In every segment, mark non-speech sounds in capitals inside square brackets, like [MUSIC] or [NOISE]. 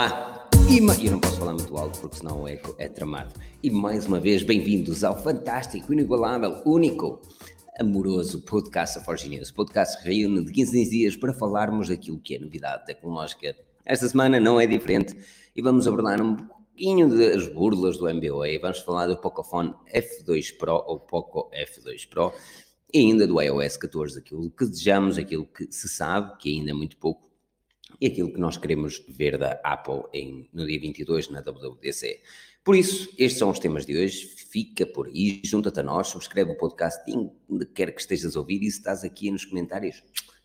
Olá! E eu não posso falar muito alto porque senão o eco é tramado. E mais uma vez, bem-vindos ao fantástico, inigualável, único, amoroso podcast da Forge News. Podcast reúne de 15 em dias para falarmos daquilo que é novidade tecnológica. Esta semana não é diferente e vamos abordar um pouquinho das burlas do MBA. Vamos falar do Pocophone F2 Pro ou Poco F2 Pro e ainda do iOS 14, aquilo que desejamos, aquilo que se sabe, que ainda é muito pouco, e aquilo que nós queremos ver da Apple em, no dia 22 na WWDC. Por isso, estes são os temas de hoje. Fica por aí, junta-te a nós, subscreve o podcast onde quer que estejas a ouvir e se estás aqui nos comentários,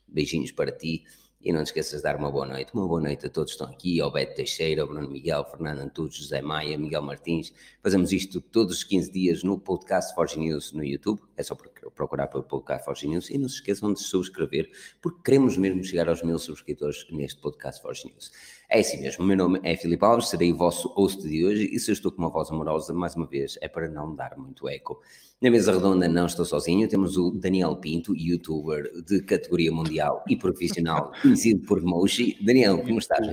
beijinhos para ti e não te esqueças de dar uma boa noite. Uma boa noite a todos que estão aqui, ao Beto Teixeira, ao Bruno Miguel, Fernando Antunes, José Maia, Miguel Martins. Fazemos isto todos os 15 dias no podcast Forge News no YouTube. É só procurar pelo podcast Forge News e não se esqueçam de subscrever, porque queremos mesmo chegar aos mil subscritores neste podcast Forge News. É assim mesmo, o meu nome é Filipe Alves, serei o vosso host de hoje e se eu estou com uma voz amorosa, mais uma vez, é para não dar muito eco. Na mesa redonda não estou sozinho, temos o Daniel Pinto, youtuber de categoria mundial e profissional, [LAUGHS] conhecido por Moshi. Daniel, como estás?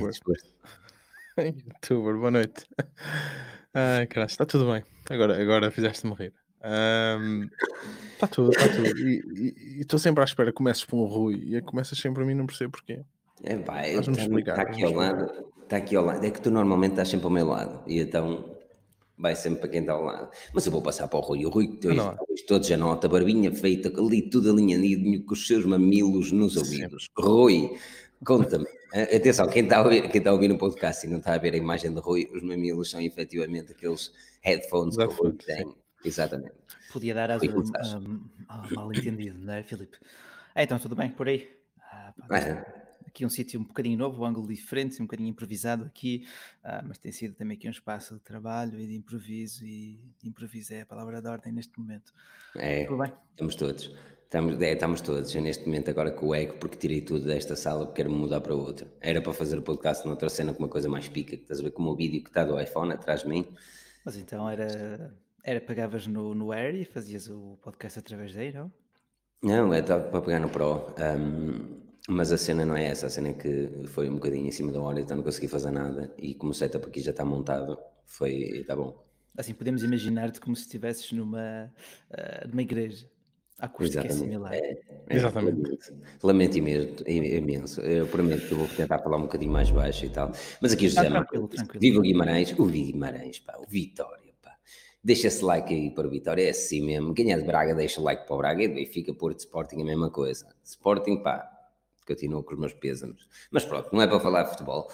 Youtuber, boa noite. Ai, caralho, está tudo bem. Agora, agora fizeste-me rir. Um, está tudo, está tudo. E estou sempre à espera, começas por um Rui e começas sempre a mim, não percebo porquê. É, pá, está, tá aqui ao lado, está aqui ao lado. É que tu normalmente estás sempre ao meu lado e então vai sempre para quem está ao lado. Mas eu vou passar para o Rui. O Rui que tem todos já nota, barbinha feita, ali tudo alinhadinho, com os seus mamilos nos ouvidos. Sim. Rui, conta-me. Atenção, quem está, a ouvir, quem está a ouvir no podcast e não está a ver a imagem de Rui, os mamilos são efetivamente aqueles headphones que o Rui tem. Sim. Exatamente. Podia dar a um, mal entendido, não é, Filipe? É, então, tudo bem por aí? Ah, pá, é aqui um sítio um bocadinho novo, um ângulo diferente, um bocadinho improvisado aqui, uh, mas tem sido também aqui um espaço de trabalho e de improviso, e improviso é a palavra de ordem neste momento. É, tudo bem? estamos todos. Estamos, é, estamos todos. Eu neste momento agora com o ego, porque tirei tudo desta sala porque quero me mudar para outra. Era para fazer o podcast noutra cena com uma coisa mais pica, que estás a ver como o vídeo que está do iPhone atrás de mim. Mas então era, era pegavas no, no Air e fazias o podcast através daí, não? Não, é para pegar no Pro. Um, mas a cena não é essa, a cena é que foi um bocadinho em cima da hora, então não consegui fazer nada. E como o setup aqui já está montado, foi. está bom. Assim, podemos imaginar-te como se estivesses numa, uh, numa igreja. A acústica é similar. É, é, Exatamente. Lamento imenso, imenso. Eu prometo que eu vou tentar falar um bocadinho mais baixo e tal. Mas aqui o José ah, tranquilo, tranquilo. Viva o Guimarães, o Guimarães, pá, o Vitória, pá. Deixa esse like aí para o Vitória, é assim mesmo. Quem é de Braga, deixa o like para o Braga e de Benfica, Porto, Sporting, a mesma coisa. Sporting, pá, continuo com os meus pêsames. Mas pronto, não é para falar de futebol.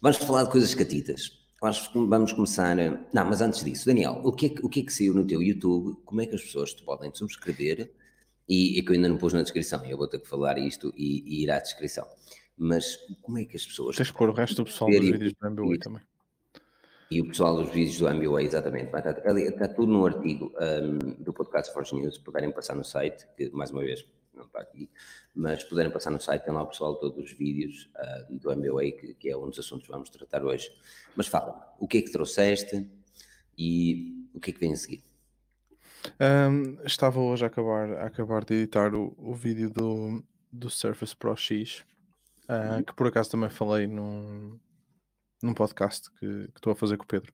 Vamos falar de coisas catitas. Acho que vamos começar. Não, mas antes disso, Daniel, o que, é que, o que é que saiu no teu YouTube? Como é que as pessoas te podem subscrever? E, que eu ainda não pus na descrição, eu vou ter que falar isto e, e ir à descrição. Mas como é que as pessoas. Tens que pôr o resto do pessoal dos vídeos do MBA também. E o pessoal dos vídeos do MBA, exatamente. Está, está, tudo no artigo um, do podcast Force News, puderem passar no site, que mais uma vez está aqui, mas puderem passar no site, tem lá o pessoal todos os vídeos uh, do MBA, que, que, é um dos assuntos que vamos tratar hoje. Mas fala o que é que trouxeste e o que é que vem a seguir? Um, estava hoje a acabar, a acabar de editar o, o vídeo do, do Surface Pro X, uh, que por acaso também falei num, num podcast que, que estou a fazer com o Pedro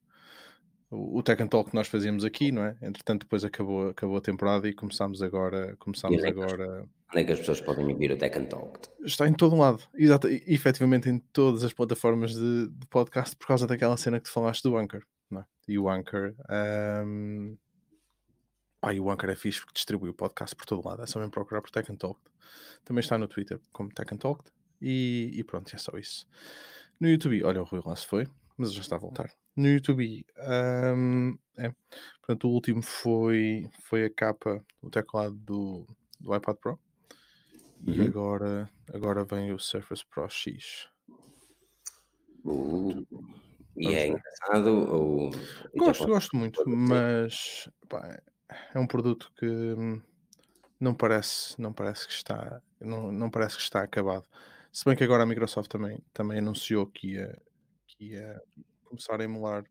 o, Tech and Talk que nós fazíamos aqui, não é? Entretanto, depois acabou, acabou a temporada e começámos agora. Começámos e agora. Onde é que as pessoas podem ouvir o Tech and Talk? Está em todo um lado, exato, e, efetivamente em todas as plataformas de, de, podcast, por causa daquela cena que tu falaste do Anchor, não é? E o Anchor. Um... Ah, e o Anchor é fixe porque distribui o podcast por todo lado. É só mesmo procurar por Tech and Talk. Também está no Twitter como Tech and Talk. E, e pronto, é só isso. No YouTube, olha, o Rui Lasso foi, mas já está a voltar no YouTube. Um, é. Portanto, o último foi, foi a capa, o teclado do, do iPad Pro. Uhum. E agora, agora vem o Surface Pro X. Uh, e é engraçado? Ou... Gosto, gosto muito, mas pá, é um produto que não parece, não parece que está, não, não parece que está acabado. Se bem que agora a Microsoft também, também anunciou que ia, que ia começar a emular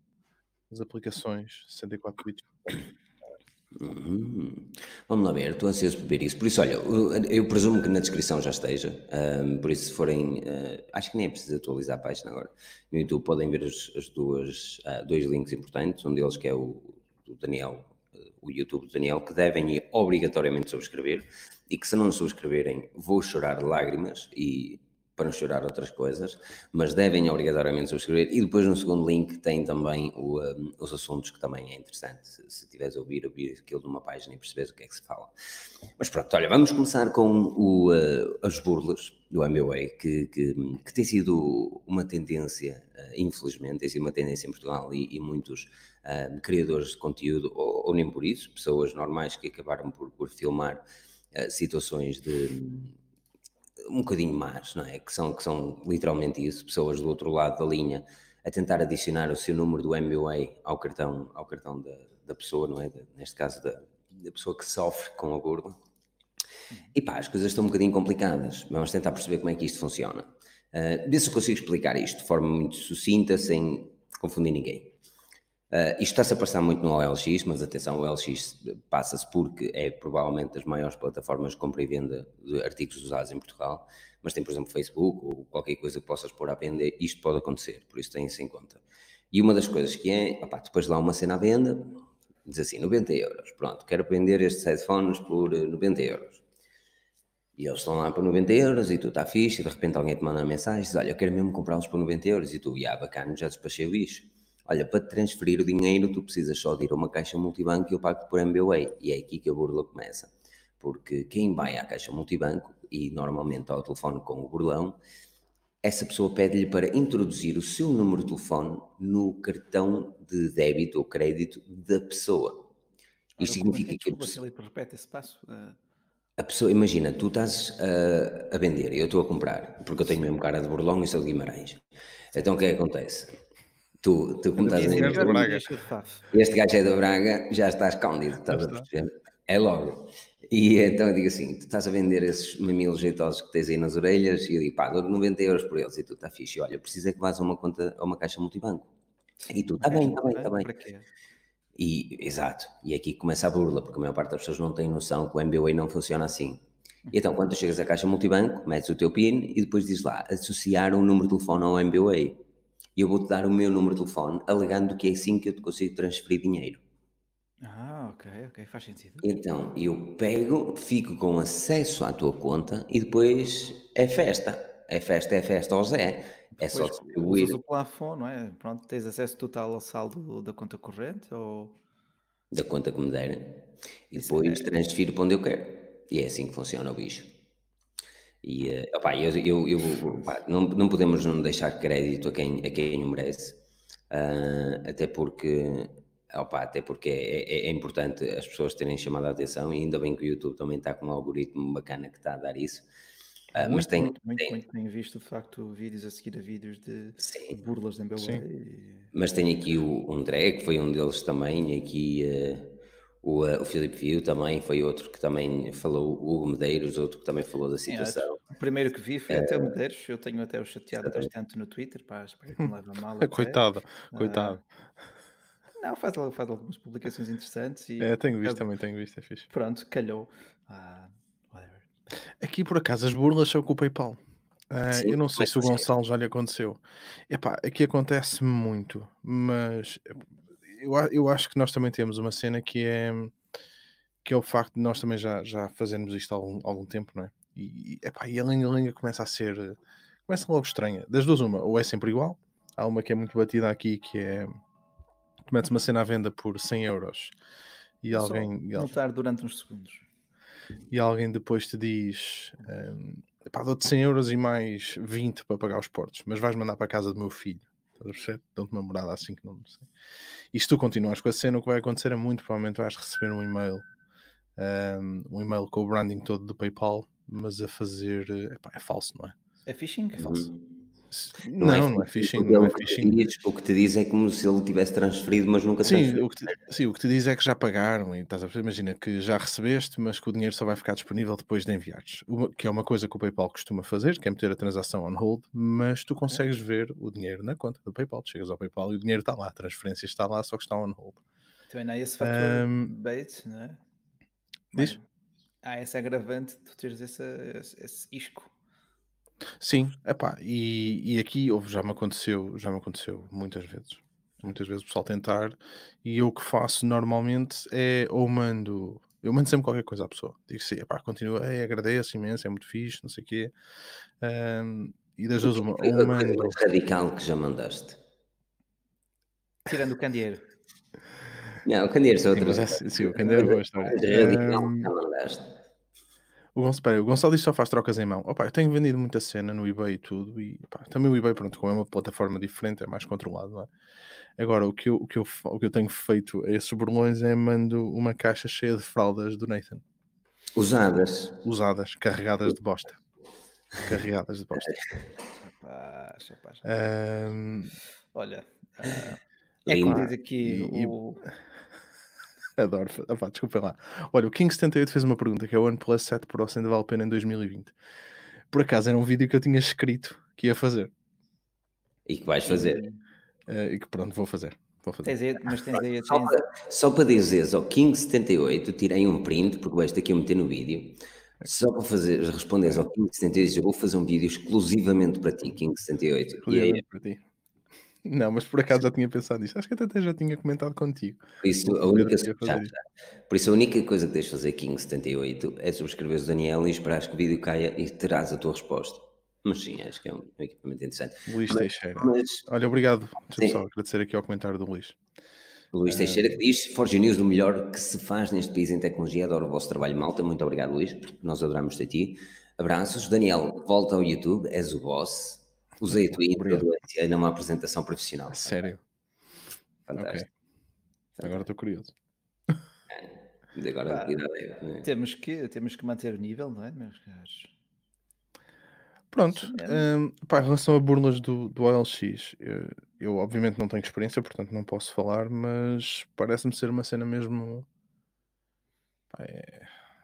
as aplicações 64 bits. Hum. Vamos lá ver, estou ansioso por ver isso. Por isso, olha, eu presumo que na descrição já esteja. Um, por isso, se forem. Uh, acho que nem é preciso atualizar a página agora. No YouTube podem ver as, as duas, uh, dois links importantes. Um deles que é o do Daniel, uh, o YouTube do Daniel, que devem obrigatoriamente subscrever. E que se não subscreverem, vou chorar lágrimas. E para não chorar outras coisas, mas devem obrigatoriamente subscrever. E depois no segundo link tem também o, um, os assuntos que também é interessante. Se, se tiveres a ouvir, ouvir aquilo numa página e perceberes o que é que se fala. Mas pronto, olha, vamos começar com o, uh, as burlas do MBA, que, que, que, tem sido uma tendência, uh, infelizmente, tem sido uma tendência em Portugal e, e muitos uh, criadores de conteúdo, ou, ou, nem por isso, pessoas normais que acabaram por, por filmar situações de um bocadinho mais, não é? Que são, que são literalmente isso, pessoas do outro lado da linha a tentar adicionar o seu número do MBA ao cartão, ao cartão da, da pessoa, não é? Neste caso, da, da pessoa que sofre com a gorda. E pá, as coisas estão um bocadinho complicadas. Vamos tentar perceber como é que isto funciona. Uh, vê se eu consigo explicar isto de forma muito sucinta, sem confundir ninguém. Uh, isto está-se a passar muito no OLX, mas atenção, o OLX passa-se porque é provavelmente das maiores plataformas de compra e venda de artigos usados em Portugal, mas tem, por exemplo, Facebook ou qualquer coisa que possas pôr à venda, isto pode acontecer, por isso tem isso em conta. E uma das coisas que é, opá, depois lá uma cena à venda, diz assim, 90 euros, pronto, quero vender estes headphones por 90 eh, euros. E eles estão lá por 90 euros e tu está fixe, e de repente alguém te manda uma mensagem, diz, olha, eu quero mesmo comprá-los por 90 euros, e tu, ah, bacana, já despachei o bicho Olha, para transferir o dinheiro, tu precisas só de ir a uma caixa multibanco e eu pago por MBWay. E é aqui que a burla começa. Porque quem vai à caixa multibanco e normalmente ao telefone com o burlão, essa pessoa pede-lhe para introduzir o seu número de telefone no cartão de débito ou crédito da pessoa. Isto significa que. Desculpa, Filipe, repete esse passo. Uh... A pessoa, imagina, tu estás uh, a vender e eu estou a comprar, porque eu tenho mesmo cara de burlão e sou de Guimarães. Então o que é que acontece? Tu, tu como estás a dizer, este gajo é da Braga, já está escondido, estás a perceber? É logo. E então eu digo assim: tu estás a vender esses mamilos jeitosos que tens aí nas orelhas, e eu digo, pá, dou 90 euros por eles, e tu está fixe. Olha, precisa que vás a uma conta, a uma caixa multibanco. E tu, está bem, está bem, está bem. E, exato, e aqui começa a burla, porque a maior parte das pessoas não tem noção que o MBA não funciona assim. E então, quando tu chegas à caixa multibanco, metes o teu PIN e depois diz lá, associar um número de telefone ao MBA e eu vou-te dar o meu número de telefone, alegando que é assim que eu te consigo transferir dinheiro. Ah, ok, ok, faz sentido. Então, eu pego, fico com acesso à tua conta e depois é festa. É festa, é festa ao Zé. É só distribuir. o plafond, não é? Pronto, tens acesso total ao saldo da conta corrente ou... Da conta que me derem. E depois é... transfiro para onde eu quero. E é assim que funciona o bicho. E eh, opa, eu, eu, eu opa, não, não podemos não deixar crédito a quem, a quem o merece, uh, até porque, opa, até porque é, é, é, importante as pessoas terem chamado a atenção e ainda bem que o YouTube também está com um algoritmo bacana que está a dar isso. Uh, muito, mas tem, muito, muito, tem... muito tenho visto de facto vídeos a seguir a vídeos de Sim. burlas de MBA. E... Mas tem aqui o André, que foi um deles também, aqui uh, o, uh, o Filipe Viu também foi outro que também falou, o Hugo Medeiros, outro que também falou da situação. o primeiro que vi foi uh, até o Medeiros, eu tenho até o chateado exatamente. bastante no Twitter, pá, espero que não leve mal. [LAUGHS] coitado, uh, coitado. Não, faz, faz algumas publicações interessantes. E, é, tenho visto também, tenho visto, é fixe. Pronto, calhou. Uh, Aqui por acaso as burlas são com o PayPal. Uh, Sim, eu não sei se o Gonçalo já lhe aconteceu. Epá, aqui acontece muito, mas eu, eu acho que nós também temos uma cena que é que é o facto de nós também já, já fazermos isto há algum, algum tempo, não é? E, epá, e a lenga-lenga começa a ser começa logo estranha. Das duas, uma, ou é sempre igual, há uma que é muito batida aqui que é tu metes uma cena à venda por 100 euros e Só alguém. Notar durante uns segundos. E alguém depois te diz um, dou-te 100 euros e mais 20 para pagar os portos, mas vais mandar para a casa do meu filho. Estás a perceber? Dão-te uma morada assim que não sei. E se tu continuas com a cena, o que vai acontecer é muito provavelmente vais receber um e-mail, um, um e-mail com o branding todo do PayPal, mas a fazer. Epá, é falso, não é? É phishing? É falso. Uhum. Não, não, é, não é phishing. Não é phishing. O que te diz é como se ele tivesse transferido, mas nunca sim, o que te, sim, o que te diz é que já pagaram. E estás a imagina que já recebeste, mas que o dinheiro só vai ficar disponível depois de enviares. Uma, que é uma coisa que o PayPal costuma fazer, que é meter a transação on hold, mas tu consegues ver o dinheiro na conta do PayPal. Tu chegas ao PayPal e o dinheiro está lá, a transferência está lá, só que está on hold. Também não é esse fator um, bait, não é? Diz? Há essa agravante de tu teres esse, esse, esse isco. Sim, epá, e, e aqui houve, já me aconteceu, já me aconteceu muitas vezes. Muitas vezes o pessoal tentar, e eu o que faço normalmente é ou mando, eu mando sempre qualquer coisa à pessoa. Digo assim, epá, continua, ei, agradeço imenso, é muito fixe, não sei o quê. Ahm, e das duas, uma, Foi ou a coisa mando. mais radical que já mandaste. Tirando o candeeiro. Não, o Candeiro só Sim, outra mas é, sim, sim, o Candeiro é boa história. radical Ahm, que já mandaste. O Gonçalo, peraí, o Gonçalo diz que só faz trocas em mão. Opa, eu tenho vendido muita cena no eBay e tudo, e pá, também o eBay, pronto, como é uma plataforma diferente, é mais controlado, não é? Agora, o que eu, o que eu, o que eu tenho feito a esses burlões é mando uma caixa cheia de fraldas do Nathan, Usadas. usadas, carregadas de bosta. [LAUGHS] Carregadas de bosta. Rapaz, rapaz. Ahm, Olha, ah, é como diz aqui E- e- adoro. Opa, desculpa lá. Olha, o King78 fez uma pergunta, que é o OnePlus 7 Pro se ainda vale a pena em 2020. Por acaso era um vídeo que eu tinha escrito que ia fazer. E que vais fazer. eh, e que pronto, vou fazer. Vou fazer. Tens aí, mas tens aí. Só para, só para dizeres ao King78, tirei um print, porque vais ter que eu meter no vídeo. Só para fazer, responderes ao King78, eu vou fazer um vídeo exclusivamente para ti, King78. E aí, Exclusivamente para ti. Não, mas por acaso já tinha pensado nisso. Acho que até já tinha comentado contigo. por isso, a única, já, já. por isso, a única coisa que tens de fazer, King78, é subscreveres o Daniel e esperares que o vídeo caia e terás a tua resposta. Mas sim, acho que é um, um equipamento interessante. Luís Mas- Teixeira. Mas Olha, obrigado. Deixa-me Sim. só agradecer aqui ao comentário do Luís. Luís Teixeira que diz: Forge News, o melhor que se faz neste país em tecnologia. Adoro o vosso trabalho, malta. Muito obrigado, Luís. Nós adoramos de ti. Abraços. Daniel, volta ao YouTube, és o boss. Usei a tua intro Obrigado. do SEA numa apresentação profissional. A sério. Fantástico. Agora estou curioso. Agora, Pá. cuidado aí. temos, que, temos que manter o nível, não é, meus caros? Pronto. É. hum, pá, em relação a burlas do, do OLX, eu, eu obviamente não tenho experiência, portanto não posso falar, mas parece-me ser uma cena mesmo. pá, é-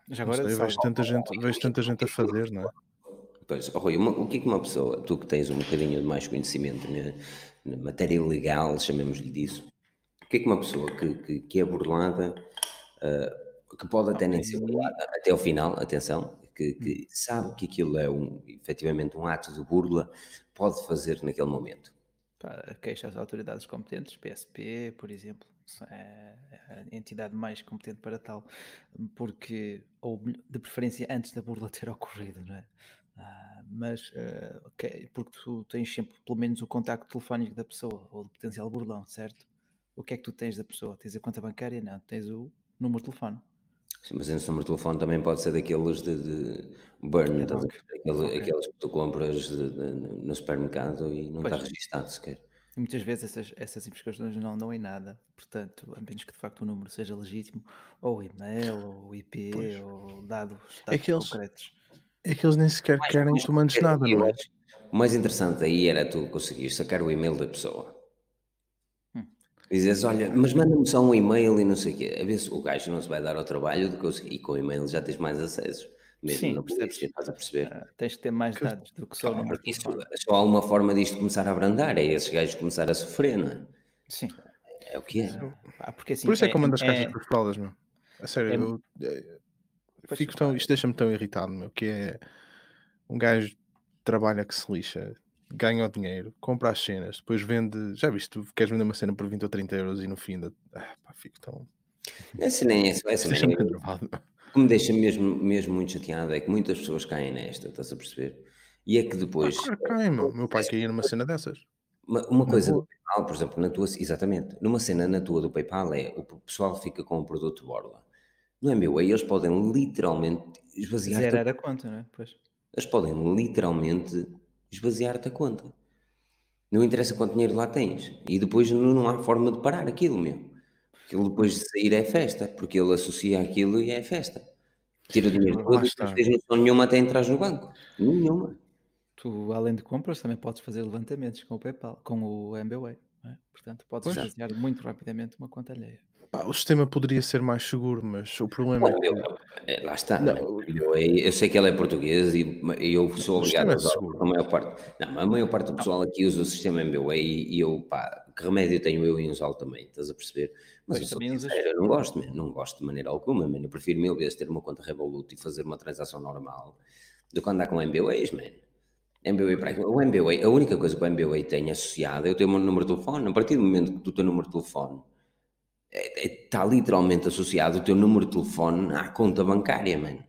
Já agora, sei, vejo tanta gente, vejo tanta gente a fazer, não é? Pois, oh, Rui, uma- o que é que uma pessoa, tu que tens um bocadinho de mais conhecimento na, na matéria legal, chamemos-lhe disso, o que é que uma pessoa que, que, que é burlada, ah, que pode até nem ser burlada até ao final, atenção, que, que sabe que aquilo é um, efetivamente um ato de burla, pode fazer naquele momento? queixa às autoridades competentes, PSP, por exemplo, é a entidade mais competente para tal, porque, ou de preferência antes da burla ter ocorrido, não é? Ah, mas, ah, ok, porque tu tens sempre pelo menos o contacto telefónico da pessoa, ou do potencial burlão, certo? O que é que tu tens da pessoa? Tens a conta bancária? Não, tens o número de telefone. Sim, Mas esse número de telefone também pode ser daqueles de, de burn, estás a ver? Aquele- Ok. aqueles que tu compras de- de- no supermercado e não Pois. está registado sequer. E muitas vezes essas, essas investigações não dão em nada, portanto, a menos que de facto o número seja legítimo, ou e-mail, ou IP, Pois. ou dados, É dados que eles- concretos. É que eles nem sequer querem que tu mandes nada, não é? O mais interessante aí era tu conseguir sacar o e-mail da pessoa. Hum. E dizes, olha, mas manda-me só um e-mail e não sei o quê. A ver se o gajo não se vai dar ao trabalho de conseguir. E com o e-mail já tens mais acessos. Mesmo Sim, não percebes. percebes, estás a perceber. Ah, tens de ter mais dados do que só o Porque isso, só há uma forma disto começar a abrandar, é esses gajos começar a sofrer, não é? Sim, É o que é. Ah, porque assim, Por isso é que eu mando as é- caixas por fraldas, meu. A sério, é- eu, Pois, fico tão, isto deixa-me tão irritado, meu, que é um gajo trabalha que se lixa, ganha o dinheiro, compra as cenas, depois vende, já viste, tu queres vender uma cena por 20 ou 30 euros e no fim da. Ah, pá, fico tão. Essa nem é essa, essa nem Deixa-me é. O que me deixa mesmo, mesmo muito chateado é que muitas pessoas caem nesta, estás a perceber? E é que depois. Ah, claro, cai, meu. Meu pai caía numa cena dessas. Uma, uma coisa do PayPal, por exemplo, na tua, exatamente, numa cena na tua do PayPal é o pessoal fica com o produto borla. Não é meu, aí eles podem literalmente esvaziar-te, zerar a conta, não é? Pois. eles podem literalmente esvaziar-te a conta. Não interessa quanto dinheiro lá tens. E depois não, há forma de parar aquilo, meu. Aquilo depois de sair é festa, porque ele associa aquilo e é festa. Tira o dinheiro todo não tens noção nenhuma até entrar no banco. Nenhuma. Tu, além de compras, também podes fazer levantamentos com o PayPal, com o MBWay. é? Portanto, podes esvaziar muito rapidamente uma conta alheia. Pá, o sistema poderia ser mais seguro, mas o problema é que. É, lá está. Não, eu, eu, sei que ele é português e eu sou obrigado a usar a maior parte. Não, a maior parte do pessoal aqui usa o sistema MBA e, eu, pá, que remédio tenho eu em usá-lo também, estás a perceber? Mas eu, sincero, eu não gosto, man, não gosto de maneira alguma, man. eu prefiro mil vezes ter uma conta Revolut e fazer uma transação normal do que andar com MBAs, man. MBA para o MBA, a única coisa que o MBA tem associado é o teu número de telefone. A partir do momento que o teu número de telefone está é, é, literalmente associado o teu número de telefone à conta bancária, mano.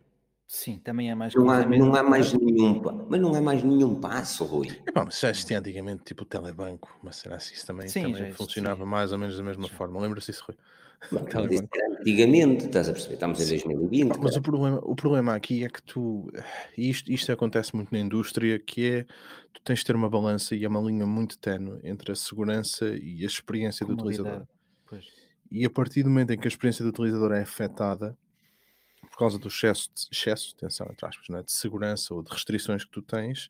Sim, também é mais não há, não há mais nenhum, mas não há mais nenhum passo, Rui. É, bom, já existia antigamente tipo o telebanco, mas será que isso também, Sim, também funcionava mais ou menos da mesma Sim. forma? Lembra-se disso, Rui? [LAUGHS] antigamente, estás a perceber? Estamos em 2020. mas o problema, o problema aqui é que tu, isto, isto acontece muito na indústria, que é tu tens de ter uma balança e é uma linha muito tenue entre a segurança e a experiência do utilizador. E a partir do momento em que a experiência do utilizador é afetada por causa do excesso, de, excesso atenção, entre aspas, é? de segurança ou de restrições que tu tens,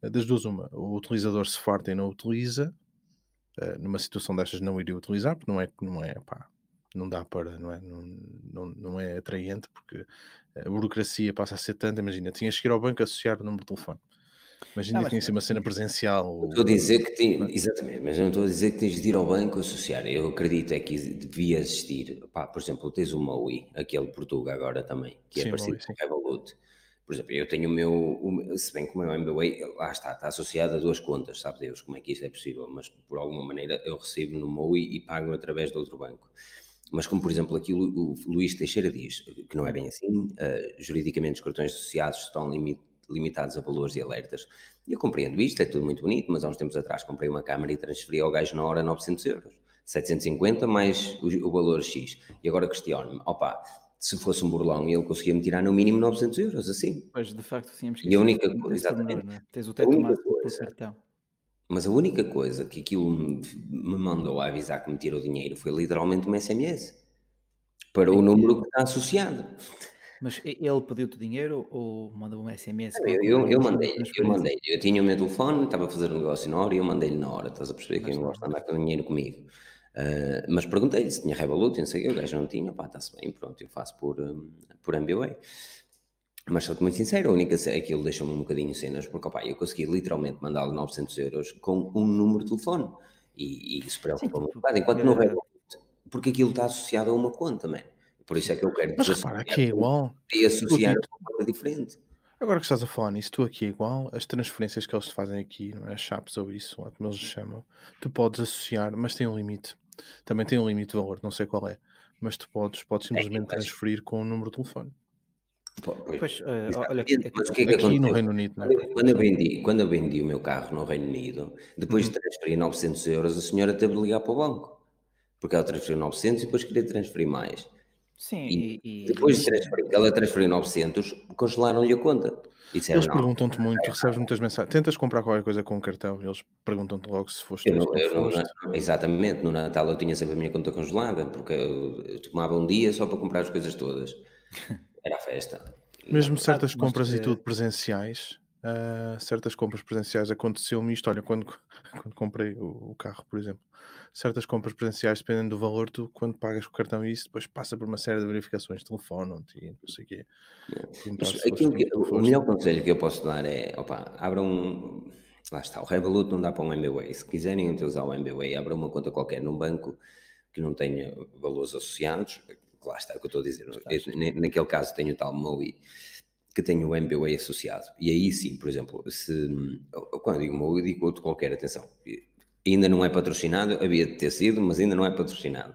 eh, das duas uma, o utilizador se farta e não utiliza, eh, numa situação destas não iria utilizar, porque não é, não é, pá, não dá para, não é, não, não, não é atraente, porque a burocracia passa a ser tanta, imagina, tinhas que ir ao banco associar o número de telefone. Imagina que tinha sido uma cena presencial. Estou a dizer que tem, exatamente, mas não estou a dizer que tens de ir ao banco associar. Eu acredito é que devia existir. Pá, por exemplo, tens o Maui, aquele Portugal agora também, que é sim, parecido com o Revolut. Por exemplo, eu tenho o meu, o, se bem que o meu MBA, lá está, está associado a duas contas, sabe Deus como é que isso é possível, mas por alguma maneira eu recebo no Maui e pago através de outro banco. Mas como, por exemplo, aqui o, Luís Teixeira diz, que não é bem assim, uh, juridicamente os cartões associados estão limitados limitados a valores e alertas. E eu compreendo isto, é tudo muito bonito, mas há uns tempos atrás comprei uma câmara e transferi ao gajo na hora 900 euros. 750 mais o, o valor X. E agora questiono-me, opa, se fosse um burlão ele conseguia me tirar no mínimo 900 euros, assim. Pois, de facto, tínhamos que... E a única coisa, exatamente. Né? Tens o teto máximo cartão. Mas a única coisa que aquilo me, me mandou a avisar que me tirou dinheiro foi literalmente um SMS. Para o número que está associado. Mas ele pediu-te dinheiro ou mandou um SMS? Eu, eu, eu mandei, eu mandei. Eu tinha o meu telefone, estava a fazer um negócio na hora e eu mandei-lhe na hora. Estás a perceber que eu não gosto de andar com dinheiro comigo. Uh, mas perguntei-lhe se tinha Revolut, não sei o que, o gajo não tinha, pá, está-se bem, pronto, eu faço por, um, por MBA. Mas sou-te muito sincero, a única aquilo deixou-me um bocadinho cenas, porque opa, eu consegui literalmente mandar-lhe 900 euros com um número de telefone. E, e isso preocupa-me um bocado, enquanto não Revolut, porque aquilo está associado a uma conta, mano. Por isso é que eu quero Mas repara, aqui é igual. E associar uma coisa diferente. Agora que estás a falar nisso, tu aqui é igual, as transferências que eles fazem aqui, não é? Chaps ou isso, lá como eles chamam, tu podes associar, mas tem um limite. Também tem um limite de valor, não sei qual é. Mas tu podes, podes é, simplesmente é, transferir com o número de telefone. Pois, uh, olha, aqui, mas o que é aqui no Reino Unido, é? quando, eu vendi, quando eu vendi o meu carro no Reino Unido, depois uhum. de transferir 900 euros, a senhora teve de ligar para o banco, porque ela transferiu 900 e depois queria transferir mais. Sim, e, e depois de transferir, ela transferiu 900, congelaram-lhe a conta. Disseram, eles perguntam-te muito, recebes muitas mensagens. Tentas comprar qualquer coisa com um cartão, eles perguntam-te logo se foste. Eu não, eu não, exatamente, no Natal eu tinha sempre a minha conta congelada, porque eu, eu tomava um dia só para comprar as coisas todas. [LAUGHS] Era a festa. Mesmo certas compras e tudo presenciais, uh, certas compras presenciais aconteceu-me isto. Olha, quando, [LAUGHS] quando comprei o, o carro, por exemplo, certas compras presenciais, dependendo do valor, tu quando pagas com o cartão isso, depois passa por uma série de verificações, telefonam-te e não sei o quê. que, o melhor conselho que eu posso dar é, opa, abram um, lá está, o Revolut não dá para um MBWay, se quiserem usar o MBWay, abram uma conta qualquer num banco que não tenha valores associados, lá está, é o que eu estou a dizer, eu, naquele caso tenho o tal MOI, que tem o MBWay associado. E aí sim, por exemplo, se quando eu digo MOI, digo outro qualquer, atenção, ainda não é patrocinado, havia de ter sido, mas ainda não é patrocinado.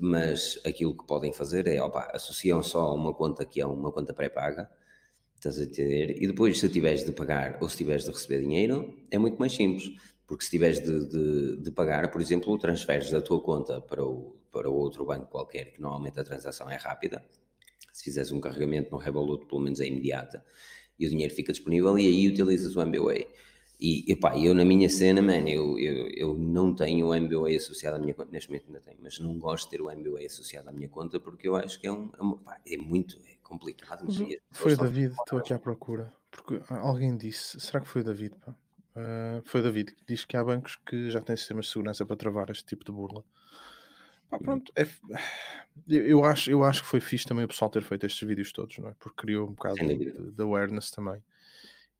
Mas aquilo que podem fazer é, opa, associam só uma conta que é uma conta pré-paga, estás a entender? E depois, se tiveres de pagar ou se tiveres de receber dinheiro, é muito mais simples. Porque se tiveres de, de, de pagar, por exemplo, transferes da tua conta para o, para outro banco qualquer, que normalmente a transação é rápida. Se fizeres um carregamento no Revolut, pelo menos é imediata, e o dinheiro fica disponível, e aí utilizas o MBWay. E epá, eu na minha cena, man, eu, eu, eu não tenho o MBA associado à minha conta, neste momento ainda tenho, mas não gosto de ter o MBA associado à minha conta porque eu acho que é, um, é, uma, pá, é muito é complicado. Foi o David, estou aqui à procura, porque alguém disse, será que foi o David? Pá? Uh, foi o David que diz que há bancos que já têm sistemas de segurança para travar este tipo de burla. Ah, pronto, é, eu, acho, eu acho que foi fixe também o pessoal ter feito estes vídeos todos, não é? Porque criou um bocado de, de, awareness também.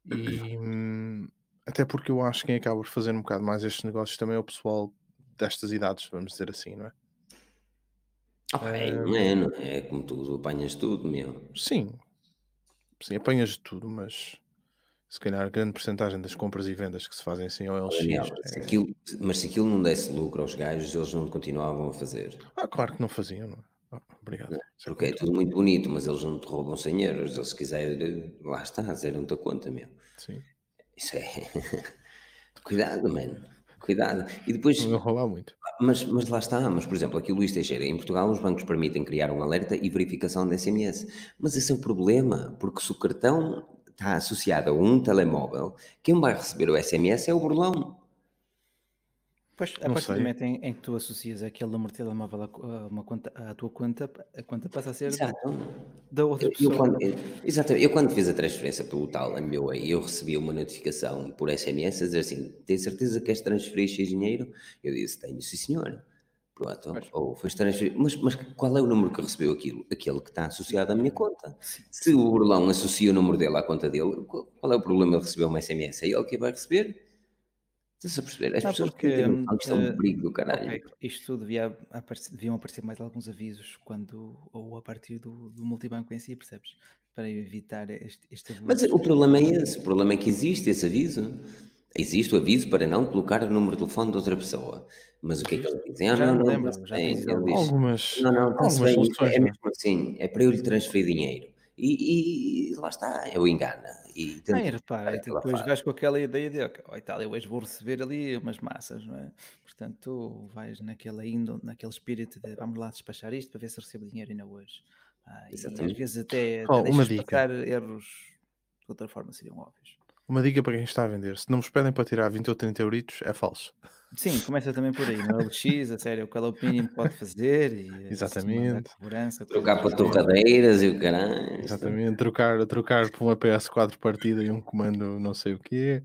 E hum, até porque eu acho que quem acaba por fazer um bocado mais estes negócios também é o pessoal destas idades, vamos dizer assim, não é? Não é, não é como tu apanhas tudo, meu. Sim, sim, apanhas de tudo, mas se calhar a grande porcentagem das compras e vendas que se fazem assim ao LX. Daniel, é... se aquilo, mas se aquilo não desse lucro aos gajos, eles não continuavam a fazer. Ah, claro que não faziam, não é? Ah, obrigado. Não, porque é tudo muito bonito, mas eles não te roubam 100 euros. Eles, se quiserem, lá está, zeram-te a conta, meu. Sim. Isso é. [LAUGHS] Cuidado, mano. Cuidado. E depois. Não roubar muito. Mas, mas lá está. Mas, por exemplo, aqui o Luís Teixeira, em Portugal, os bancos permitem criar um alerta e verificação de SMS. Mas esse é o problema, porque se o cartão está associado a um telemóvel, quem vai receber o SMS é o burlão. Pois, a partir do momento em, em, que tu associas aquele número de telemóvel a, uma conta, à tua conta, a conta passa a ser Exato. da outra pessoa. Eu, quando, exatamente. Eu quando fiz a transferência pelo tal MBWay, eu recebi uma notificação por SMS a dizer assim, tem certeza que queres transferir X dinheiro? Eu disse, tenho, sim senhor. Pronto, mas, ou foi transferido. Mas, mas qual é o número que recebeu aquilo? Aquele que está associado à minha conta. Se o burlão associa o número dele à conta dele, qual é o problema de receber uma SMS? É ele que vai receber? Estás a perceber? As pessoas porque, que não um perigo do caralho. Okay. Isto devia aparecer, deviam aparecer mais alguns avisos quando, ou a partir do, do multibanco em si, percebes? Para evitar este, este. Mas o problema é esse, o problema é que existe esse aviso. Existe o aviso para não colocar o número de telefone de outra pessoa. Mas o que é que eles dizem? Ah, já não, não, lembro, já tem, diz, algumas, não, não, algumas bem, soluções, é mesmo assim, é para eu lhe transferir dinheiro. E, e lá está, eu engana. E não, e repara, depois vais com aquela ideia de, ok, oh, Itália, hoje vou receber ali umas massas, não é? Portanto, tu vais naquela índole, naquele espírito de vamos lá despachar isto para ver se recebo dinheiro ainda hoje. Ah, e às vezes até, oh, uma dica. erros de outra forma seriam óbvios. Uma dica para quem está a vender: se não vos pedem para tirar 20 ou 30 euritos, é falso. Sim, começa também por aí, no LX, a sério, qual é o mínimo que pode fazer e eh, Exatamente. segurança. Trocar para torradeiras e o caralho. Exatamente, trocar, trocar por uma PS4 partida e um comando não sei o quê.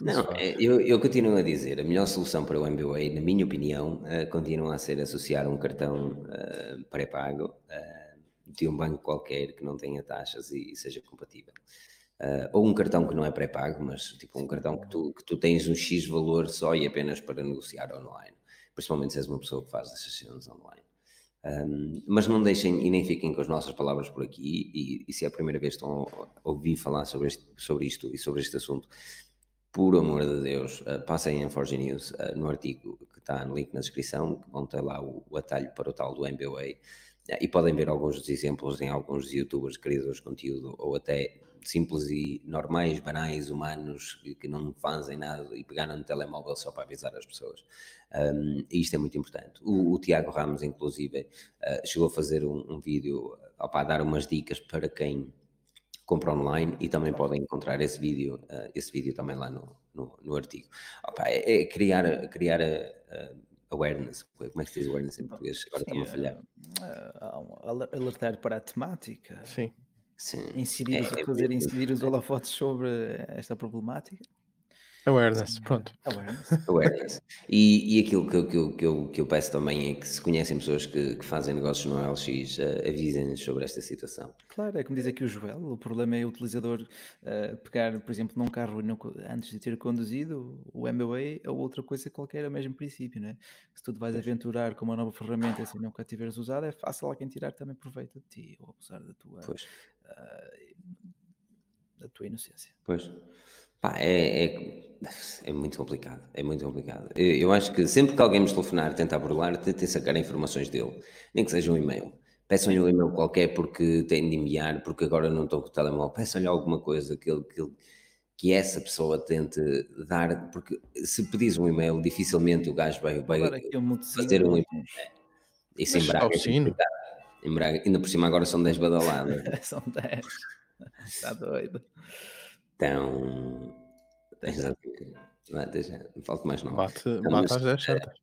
Não, é, eu, eu, continuo a dizer, a melhor solução para o MBA, na minha opinião, uh, continua a ser associar um cartão uh, pré-pago uh, de um banco qualquer que não tenha taxas e, e seja compatível. Uh, ou um cartão que não é pré-pago, mas tipo um cartão que tu, que tu tens um X valor só e apenas para negociar online, principalmente se és uma pessoa que faz essas sessões online. Um, mas não deixem e nem fiquem com as nossas palavras por aqui, e, e se é a primeira vez que estão a ouvir falar sobre, este, sobre isto e sobre este assunto, por amor de Deus, uh, passem em Forge News uh, no artigo que está no link na descrição, que vão ter lá o, o atalho para o tal do MBA, e podem ver alguns dos exemplos em alguns youtubers, criadores de conteúdo, ou até simples e normais, banais, humanos, que não fazem nada e pegaram no telemóvel só para avisar as pessoas. Um, e isto é muito importante. O, o Tiago Ramos, inclusive, uh, chegou a fazer um, um vídeo a dar umas dicas para quem compra online e também podem encontrar esse vídeo, uh, esse vídeo também lá no, no, no artigo. Opa, é, é, criar, criar uh, awareness, como é que se diz awareness em português? Agora está-me a falhar. alertar para a temática. Sim. Sim. Incidir, é, é fazer incidir os holofotes sobre esta problemática. Awareness, pronto. Awareness. [LAUGHS] Awareness. E, e aquilo que eu, que, eu, que, eu, que eu peço também é que se conhecem pessoas que, que fazem negócios no LX, uh, avisem-nos sobre esta situação. Claro, é como diz aqui o Joel, o problema é o utilizador uh, pegar, por exemplo, num carro antes de ter conduzido o MBA ou outra coisa qualquer, é o mesmo princípio, né? Se tu te vais aventurar com uma nova ferramenta assim nunca tiveres usado, é fácil alguém tirar também proveito de ti ou abusar da tua... Pois da tua inocência. Pois. Pá, é, é, é, muito complicado, é muito complicado. Eu, eu, acho que sempre que alguém nos telefonar, tentar burlar, tentem sacar informações dele, nem que seja um e-mail. Peçam-lhe um e-mail qualquer porque têm de enviar, porque agora não estou com o telemóvel. Peçam-lhe alguma coisa que, ele, que, ele, que essa pessoa tente dar, porque se pedis um e-mail, dificilmente o gajo vai, vai fazer um e-mail. Isso em Braga em Braga. Ainda por cima agora são 10 badaladas. [LAUGHS] são 10. Está doido. Então. Exatamente. Não falta mais não. Bate, não, bate às 10 certas.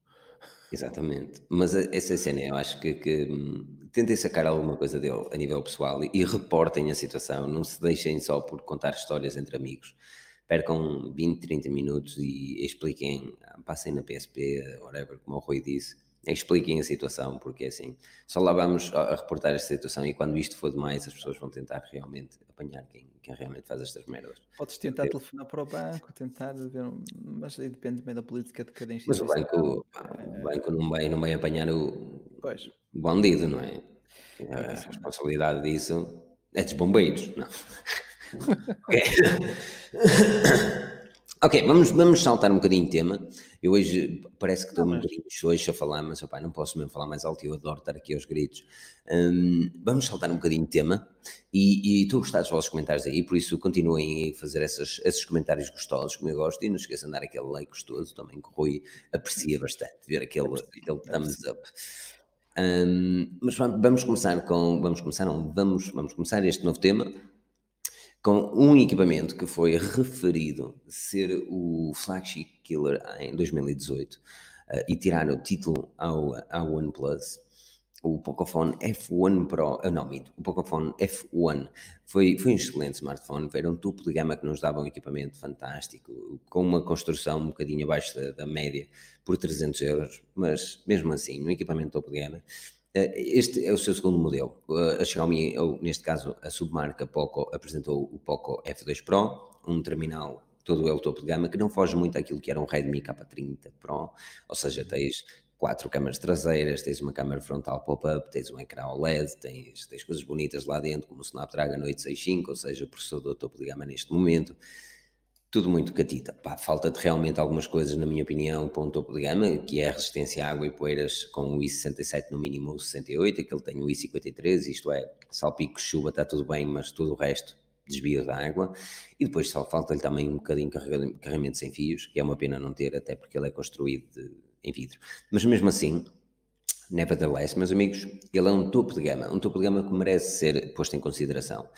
Exatamente. Mas essa cena, eu acho que, que hum, tentem sacar alguma coisa dele a nível pessoal e, e, reportem a situação. Não se deixem só por contar histórias entre amigos. Percam 20, 30 minutos e expliquem, passem na PSP, whatever, como o Rui disse, expliquem a situação, porque assim, só lá vamos a, reportar esta situação e quando isto for demais, as pessoas vão tentar realmente apanhar quem, quem realmente faz estas merdas. Podes tentar Porque... telefonar para o banco, tentar ver, mas aí depende bem da política de cada instituição. Mas o banco, o banco não, vai, não vai apanhar o, pois. o bandido, não é? A responsabilidade disso é dos bombeiros, não. [LAUGHS] ok, vamos, vamos saltar um bocadinho de tema. Eu hoje parece que estou um bocadinho xoxo a falar, mas opa, não posso mesmo falar mais alto eu adoro estar aqui aos gritos. Um, vamos saltar um bocadinho de tema e, e estou a gostar dos vossos comentários aí, por isso continuem a fazer essas, esses comentários gostosos, como eu gosto, e não esqueçam de dar aquele like gostoso também, que o Rui aprecia bastante, ver aquele, aquele thumbs up. Um, mas vamos começar com, vamos começar, não, vamos, vamos começar este novo tema com um equipamento que foi referido ser o flagship killer em 2018 uh, eh, e tirar o título ao, ao OnePlus, o Pocophone F1 Pro, uh, não, mito, o Pocophone F1 foi, foi um excelente smartphone, era um topo de gama que nos dava um equipamento fantástico, com uma construção um bocadinho abaixo da, da média, por 300 euros, mas mesmo assim, um equipamento topo de gama, eh, este é o seu segundo modelo. Eh, a Xiaomi, ou neste caso a submarca Poco, apresentou o Poco F2 Pro, um terminal todo ele topo de gama, que não foge muito àquilo que era um Redmi K30 Pro, ou seja, tens quatro câmaras traseiras, tens uma câmera frontal pop-up, tens um ecrã OLED, tens, tens coisas bonitas lá dentro, como o Snapdragon 865, ou seja, o processador topo de gama neste momento tudo muito catita. Pá, falta de realmente algumas coisas, na minha opinião, para um topo de gama, que é a resistência à água e poeiras com o I67 no mínimo o 68, aquele tem o I53, isto é, salpico, chuva, está tudo bem, mas tudo o resto desvio da água. E depois só falta-lhe também um bocadinho de carregamento sem fios, que é uma pena não ter, até porque ele é construído de, em vidro. Mas mesmo assim, nevertheless, meus amigos, ele é um topo de gama, um topo de gama que merece ser posto em consideração.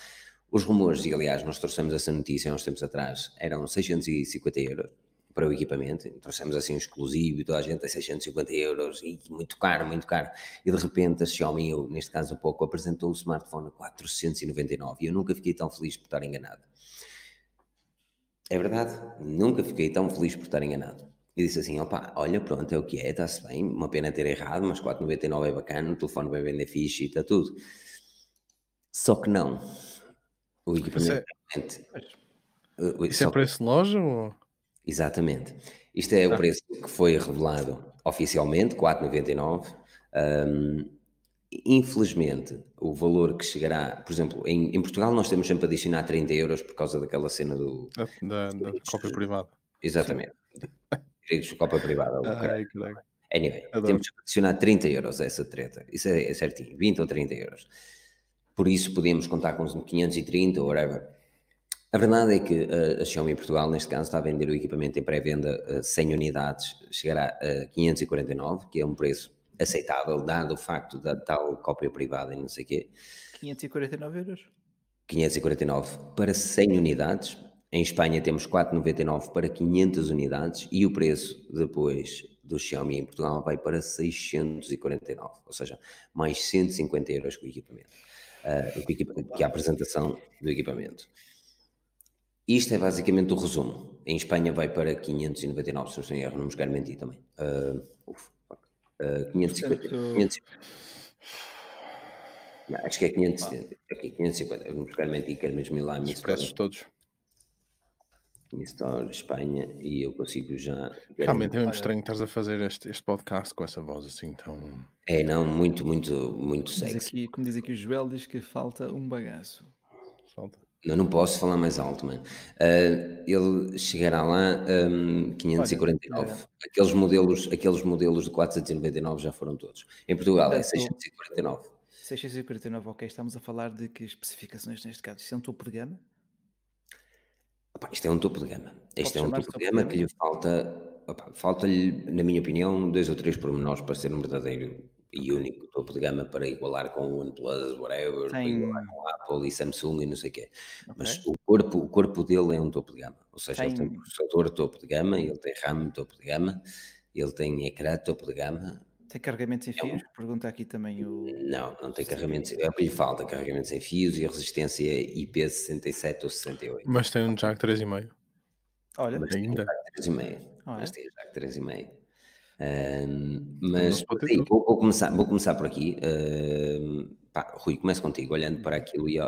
Os rumores, e aliás, nós trouxemos essa notícia há uns tempos atrás, eram 650 euros para o equipamento, trouxemos assim um exclusivo e toda a gente a 650 euros, e muito caro, muito caro. E de repente a Xiaomi, eu, neste caso há pouco, apresentou o smartphone a 499 e eu nunca fiquei tão feliz por estar enganado. É verdade, nunca fiquei tão feliz por estar enganado. E disse assim: opa, olha, pronto, é o que é, está-se bem, uma pena ter errado, mas 499 é bacana, o telefone vai vender fixe e está tudo. Só que não o equipamento. Isso é, isso é preço de loja? Ou... Exatamente. Isto é ah. o preço que foi revelado oficialmente, 4,99. Um, infelizmente, o valor que chegará, por exemplo, em, em, Portugal nós temos sempre a adicionar 30 euros por causa daquela cena do... Da, da, da cópia privada. Exatamente. [LAUGHS] Direitos de cópia privada. Ai, anyway, Adoro. temos que adicionar 30 euros a essa treta. Isso é, é certinho, 20 ou 30 euros por isso podíamos contar com 530 ou whatever. A verdade é que uh, a Xiaomi Portugal, neste caso, está a vender o equipamento em pré-venda uh, 100 unidades, chegará a 549, que é um preço aceitável, dado o facto da tal cópia privada e não sei o quê. 549 euros? 549 para 100 unidades. Em Espanha temos 4,99 para 500 unidades e o preço depois do Xiaomi em Portugal vai para 649, ou seja, mais 150 euros com o equipamento uh, que a apresentação do equipamento. Isto é basicamente o resumo. Em Espanha vai para 599, se não estou em erro, não me quero mentir também. Uh, uf, uh, 550, 550. Não, acho que é 570. Ah. Aqui, 550. Não me quero mentir, quero mesmo ir lá. Os preços todos. Store, Espanha, e eu consigo já. Realmente é muito estranho estás a fazer este, este podcast com essa voz assim tão. É, não, muito, muito, muito como sexy. Aqui, como diz aqui o Joel, diz que falta um bagaço. Falta. Eu não posso falar mais alto, mano. Uh, ele chegará lá um, 549. Olha, aqueles, modelos, aqueles modelos de 499 já foram todos. Em Portugal é 649. 649, ok. Estamos a falar de que especificações neste caso? Isto é um topo de gama? Opa, isto é um topo de gama. Isto é um topo de gama que lhe falta, falta-lhe, na minha opinião, dois ou três pormenores para ser um verdadeiro e único topo de gama para igualar com o OnePlus, whatever, Tem... igualar com Apple e Samsung e não sei o quê. Okay. Mas o corpo, o corpo dele é um topo de gama. Ou seja, tem... ele tem processador topo de gama, ele tem RAM topo de gama, ele tem ecrã topo de gama, tem carregamento sem fios? É um... Pergunta aqui também o. Não, não tem carregamento. É o que lhe falta: carregamento sem fios e a resistência IP67 ou 68. Mas tem um jack 3,5. Olha, Mas ainda. Tem um jack 3,5. Mas tem um jack 3,5. Uh, mas sim, vou, vou, começar, vou começar por aqui. Uh, pá, Rui, começo contigo, olhando para aquilo e uh,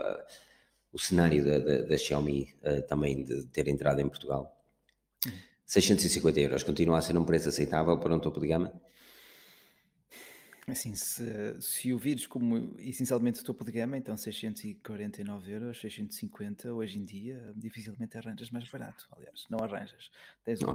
o cenário da, da, da Xiaomi uh, também de ter entrado em Portugal. 650 uhum. euros continua a ser um preço aceitável para um topo de gama? Assim, se, se o vires como essencialmente topo de gama, então 649 euros, 650 hoje em dia, dificilmente arranjas mais barato. Aliás, não arranjas. Tens, um,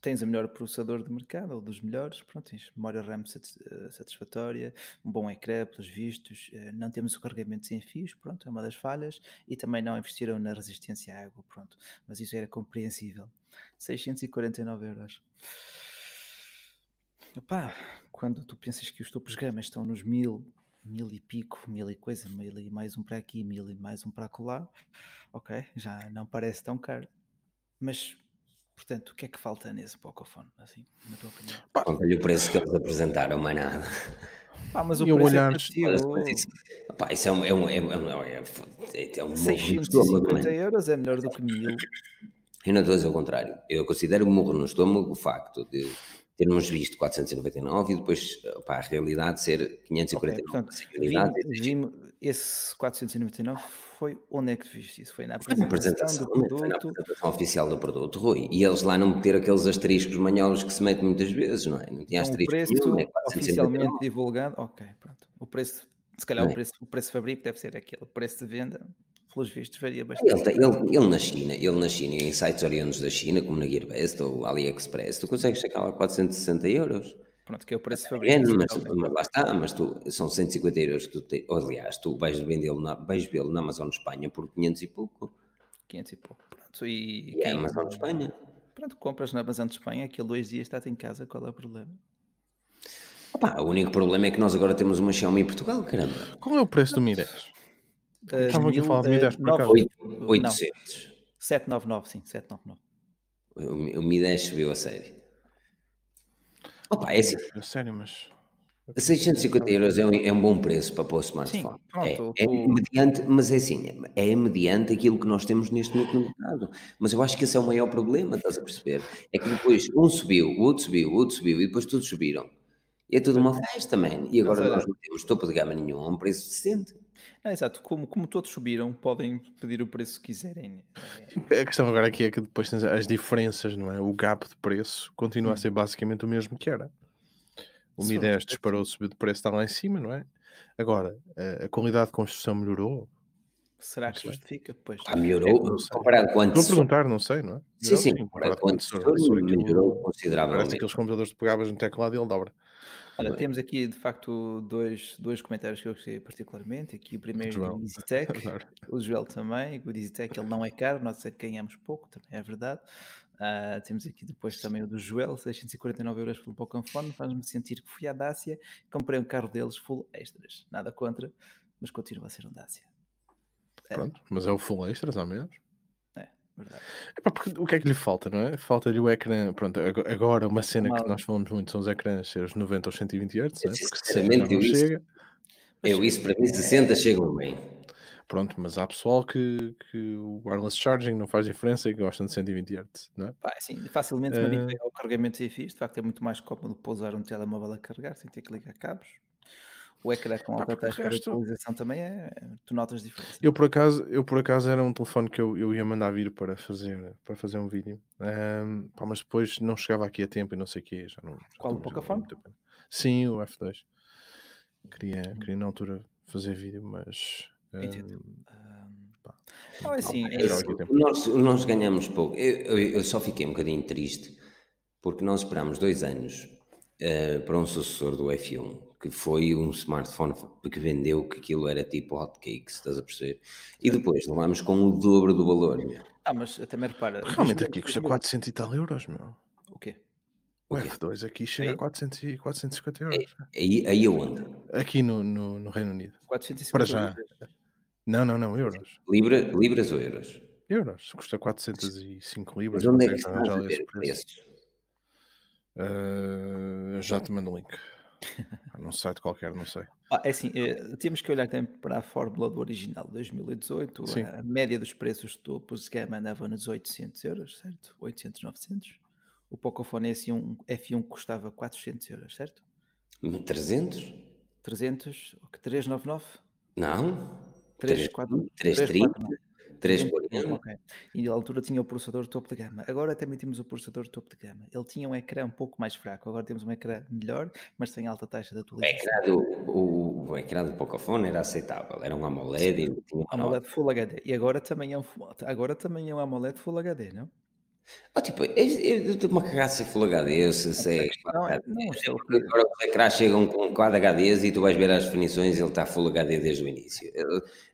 tens o melhor processador de mercado, ou dos melhores, pronto, tens memória RAM eh, satisfatória, um bom ecrã, pelos vistos, eh, não temos o carregamento sem fios, pronto, é uma das falhas, e também não investiram na resistência à água, pronto, mas isso era compreensível. 649 euros. Epá, quando tu pensas que os topos gama estão nos mil, mil e pico, mil e coisa, mil e mais um para aqui, mil e mais um para acolá, ok, já não parece tão caro. Mas, portanto, o que é que falta nesse Pocophone, assim, na tua opinião? Olha o preço que eles apresentaram, mais nada. Pá, mas o preço olhar, é isso, pá, isso é um, é um, é um, é um, é um 650 euros é melhor do que mil. Eu não estou a dizer o contrário. Eu considero morro no estômago o facto de termos visto 499 e depois para a realidade ser 549. Okay, portanto, vim, esse 499 foi onde é que viste isso? Foi na apresentação, foi na apresentação, do produto? Na apresentação oficial do produto, Rui. E eles lá não meteram aqueles asteriscos manhosos que se metem muitas vezes, não é? Não tinha asteriscos preço nenhum, é oficialmente divulgado, ok, pronto. O preço, se calhar é? o, preço, o preço de fabrico deve ser aquele, o preço de venda pelos vistos, varia bastante. Ele, ele, ele, na China, ele na China, em sites oriundos da China, como na Gearbest ou AliExpress, tu consegues chegar a 460 euros. Pronto, que é o preço fabricante. É, mas, mas, lá está, mas tu, são 150 euros que tu te, aliás, tu vais vendê-lo na, vais vê-lo na Amazon Espanha por 500 e pouco. 500 e pouco, pronto. E, e é Amazon Espanha. Pronto, compras na Amazon de Espanha, aquilo dois dias está em casa, qual é o problema? Opa, o único problema é que nós agora temos uma Xiaomi em Portugal, caramba. Qual é o preço do Mi 10? Estava aqui a falar de 10 por acaso. 800. 799, sim, 799. O, o Mi 10 subiu a sério. Opa, é assim. A sério, mas. 650 euros é um, é um bom preço para pôr o smartphone. Sim, pronto, é, é mediante, mas é assim, é mediante aquilo que nós temos neste momento no mercado. Mas eu acho que esse é o maior problema, estás a perceber? É que depois um subiu, o outro subiu, o outro subiu e depois todos subiram. E é tudo uma festa, man. E agora nós não temos topo de gama nenhum a um preço decente. É, exato, como, como todos subiram, podem pedir o preço que quiserem. A questão agora aqui é que depois tens as diferenças, não é? O gap de preço continua hum. a ser basicamente o mesmo que era. O Mi 10 disparou, subiu de preço, está lá em cima, não é? Agora, a, a qualidade de construção melhorou. Será que justifica? Pois. Ah, melhorou, é, comparado com antes. Vou perguntar, não sei, não é? Melhorou, sim, sim, comparado com antes, melhorou consideravelmente. Parece aqueles computadores que pegavas no teclado e ele dobra. Olha, temos aqui de facto dois, dois comentários que eu gostei particularmente. Aqui o primeiro do EasyTech, [LAUGHS] o Joel também. O EasyTech ele não é caro, nós ganhamos pouco, também é verdade. Uh, temos aqui depois também o do Joel, 649 euros pelo Pokémon. Faz-me sentir que fui à Dácia e comprei um carro deles full extras. Nada contra, mas continua a ser um Dácia. É. Pronto, mas é o full extras ao menos. É, o que é que lhe falta, não é? Falta-lhe o ecrã. Pronto, agora uma cena Mal. que nós falamos muito são os ecrãs ser os 90 ou 120 Hz, é? porque isso, chega. Eu isso para mim 60 chegam bem. Pronto, mas há pessoal que, que o wireless charging não faz diferença e gostam de 120 Hz, não é? Pá, sim, facilmente uh... o carregamento sem fios, de facto é muito mais cómodo pousar um telemóvel a carregar sem ter que ligar cabos. O ecrã com alta taxa de atualização também é. Tu notas diferença. Eu por acaso, eu por acaso era um telefone que eu, eu ia mandar vir para fazer, para fazer um vídeo. Um, pá, mas depois não chegava aqui a tempo e não sei o quê. Já não, já Qual o Pocophone? Sim, o F2. Queria, queria na altura fazer vídeo, mas. Um, não, é assim, é nós, nós ganhamos pouco. Eu, eu, eu, só fiquei um bocadinho triste porque nós esperámos dois anos uh, para um sucessor do F1 que foi um smartphone que vendeu que aquilo era tipo hotcakes, estás a perceber? E depois levámos com o dobro do valor. Meu. Ah, mas também repara. Realmente aqui custa 400 e tal euros, meu. O quê? O F2 aqui chega aí? a 400 e 450 euros. Aí, aí aonde? Aqui no, no, no Reino Unido. 450 Para já. Euros. Não, não, não, euros. Libra, libras ou euros? Euros. Custa 405 libras. Mas onde é que está a ver preço? Uh, já te mando o link. [LAUGHS] Num site qualquer, não sei. Ah, é assim, é, temos que olhar também para a fórmula do original, 2018. Sim. A, média dos preços topos de gama andava nos 800 euros, certo? 800, 900. o Pocophone F1, F1 custava 400 euros, certo? 300? 300, 399? Não. 340. 330? 340. Ok. E na altura tinha o processador topo de gama. Agora também temos o processador topo de gama. Ele tinha um ecrã um pouco mais fraco. Agora temos um ecrã melhor, mas tem alta taxa de atualização. O ecrã do, o, o ecrã do Pocophone era aceitável. Era um AMOLED. E tinha AMOLED Full HD. E agora também é um, agora também é um AMOLED Full HD, não? Oh, tipo, eu estou-me a cagar se é Full HD, se, se é. Não, é, não, é agora os ecrãs chegam com 4 HDs e tu vais ver as definições e ele está Full HD desde o início.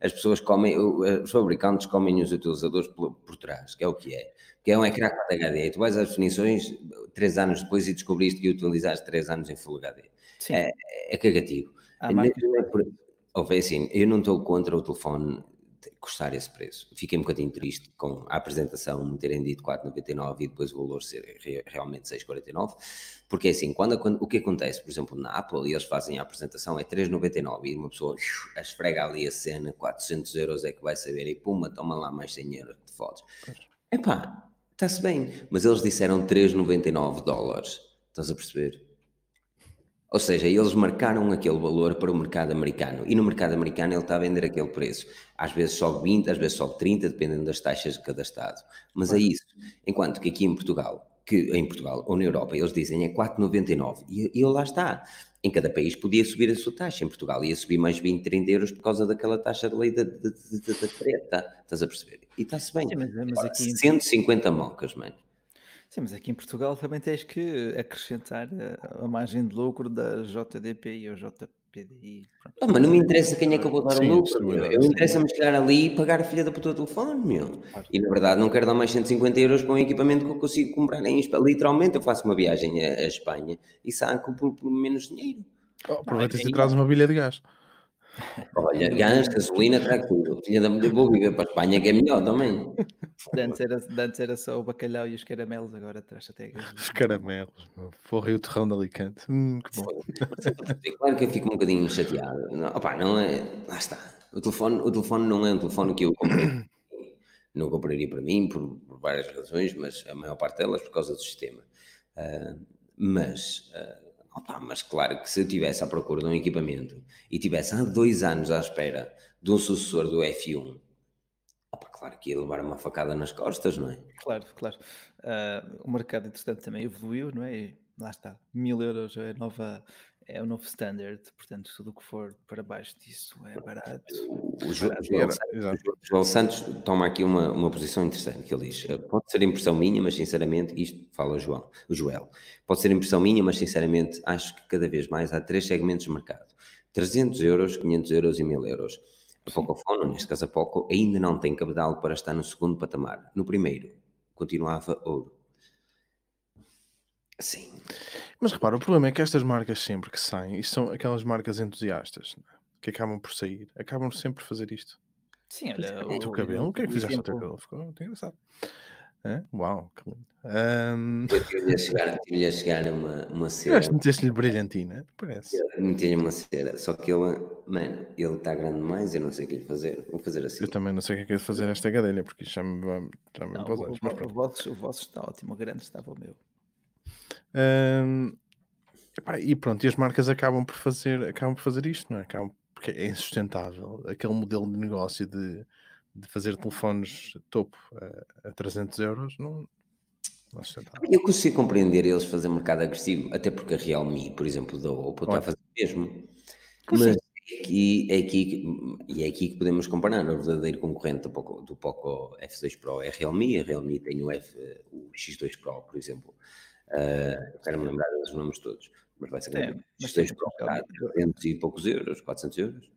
As pessoas comem, os fabricantes comem os utilizadores por, por trás, que é o que é. Que é um ecrã 4 HD e tu vais às definições 3 anos depois e descobriste que utilizaste 3 anos em Full HD. Sim. É, é cagativo. Ah, é por, assim, eu não estou contra o telefone custar esse preço. Fiquei um bocadinho triste com a apresentação me terem dito 4,99 e depois o valor ser realmente 6,49, porque assim, quando, quando, o que acontece, por exemplo, na Apple, e eles fazem a apresentação, é 3,99 e uma pessoa [LAUGHS] esfrega ali a cena, 400 euros é que vai saber, e puma, toma lá mais 100 euros de fotos. Epá, está-se bem, mas eles disseram 3,99 dólares, estás a perceber? Ou seja, eles marcaram aquele valor para o mercado americano e no mercado americano ele está a vender aquele preço. Às vezes sobe 20, às vezes sobe 30, dependendo das taxas de cada estado. Mas é isso. Enquanto que aqui em Portugal, que em Portugal ou na Europa eles dizem é 4,99 e, e lá está. Em cada país podia subir a sua taxa. Em Portugal ia subir mais 20, 30 euros por causa daquela taxa de lei da, da, da, da treta. Estás a perceber? E está-se bem. Sim, mas, mas aqui... 150 mocas, mano. Sim, mas aqui em Portugal também tens que acrescentar a, a margem de lucro da JDP ou JPDI. Ah, mas não me interessa quem é que eu vou dar o lucro. Eu, me interessa-me chegar ali e pagar a filha da puta do telefone, meu. Claro. E na verdade não quero dar mais 150 euros para um equipamento que eu consigo comprar em Espanha. Literalmente eu faço uma viagem a Espanha e saco por, por menos dinheiro. Oh, Aproveita-se e traz uma bilha de gás. Olha, gás, gasolina, trago tudo. Filha da mulher, vou viver para a Espanha, que é melhor também. [LAUGHS] Antes era, antes era só o bacalhau e os caramelos, agora traz até Os caramelos, porra, e o terrão de Alicante. Hum, que bom. Claro que eu fico um bocadinho chateado. Não, opa, não é. Lá está. O telefone, o telefone não é um telefone que eu comprei. Não compraria para mim por, por várias razões, mas a maior parte delas por causa do sistema. Uh, mas. Uh, Opa, mas claro que se eu tivesse à procura de um equipamento e tivesse há dois anos à espera de um sucessor do F1, opa, claro que ia levar uma facada nas costas, não é? Claro, claro. Uh, o mercado, entretanto, também evoluiu, não é? E lá está, mil euros é nova é o novo standard, portanto, tudo o que for para baixo disso é barato. O, João, João, João, Santos toma aqui uma, uma posição interessante, que ele diz, eh, pode ser impressão minha, mas sinceramente, isto fala João, o Joel, pode ser impressão minha, mas sinceramente acho que cada vez mais há três segmentos de mercado, 300 euros, 500 euros e 1000 euros. A Pocophone, neste caso a Poco, ainda não tem cabedal para estar no segundo patamar. No primeiro, continuava ouro. Sim. Mas repara, o problema é que estas marcas sempre que saem, e são aquelas marcas entusiastas é? que acabam por sair, acabam sempre por fazer isto. Sim, olha. O, teu cabelo, o que é que fizeste no teu cabelo? Ficou muito engraçado. É? Uau, que lindo. Um... Eu ia [LAUGHS] chegar, ia chegar a uma, uma cera. Eu meteste-lhe brilhantina, parece. Meti-lhe uma cera, só que ele, mano, ele está grande demais, eu não sei o que lhe fazer. Vou fazer assim. Eu também não sei o que é que é de fazer esta gadelha, porque já me, já me não, o, o, o, vosso, o vosso está ótimo, o grande estava o meu. Um, e pronto, e as marcas acabam por fazer, acabam por fazer isto, não é? Acabam, porque é insustentável. Aquele modelo de negócio de, de fazer telefones topo a, a 300 euros, não, não é Eu consigo compreender eles fazer mercado agressivo, até porque a Realme, por exemplo, da Oppo está a fazer o mesmo. Mas é aqui, é aqui, e é aqui que podemos comparar o verdadeiro concorrente do Poco, do Poco F2 Pro é a Realme, a Realme tem o, F, o X2 Pro, por exemplo, Uh, Quero-me lembrar dos nomes todos, mas vai ser é, mas tens para 300 e poucos euros, 400 euros.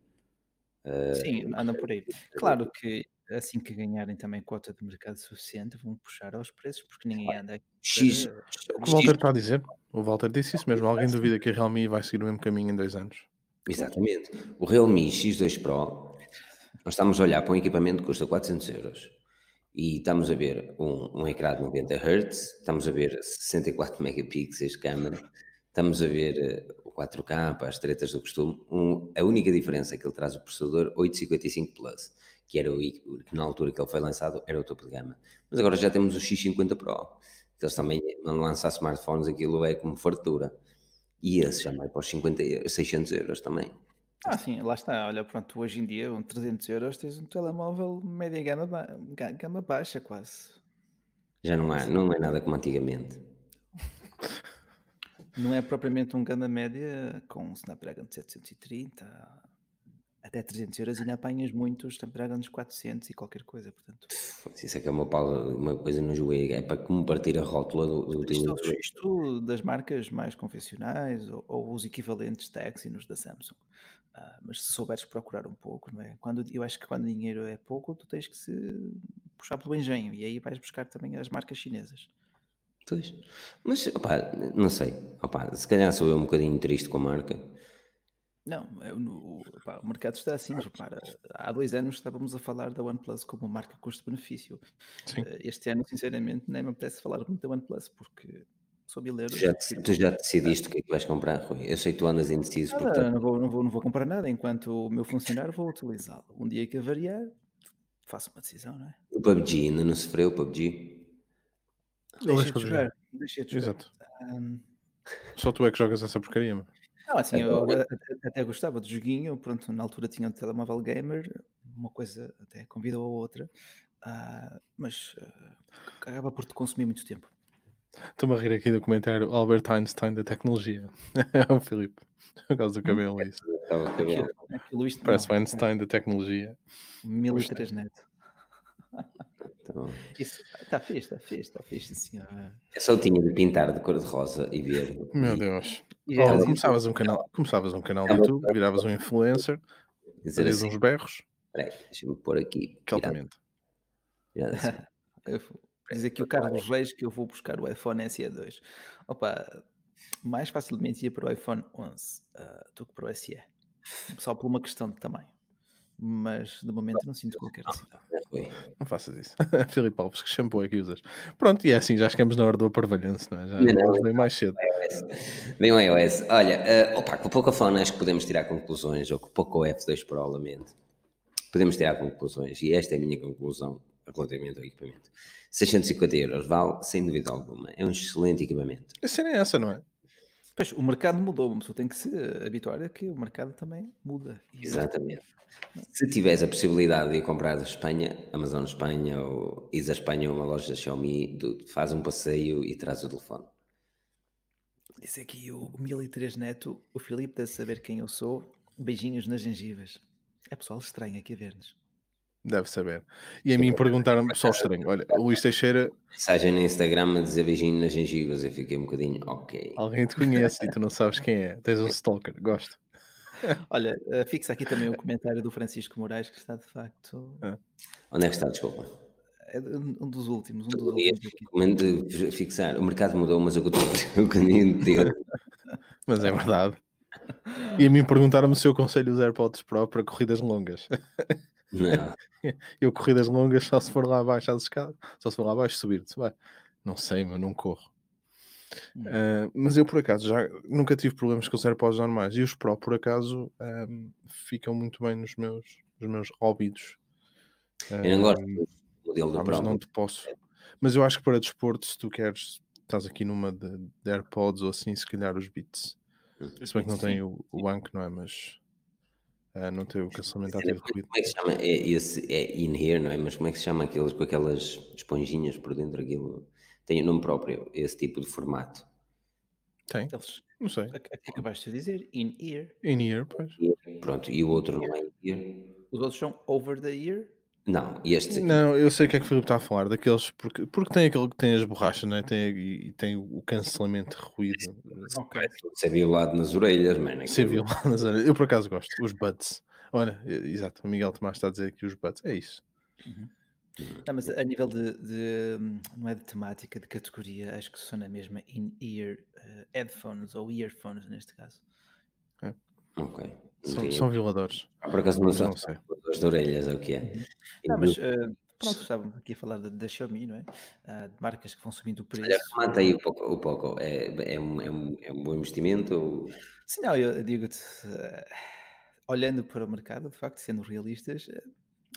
Uh, Sim, andam por aí. Claro que assim que ganharem também cota de mercado suficiente, vão puxar aos preços, porque ninguém anda aqui. X, o que o Walter está a dizer, o Walter disse isso mesmo. Alguém duvida que a Realme vai seguir o mesmo caminho em dois anos? Exatamente. O Realme X2 Pro, nós estamos a olhar para um equipamento que custa 400 euros e estamos a ver um, um ecrã de 90 Hz, estamos a ver 64 megapixels de câmera, estamos a ver uh, o 4K para as tretas do costume. Um, a única diferença é que ele traz o processador 855 Plus, que era o que na altura que ele foi lançado era o topo de gama. Mas agora já temos o X50 Pro, Eles também, não lançar smartphones, aquilo é como fartura. E esse já vai para os 50, 600 euros também. Ah, sim, lá está. Olha, pronto, hoje em dia, um 300 euros, tens um telemóvel média gama, ba gama baixa, quase. Já não há, não é nada como antigamente. Não é propriamente um gama média com um Snapdragon 730, até 300 euros ainda apanhas muitos Snapdragon 400 e qualquer coisa, portanto. Isso é que é uma, uma coisa no joelho, é para como partir a rótula do, do isto, isto, das marcas mais convencionais ou, ou os equivalentes da Exynos da Samsung. Uh, mas se souberes procurar um pouco, não é? Quando, eu acho que quando o dinheiro é pouco, tu tens que se puxar pelo engenho e aí vais buscar também as marcas chinesas. Pois. Mas, opa, não sei. Opa, se calhar sou eu um bocadinho triste com a marca. Não, é no, opa, o mercado está assim. Repara, há dois anos estávamos a falar da OnePlus como marca custo-benefício. Eh, este ano, sinceramente, nem me apetece falar muito da OnePlus porque Tu já, tu já decidiste o que é que vais comprar, Rui? Eu sei que tu andas indeciso. Porque... Não, vou, não, vou, não vou comprar nada. Enquanto o meu funcionário, vou utilizá-lo. Um dia que avariar, faço uma decisão, não é? O PUBG ainda não sofreu, o PUBG? Deixa de jogar. Deixa de jogar. Exato. Um... Só tu é que jogas essa porcaria, mano. Não, assim, eu até, até, gostava do joguinho, pronto, na altura tinha um telemóvel gamer, uma coisa até convidou a outra, uh, mas uh, acaba por te consumir muito tempo. Estou-me a rir aqui do comentário Albert Einstein da tecnologia. [LAUGHS] é o Filipe, por causa do cabelo, é isso. Aquilo, aquilo Parece o Einstein da tecnologia. 1003 neto. Então... Isso está fixe, está fixe, está fixe, senhora. Eu só tinha de pintar de cor de rosa e verde. Meu Deus. Oh, começavas, um canal, começavas um canal do YouTube, viravas um influencer, fazias assim. uns berros. Peraí, deixa-me pôr aqui. [LAUGHS] Altamente. Diz aqui o Carlos Reis que eu vou buscar o iPhone SE2. Opa, mais facilmente ia para o iPhone 11 uh, do que para o SE. Só por uma questão de tamanho mas de momento não sinto qualquer necessidade. Não faças isso. [LAUGHS] Filipe Alves, que shampoo é que usas? Pronto, e é assim, já chegamos na hora do aparvalhanço, não é? Já não, mais cedo. Bem o iOS. Olha, uh, opa, com o Pocophone acho que podemos tirar conclusões, ou com o Poco F2 Pro, lamento. Podemos tirar conclusões, e esta é a minha conclusão relativamente ao equipamento. 650 euros, vale sem dúvida alguma. É um excelente equipamento. A cena é essa, não é? Pois, o mercado mudou, uma pessoa tem que se habituar a que o mercado também muda. Exatamente. Se tiveres a possibilidade de comprar da Espanha, Amazon Espanha ou Isa Espanha ou uma loja da Xiaomi, faz um passeio e traz o telefone. Disse aqui o 1003 Neto, o Filipe deve saber quem eu sou. Beijinhos nas gengivas. É pessoal estranho aqui a ver-nos. Deve saber. E a mim perguntaram pessoal estranho. Olha, o Luís Teixeira. Mensagem no Instagram a dizer beijinho nas gengivas. Eu fiquei um bocadinho, ok. Alguém te conhece e tu não sabes quem é. Tens um stalker, gosto. Olha, uh, fixa aqui também o comentário do Francisco Moraes, que está de facto. Ah. Onde é que está? Desculpa. É um dos últimos. Um dos últimos Recomendo fixar. O mercado mudou, mas eu continuo [LAUGHS] inteiro. [LAUGHS] mas é verdade. E a mim perguntaram-me se eu aconselho os AirPods Pro para corridas longas. [LAUGHS] [LAUGHS] Eu corridas longas só se for lá abaixo às escadas, só se for lá abaixo subir-te. Não sei, mas não corro. Uh, mas eu, por acaso, já nunca tive problemas com os AirPods normais. E os Pro, por acaso, um, ficam muito bem nos meus, nos meus ouvidos. Eu não gosto do modelo do. Mas não te posso. Mas eu acho que para desporto, se tu queres, estás aqui numa de, de AirPods ou assim, se calhar os Beats. Hum. Se bem que não tem o, o Ank, não é? Mas uh, não tem o cancelamento ativo. Como é que se chama? É, esse, é in-here, não é? Mas como é que se chama aqueles com aquelas esponjinhas por dentro? Aquilo tem o nome próprio, esse tipo de formato. Tem? Eles, não sei. Acabaste de dizer in-ear. In-ear, pois. Pronto, e o outro não é in-ear. Os outros são over the ear? Não, este. Não, eu sei o que é que o Filipe está a falar, daqueles, porque, porque tem aquele que tem as borrachas, né? tem, e tem o cancelamento de ruído. Ok. Ser violado nas orelhas, mano. Ser violado nas orelhas. Eu por acaso gosto, os buds. Olha, exato, o Miguel Tomás está a dizer que os buds, é isso. Uhum. Não, mas a nível de, de, não é de temática, de categoria, acho que são na mesma in-ear uh, headphones ou earphones neste caso. É. Ok. São, são violadores. Ah, por acaso não, não sei. Violadores de orelhas é o que é. Não, mas uh, pronto, estávamos aqui a falar da Xiaomi, não é? Uh, de marcas que vão subindo o preço. Olha, mata aí o pouco. O pouco. É, é, um, é, um, é um bom investimento? Ou... Sim, não, eu digo-te, olhando para o mercado, de facto, sendo realistas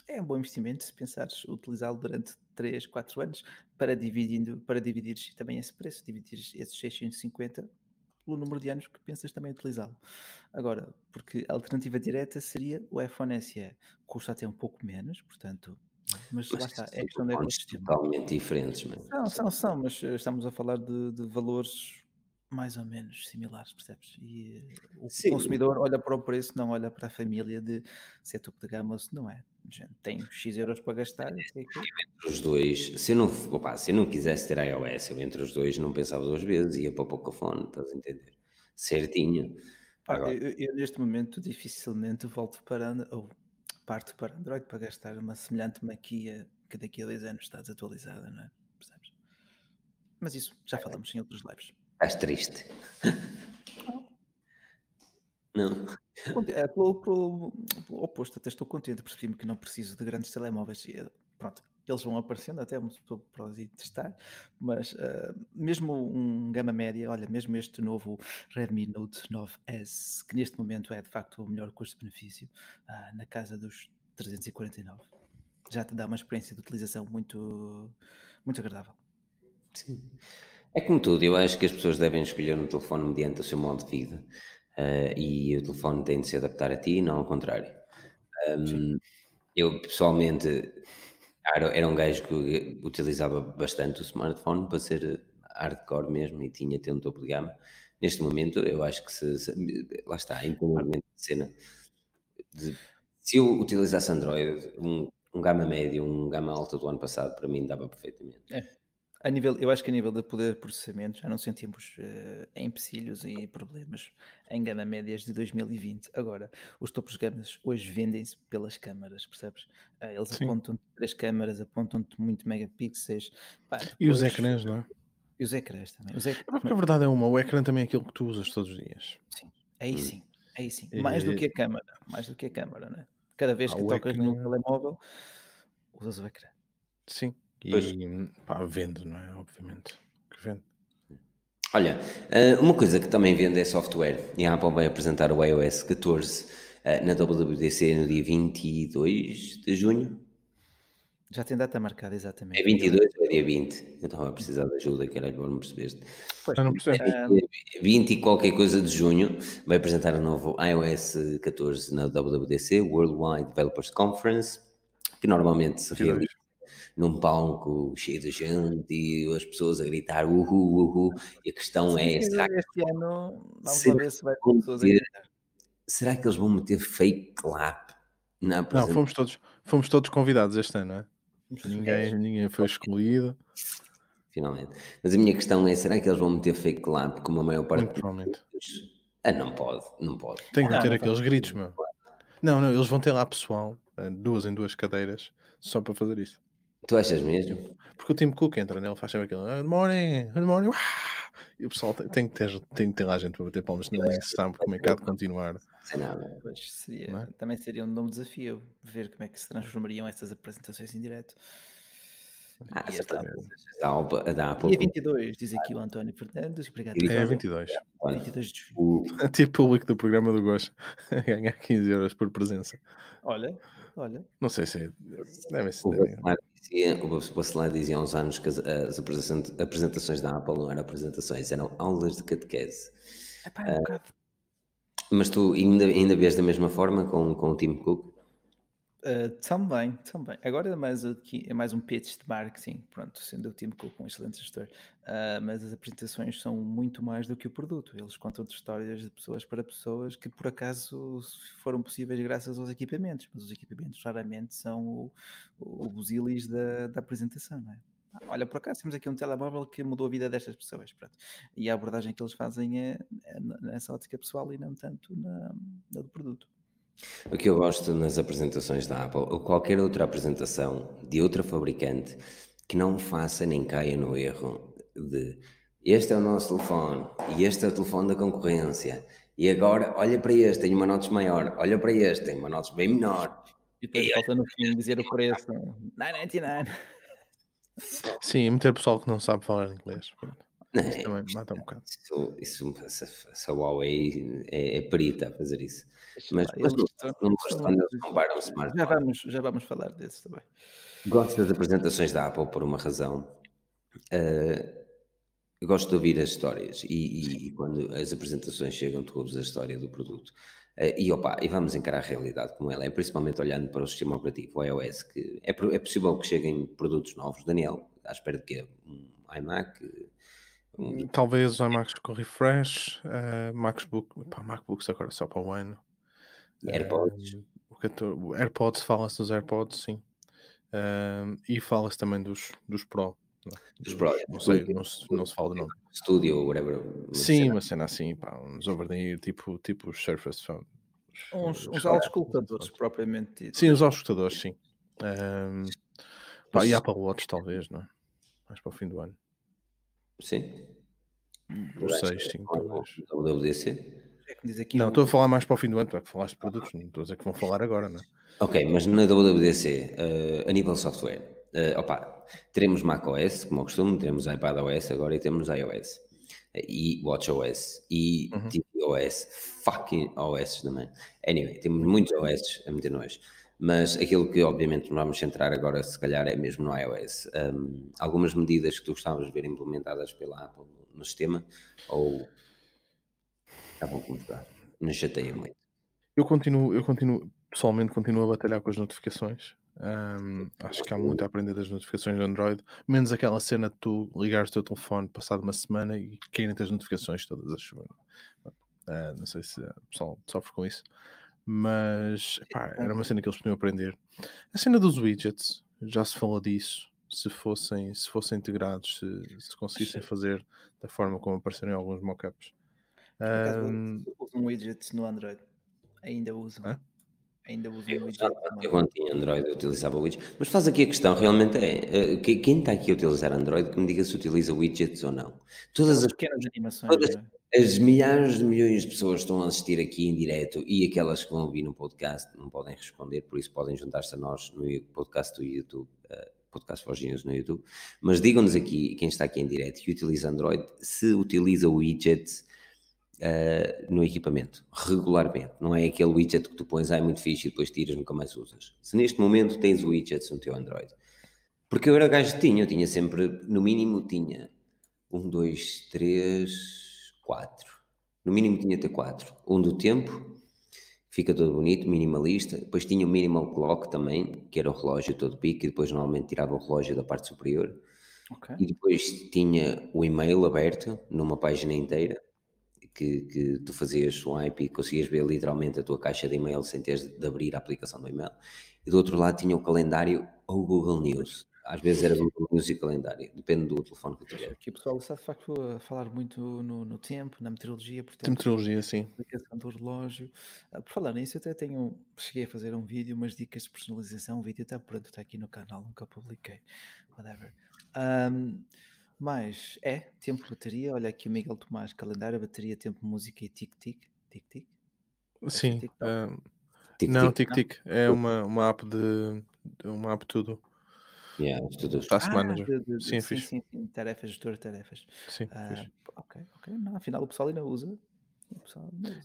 é um bom investimento se pensares utilizá-lo durante 3, 4 anos para, dividindo, para dividir também esse preço, dividir esses 650 pelo número de anos que pensas também utilizá-lo. Agora, porque a alternativa direta seria o iPhone SE, custa até um pouco menos, portanto, mas, mas lá está, é questão da totalmente diferentes, mas... São, são, são, mas eh, estamos a falar de, de valores mais ou menos similares, percebes? E eh, o Sim. consumidor olha para o preço, não olha para a família de se é topo de gama ou se não é. Gente, tem X euros para gastar. Entre os dois, se eu, não, opa, se eu não quisesse ter iOS, eu entre os dois não pensava duas vezes, ia para o Pocophone, estás a entender? Certinho. Agora... Eu, eu, neste momento dificilmente volto para ou parto para Android para gastar uma semelhante maquia que daqui a dois anos está desatualizada, não é? Percebes? Mas isso já falamos em outros lives. Estás triste. [LAUGHS] Não. É, pelo, pelo, pelo, oposto, até estou contente, percebi-me que não preciso de grandes telemóveis. E, pronto, eles vão aparecendo, até estou para ir testar, mas uh, mesmo um gama média, olha, mesmo este novo Redmi Note 9S, que neste momento é de facto o melhor custo-benefício, uh, na casa dos 349, já te dá uma experiência de utilização muito, muito agradável. Sim. É como tudo, eu acho que as pessoas devem escolher um telefone mediante o seu modo de vida uh, e o telefone tem de se adaptar a ti, não ao contrário. Um, eu pessoalmente era, um gajo que utilizava bastante o smartphone para ser hardcore mesmo e tinha tanto topo de gama. Neste momento, eu acho que se, se lá está, independentemente de cena, de, se eu utilizasse Android, um, um gama médio, um gama alta do ano passado, para mim dava perfeitamente. É. A nível, eu acho que a nível de poder de processamento já não sentimos uh, empecilhos e problemas em gama médias de 2020. Agora, os topos de gamas hoje vendem-se pelas câmaras, percebes? Uh, eles Sim. apontam três câmaras, apontam-te muito megapixels. Pá, depois, e os ecrãs, não é? E os ecrãs também. Os ec... Porque a verdade é uma, o ecrã também é aquilo que tu usas todos os dias. Sim, aí sim, aí sim. Mais e... do que a câmara, mais do que a câmara, né? Cada vez ah, que tocas ecrã... no telemóvel, usas o ecrã. Sim, e pá, vende, não é? Obviamente que vende. Olha, eh, uma coisa que também vende é software e a Apple vai apresentar o iOS 14 eh, na WWDC no dia 22 de junho. Já tem data marcada, exatamente. É 22 ou é dia 20? Eu estava a precisar de ajuda, que era agora não percebeste. Pois, não percebo. É 20 e qualquer coisa de junho vai apresentar o novo iOS 14 na WWDC, Worldwide Developers Conference, que normalmente se realiza num palco cheio de gente e as pessoas a gritar uhu, uhu, e a questão Sim, é, será que, este ano, vamos ver se vai ter pessoas a gritar. Será que eles vão meter fake clap na Não, fomos todos, fomos todos convidados este ano, não é? Ninguém, ninguém foi excluído. Finalmente. Mas a minha questão é, será que eles vão meter fake clap como a maior parte provavelmente. Ah, não pode, não pode. Tem que ah, ter aqueles gritos, meu. Não, não, eles vão ter lá pessoal, eh, duas em duas cadeiras, só para fazer isso. Tu achas mesmo? Porque o Tim Cook entra nele, faz sempre aquilo, good morning, good morning, e o pessoal tem, tem, que, ter, tem que ter lá gente para bater palmas, nem se sabe como é que há de continuar. Sem nada. Pois seria, é? Também seria um novo desafio, ver como é que se transformariam essas apresentações em direto. Ah, dá, dá, dá Dia 22, diz aqui o António Fernandes. Obrigado. É 22. 22 de julho. [LAUGHS] O tipo público do programa do Gosto [LAUGHS] ganhar 15 euros por presença. Olha, olha. Não sei se é. Deve ser. Dizia, o Bacelar dizia há uns anos que as, as, apresentações da Apple não eram apresentações, eram aulas de catequese. Epá, é um uh, mas tu ainda, ainda vês da mesma forma com, com o Tim Cook? Uh, também, também. Agora é mais, aqui, é mais um pitch de marketing, pronto, sendo o Tim Cook um excelente gestor, uh, mas as apresentações são muito mais do que o produto. Eles contam de histórias de pessoas para pessoas que por acaso foram possíveis graças aos equipamentos, mas os equipamentos raramente são o, o busilis da, da apresentação, não é? Olha, por acaso temos aqui um telemóvel que mudou a vida destas pessoas, pronto. E a abordagem que eles fazem é, é nessa ótica pessoal e não tanto na, na do produto. O que eu gosto nas apresentações da Apple, ou qualquer outra apresentação de outra fabricante, que não faça nem caia no erro de este é o nosso telefone e este é o telefone da concorrência. E agora, olha para este, tem uma nota maior. Olha para este, tem uma nota bem menor. E depois falta no fim dizer o preço. 9,99. Sim, meter pessoal que não sabe falar inglês. Isso também mata um bocado. Isso, isso, essa, Huawei é, é perita a fazer isso. Mas, mas não, não eles comparam smartphones. Já vamos, já vamos falar desse também. Gosto das apresentações da Apple por uma razão. Uh, gosto de ouvir as histórias e, e, e, quando as apresentações chegam, tu ouves a história do produto. Uh, e, opa, e vamos encarar a realidade como ela é, principalmente olhando para o sistema operativo, o iOS, que é, é possível que cheguem produtos novos. Daniel, à espera de quê? Um iMac? Um... Talvez os iMacs com refresh, uh, MacBook, pá, MacBooks agora só para o ano. AirPods. Uh, AirPods, fala-se dos AirPods, sim. Uh, e fala-se também dos, dos Pro. Dos Pro. Não sei, não se, não se fala de nome. Studio ou whatever. Sim, cena. uma cena assim, pá, uns over the ear, tipo, tipo os Surface Phone. Uns, uns auscultadores, propriamente dito. Sim, os auscultadores, sim. Um, pá, e Apple Watch, talvez, não é? Mais para o fim do ano. Sim. Os 6, 5, talvez. WDC? É não, estou a falar mais para o fim do ano, tu é que falaste de produtos, não estou a dizer que vão falar agora, não é? Ok, mas na WWDC, uh, a nível de software, uh, opa, teremos macOS, como é costume, teremos iPadOS agora e temos iOS. E WatchOS e uhum. tvOS, fucking OS também. Anyway, temos muitos OS a meter nós. Mas aquilo que obviamente não vamos centrar agora, se calhar, é mesmo no iOS. Um, algumas medidas que tu gostavas de ver implementadas pela Apple no sistema, ou estavam como está? Não chateia muito. Eu continuo, eu continuo, pessoalmente continuo a batalhar com as notificações. Um, acho que há muito a aprender das notificações do Android, menos aquela cena de tu ligares o teu telefone passado uma semana e caírem as notificações todas as semanas. Uh, não sei se o pessoal sofre com isso, mas pá, era uma cena que eles podiam aprender. A cena dos widgets, já se falou disso. Se fossem, se fossem integrados, se, se conseguissem fazer da forma como apareceram em alguns mockups. Um, usam widgets no Android. Ainda usam. É? Ainda usam eu, widgets. Eu Android eu utilizava widgets. Mas faz aqui a questão, realmente é, eh, quem está aqui a utilizar Android que me diga se utiliza widgets ou não. Todas as pequenas animações. Todas, é? as milhares de milhões de pessoas estão a assistir aqui em direto e aquelas que vão ouvir no podcast não podem responder, por isso podem juntar-se a nós no podcast do YouTube, uh, podcast Forginhos no YouTube. Mas digam-nos aqui, quem está aqui em direto e utiliza Android, se utiliza widgets uh, no equipamento, regularmente. Não é aquele widget que tu pões, ah, é muito fixe e depois tiras nunca mais usas. Se neste momento tens widgets no teu Android. Porque eu era gajo que tinha, eu tinha sempre, no mínimo tinha um, dois, três, quatro. No mínimo tinha até quatro. Um do tempo, fica todo bonito, minimalista. Depois tinha o minimal clock também, que era o relógio todo pico, e depois normalmente tirava o relógio da parte superior. Okay. E depois tinha o e-mail aberto numa página inteira que, que tu fazias swipe e conseguias ver literalmente a tua caixa de e-mail sem teres de abrir a aplicação do e-mail. E do outro lado tinha o calendário ou o Google News. Às vezes era Google News e calendário, depende do telefone que tu tiver. Aqui o pessoal está de facto a falar muito no, no tempo, na meteorologia, portanto, meteorologia, sim. aplicação do relógio. Ah, por falar nisso, eu até tenho, cheguei a fazer um vídeo, umas dicas de personalização, o vídeo está pronto, está aqui no canal, nunca publiquei, whatever. Um, mas é, tempo bateria. Olha aqui o Miguel Tomás, calendário, bateria, tempo, música e tic-tic. Tic-tic. Sim. Uh, tic, não, tic-tic. É uma, uma app de. Uma app tudo. Yeah, tudo. Task ah, Manager. De, de, sim, sim, sim, sim, Tarefas, gestor de tarefas. Sim, uh, ok, ok. Não, afinal o pessoal ainda usa.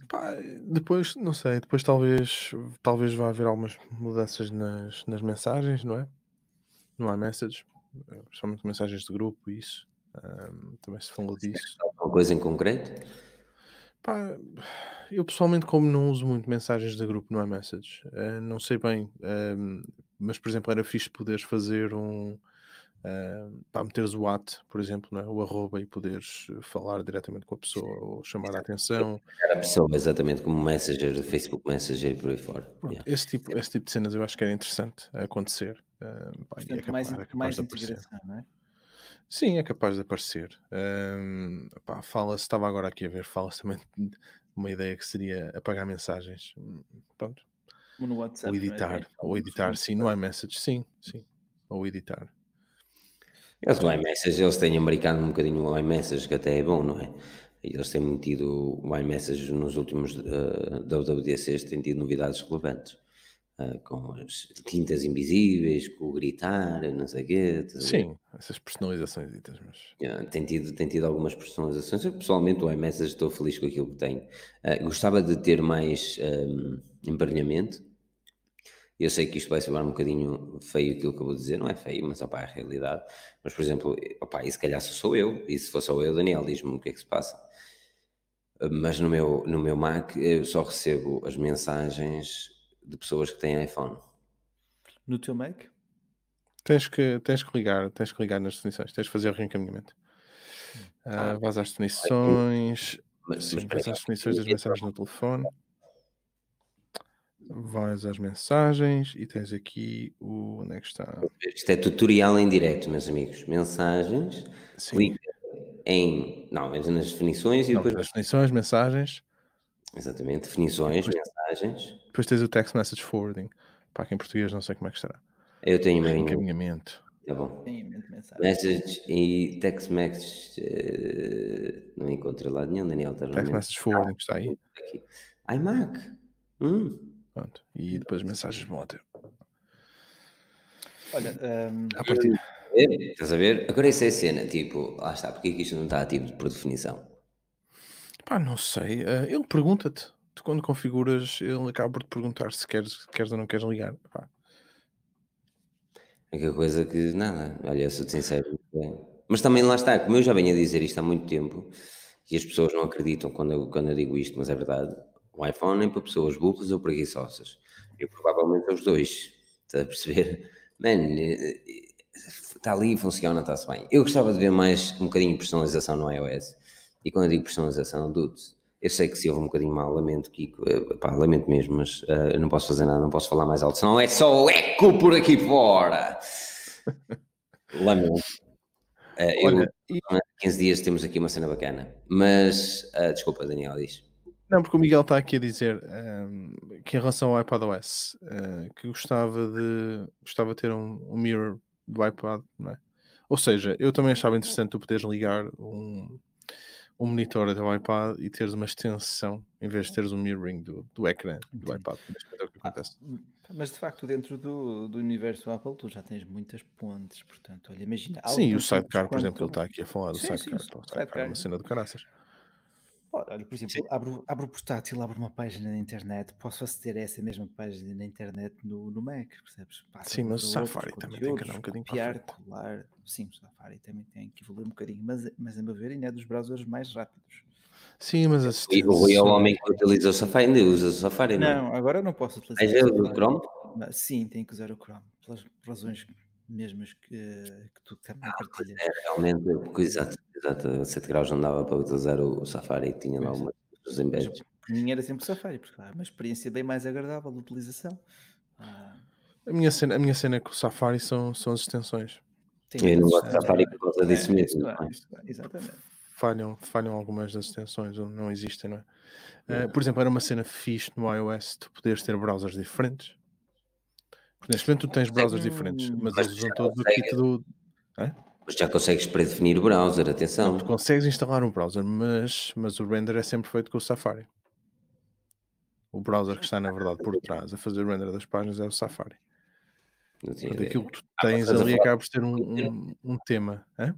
Pá, depois, não sei, depois talvez, talvez vá haver algumas mudanças nas, nas mensagens, não é? No iMessage. Eh, principalmente mensagens de grupo, isso. Um, também se falou disso. Alguma coisa em concreto? Pá, eu pessoalmente, como não uso muito mensagens de grupo no iMessage, uh, não sei bem, um, mas por exemplo, era fixe poderes fazer um. Uh, para meteres o at, por exemplo, né? o arroba e poderes falar diretamente com a pessoa ou chamar a atenção. A pessoa, exatamente como Messenger, Facebook Messenger e por aí fora. Yeah. Esse, tipo, esse tipo de cenas eu acho que era interessante acontecer. Uh, pá, Portanto, é capaz, mais, é capaz mais de integração, não é? Sim, é capaz de aparecer. Um, fala-se, estava agora aqui a ver, fala-se também [LAUGHS] de uma ideia que seria apagar mensagens. Pronto. No WhatsApp, ou é? editar, é? ou editar, sim, no iMessage, sim, sim. Ou editar. Eles no iMessage, eles têm americano um bocadinho o iMessage, que até é bom, não é? Eles têm tido o iMessage nos últimos uh, WWDCs, têm tido novidades relevantes. Uh, com as tintas invisíveis, com o gritar, não sei o quê. Sim, essas personalizações ditas, mas... Tem, tido, tem tido algumas personalizações. Eu, pessoalmente, o iMessage estou feliz com aquilo que tenho. Uh, gostava de ter mais um, emparelhamento. Eu sei que isto vai soar um bocadinho feio aquilo que eu vou dizer, não é feio, mas opa, é a realidade. Mas, por exemplo, opa, e se calhar só sou eu, e se for só eu, Daniel, diz-me o que é que se passa. Mas no meu, no meu Mac eu só recebo as mensagens de pessoas que têm iPhone. No teu Mac? Tens que, tens que ligar, tens que ligar nas definições, tens que fazer o reencaminhamento. Uh, vais às definições, mas, vais às definições das mensagens no telefone. Vais às mensagens e tens aqui o. Onde é que está? Isto é tutorial em direto, meus amigos. Mensagens, sim. clica em. Não, mas nas definições e não, depois. Nas definições, mensagens. Exatamente, definições, depois, mensagens. Depois tens o text message forwarding. Para aqui em português não sei como é que estará. Eu tenho meu encaminhamento. Tá bom. Message e text message uh, não encontro lá nenhum, Daniel. Tá text message forwarding está aí. Aqui. iMac. Hum. Pronto. E depois mensagens vão ter. Olha, um... a partir. Estás a ver? Agora isso é cena, tipo, lá está, porque é que isto não está ativo por definição? Pá, não sei. Uh, ele pergunta-te. Tu quando configuras, ele acaba por te perguntar se queres, queres ou não queres ligar. Pá. É que coisa que, nada, olha, sou sincero. Mas também lá está, como eu já venho a dizer isto há muito tempo, e as pessoas não acreditam quando eu, quando eu digo isto, mas é verdade, o iPhone é para pessoas burras ou preguiçosas. Eu provavelmente os dois, estás a perceber? Mano, está ali, funciona, está-se bem. Eu gostava de ver mais um bocadinho de personalização no iOS. E quando eu digo personalização, dudes, eu sei que se houve um bocadinho mal, lamento, Kiko, eh, pá, lamento mesmo, mas uh, não posso fazer nada, não posso falar mais alto, senão é só eco por aqui fora. [LAUGHS] lamento. Uh, Olha, eu, e... 15 dias temos aqui uma cena bacana, mas uh, desculpa, Daniel, diz. Não, porque o Miguel está aqui a dizer um, que em relação ao iPadOS, uh, que gostava de, gostava de ter um, um mirror do iPad, não é? Ou seja, eu também achava interessante tu poderes ligar um, um monitor do iPad e teres uma extensão em vez de teres um mirroring do, do ecrã do iPad. É o que acontece. Mas de facto, dentro do, do universo Apple, tu já tens muitas pontes. Portanto, olha, imagina. Sim, o Sidecar, por exemplo, ele está aqui a falar do sim, Sidecar. Sim, o sidecar é uma cena de caraças. Olha, por exemplo, abro, abro o portátil, abro uma página na internet, posso aceder a essa mesma página na internet no, no Mac, percebes? Passa sim, mas o Safari também tem que andar um bocadinho copiar, colar. Sim, o Safari também tem que evoluir um bocadinho, mas, mas a meu ver ainda é dos browsers mais rápidos. Sim, mas a E o Rui é o homem que utiliza o Safari, ainda usa o Safari, não? Não, agora não posso utilizar. Mas é o Chrome? Sim, tenho que usar o Chrome, pelas razões mesmas que, que tu também ah, partilhas. É, realmente, exato, exato, a 7 graus não dava para utilizar o, o Safari, tinha lá uma os embeds. Mim era sempre o Safari, porque é uma experiência bem mais agradável de utilização. Ah. A, minha cena, a minha cena com o Safari são, são as extensões. eu não gosto de Safari por causa disso é, mesmo. É, exatamente. Falham, falham algumas das extensões, ou não existem, não é? Uh, por exemplo, era uma cena fixe no iOS tu poderes ter browsers diferentes. Porque neste momento tu tens browsers diferentes, mas, mas eles usam todos o kit do. É? Mas já consegues predefinir o browser, atenção. Não, consegues instalar um browser, mas, mas o render é sempre feito com o Safari. O browser que está, na verdade, por trás a fazer o render das páginas é o Safari. Aquilo que tu ah, tens ah, ali acaba por ter um, um, um tema. É?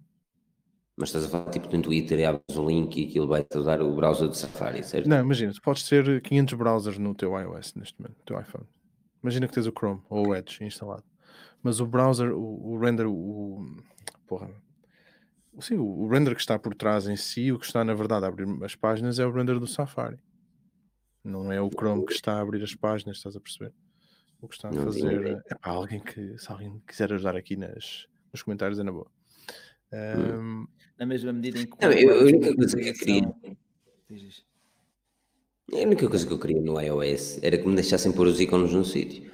Mas estás a falar tipo no Twitter e abres um link e aquilo vai-te dar o browser do Safari, certo? Não, imagina, tu podes ter 500 browsers no teu iOS neste momento, no teu iPhone. Imagina que tens o Chrome ou o Edge instalado. Mas o browser, o, o render, o, porra. Sim, o, render que está por trás em si, o que está na verdade a abrir as páginas é o render do Safari. Não é o Chrome que está a abrir as páginas, estás a perceber? O que está a fazer é para alguém que, se alguém quiser ajudar aqui nas, nos comentários, é na boa. Um... Na mesma medida em que. Não, eu, a única coisa que eu queria. A única coisa que eu queria no iOS era que me deixassem pôr os ícones no sítio.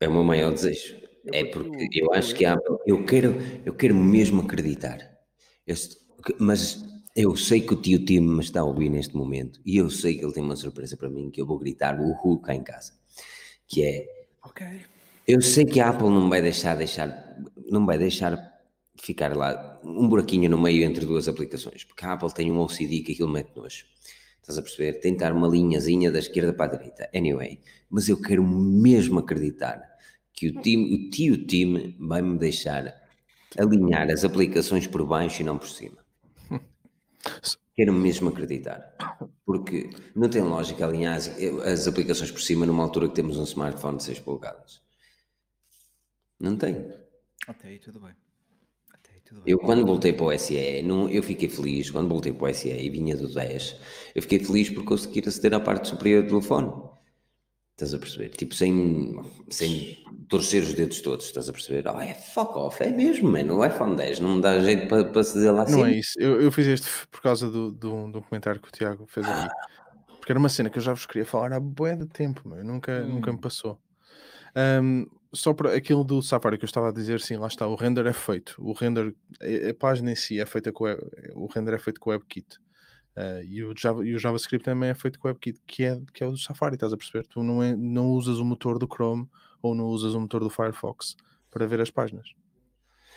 É o meu maior desejo. É porque eu acho que há, eu quero, eu quero mesmo acreditar. Eu, mas eu sei que o tio Tim me está a ouvir neste momento e eu sei que ele tem uma surpresa para mim que eu vou gritar o Hu cá em casa. Que é. Ok. Eu sei que a Apple não vai deixar, deixar, não vai deixar ficar lá um buraquinho no meio entre duas aplicações, porque a Apple tem um OCD que aquilo mete nojo. Estás a perceber? Tentar uma linhazinha da esquerda para a direita. Anyway, mas eu quero mesmo acreditar que o, time, o tio time vai-me deixar alinhar as aplicações por baixo e não por cima. [LAUGHS] Quero mesmo acreditar. Porque não tem lógica alinhar as, as, aplicações por cima numa altura que temos um smartphone de 6 polegadas. Não tem. Até aí tudo bem. Eu quando voltei para o SE, não, eu fiquei feliz, quando voltei para o SE e vinha do 10, eu fiquei feliz por conseguir aceder à parte superior do telefone. Estás a perceber? Tipo, sem, sem torcer os dedos todos, estás a perceber? Oh, é fuck off, é mesmo, mano. O iPhone 10 não me dá jeito para, para dizer lá assim. Não é isso. Eu, eu fiz este por causa do, do, do comentário que o Tiago fez aqui. Porque era uma cena que eu já vos queria falar há bué de tempo, mas nunca, hum. nunca me passou. Um, só para aquilo do Safari que eu estava a dizer, sim, lá está. O render é feito. O render, a, a página em si é feita com. O render é feito com o WebKit. Uh, e, o Java, e o JavaScript também é feito com o WebKit, que é, que é o do Safari, estás a perceber? Tu não, é, não usas o motor do Chrome ou não usas o motor do Firefox para ver as páginas.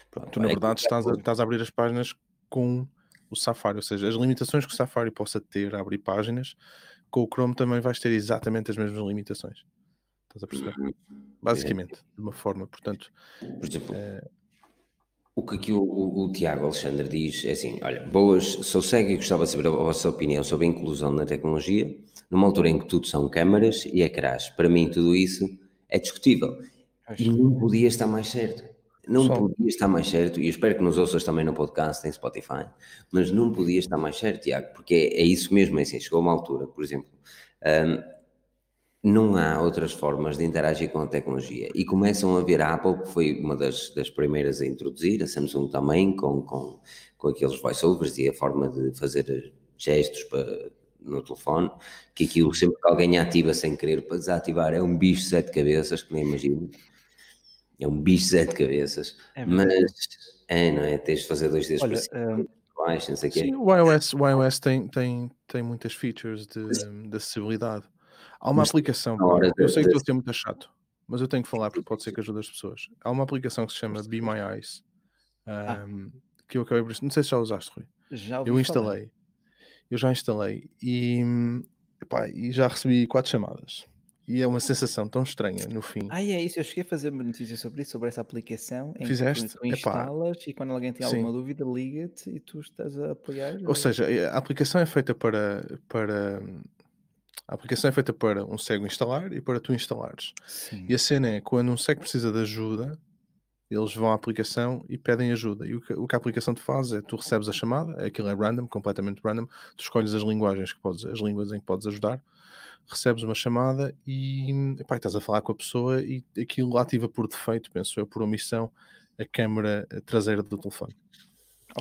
Pronto, tu, na verdade, estás a, estás a abrir as páginas com o Safari, ou seja, as limitações que o Safari possa ter a abrir páginas, com o Chrome também vais ter exatamente as mesmas limitações. Estás a perceber? Uhum. Basicamente, de uma forma, portanto. Por exemplo, é, o que aqui o, o, o, Tiago Alexandre diz é assim: olha, boas, sou cego e gostava de saber a vossa opinião sobre a inclusão na tecnologia, numa altura em que tudo são câmaras e ecrãs. Para mim, tudo isso é discutível. E não podia estar mais certo. Não Só. podia estar mais certo, e espero que nos ouças também no podcast, em Spotify, mas não podia estar mais certo, Tiago, porque é, é isso mesmo, é assim, chegou uma altura, por exemplo, um, não há outras formas de interagir com a tecnologia. E começam a ver a Apple, que foi uma das, das primeiras a introduzir, a Samsung também, com, com, com aqueles voiceovers e a forma de fazer gestos para, no telefone, que aquilo sempre que alguém ativa sem querer para desativar é um bicho de sete cabeças, que nem imagino. É um bicho de sete cabeças. É mas é, não é? Tens de fazer dois dedos Olha, para cima. Baixo, não sei sim, o iOS, o iOS tem, tem, tem muitas features de, de acessibilidade. Há uma mas, aplicação, eu sei que estou a ser muito chato, mas eu tenho que falar porque pode ser que ajude as pessoas. Há uma aplicação que se chama Be My Eyes, um, ah. que eu acabei por. Não sei se já usaste, Rui. Já eu instalei. Falar. Eu já instalei e, epá, e já recebi quatro chamadas. E é uma sensação tão estranha no fim. Ah, é isso. Eu cheguei a fazer uma notícia sobre isso, sobre essa aplicação. Em Fizeste? Que tu instalas Epá. e quando alguém tem alguma Sim. dúvida, liga-te e tu estás a apoiar. Ou seja, a aplicação é feita para, para a aplicação é feita para um cego instalar e para tu instalares. Sim. E a cena é quando um cego precisa de ajuda, eles vão à aplicação e pedem ajuda. E o que, o que a aplicação te faz é tu recebes a chamada, aquilo é random, completamente random, tu escolhes as linguagens que podes, as línguas em que podes ajudar, recebes uma chamada e epá, estás a falar com a pessoa e aquilo ativa por defeito, penso eu, por omissão, a câmera traseira do telefone.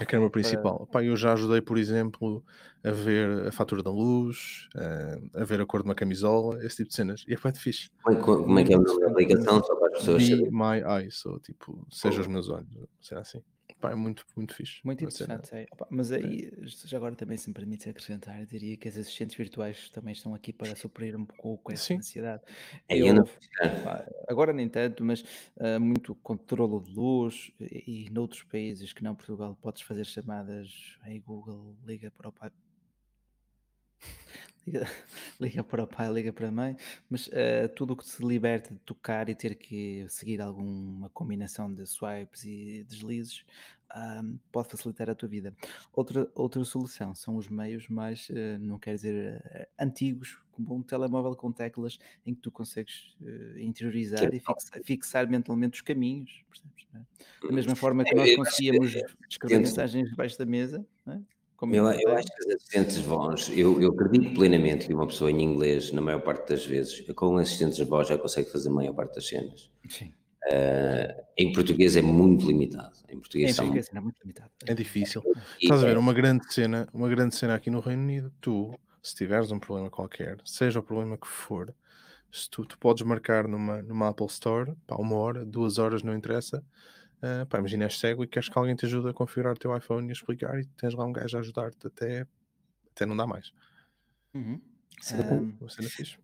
A câmara principal. Pá, eu já ajudei, por exemplo, a ver a fatura da luz, a, a ver a cor de uma camisola, esse tipo de cenas. E é muito fixe. Como é, que é a aplicação? Só para as pessoas Be my eyes, ou tipo, seja os meus olhos, será assim. Pá, é muito, muito fixe. Muito interessante. É. Opa, mas aí, já agora também, se me permite acrescentar, eu diria que as assistentes virtuais também estão aqui para suprir um pouco essa Sim. necessidade. É, eu, não... agora nem tanto, mas uh, muito controlo de luz e, e noutros países que não Portugal podes fazer chamadas aí Google liga para o pai liga, [LAUGHS] liga para o pai, liga para a mãe, mas uh, tudo o que se liberta de tocar e ter que seguir alguma combinação de swipes e deslizes um, pode facilitar a tua vida. Outra, outra solução são os meios mais, uh, não quer dizer uh, antigos, como um telemóvel com teclas em que tu consegues interiorizar e fixar, fixar, mentalmente os caminhos, percebes, é? Da mesma forma que nós conseguíamos escrever mensagens debaixo da mesa, é? Como eu, eu acho que as assistentes de voz, eu, eu acredito plenamente que uma pessoa em inglês, na maior parte das vezes, com assistentes de voz já consegue fazer a maior parte das cenas. Sim. Uh, em português é muito limitado. Em português, em português é muito limitado. É difícil. E, Estás a ver, uma grande cena, uma grande cena aqui no Reino Unido, tu, se tiveres um problema qualquer, seja o problema que for, se tu, tu podes marcar numa, numa Apple Store, pá, uma hora, duas horas, não interessa, Uh, pá, imagina és cego e queres que alguém te ajude a configurar o teu iPhone e a explicar e tens lá um gajo a ajudar-te até, até não dá mais. Uhum. Isso é um... Fiz.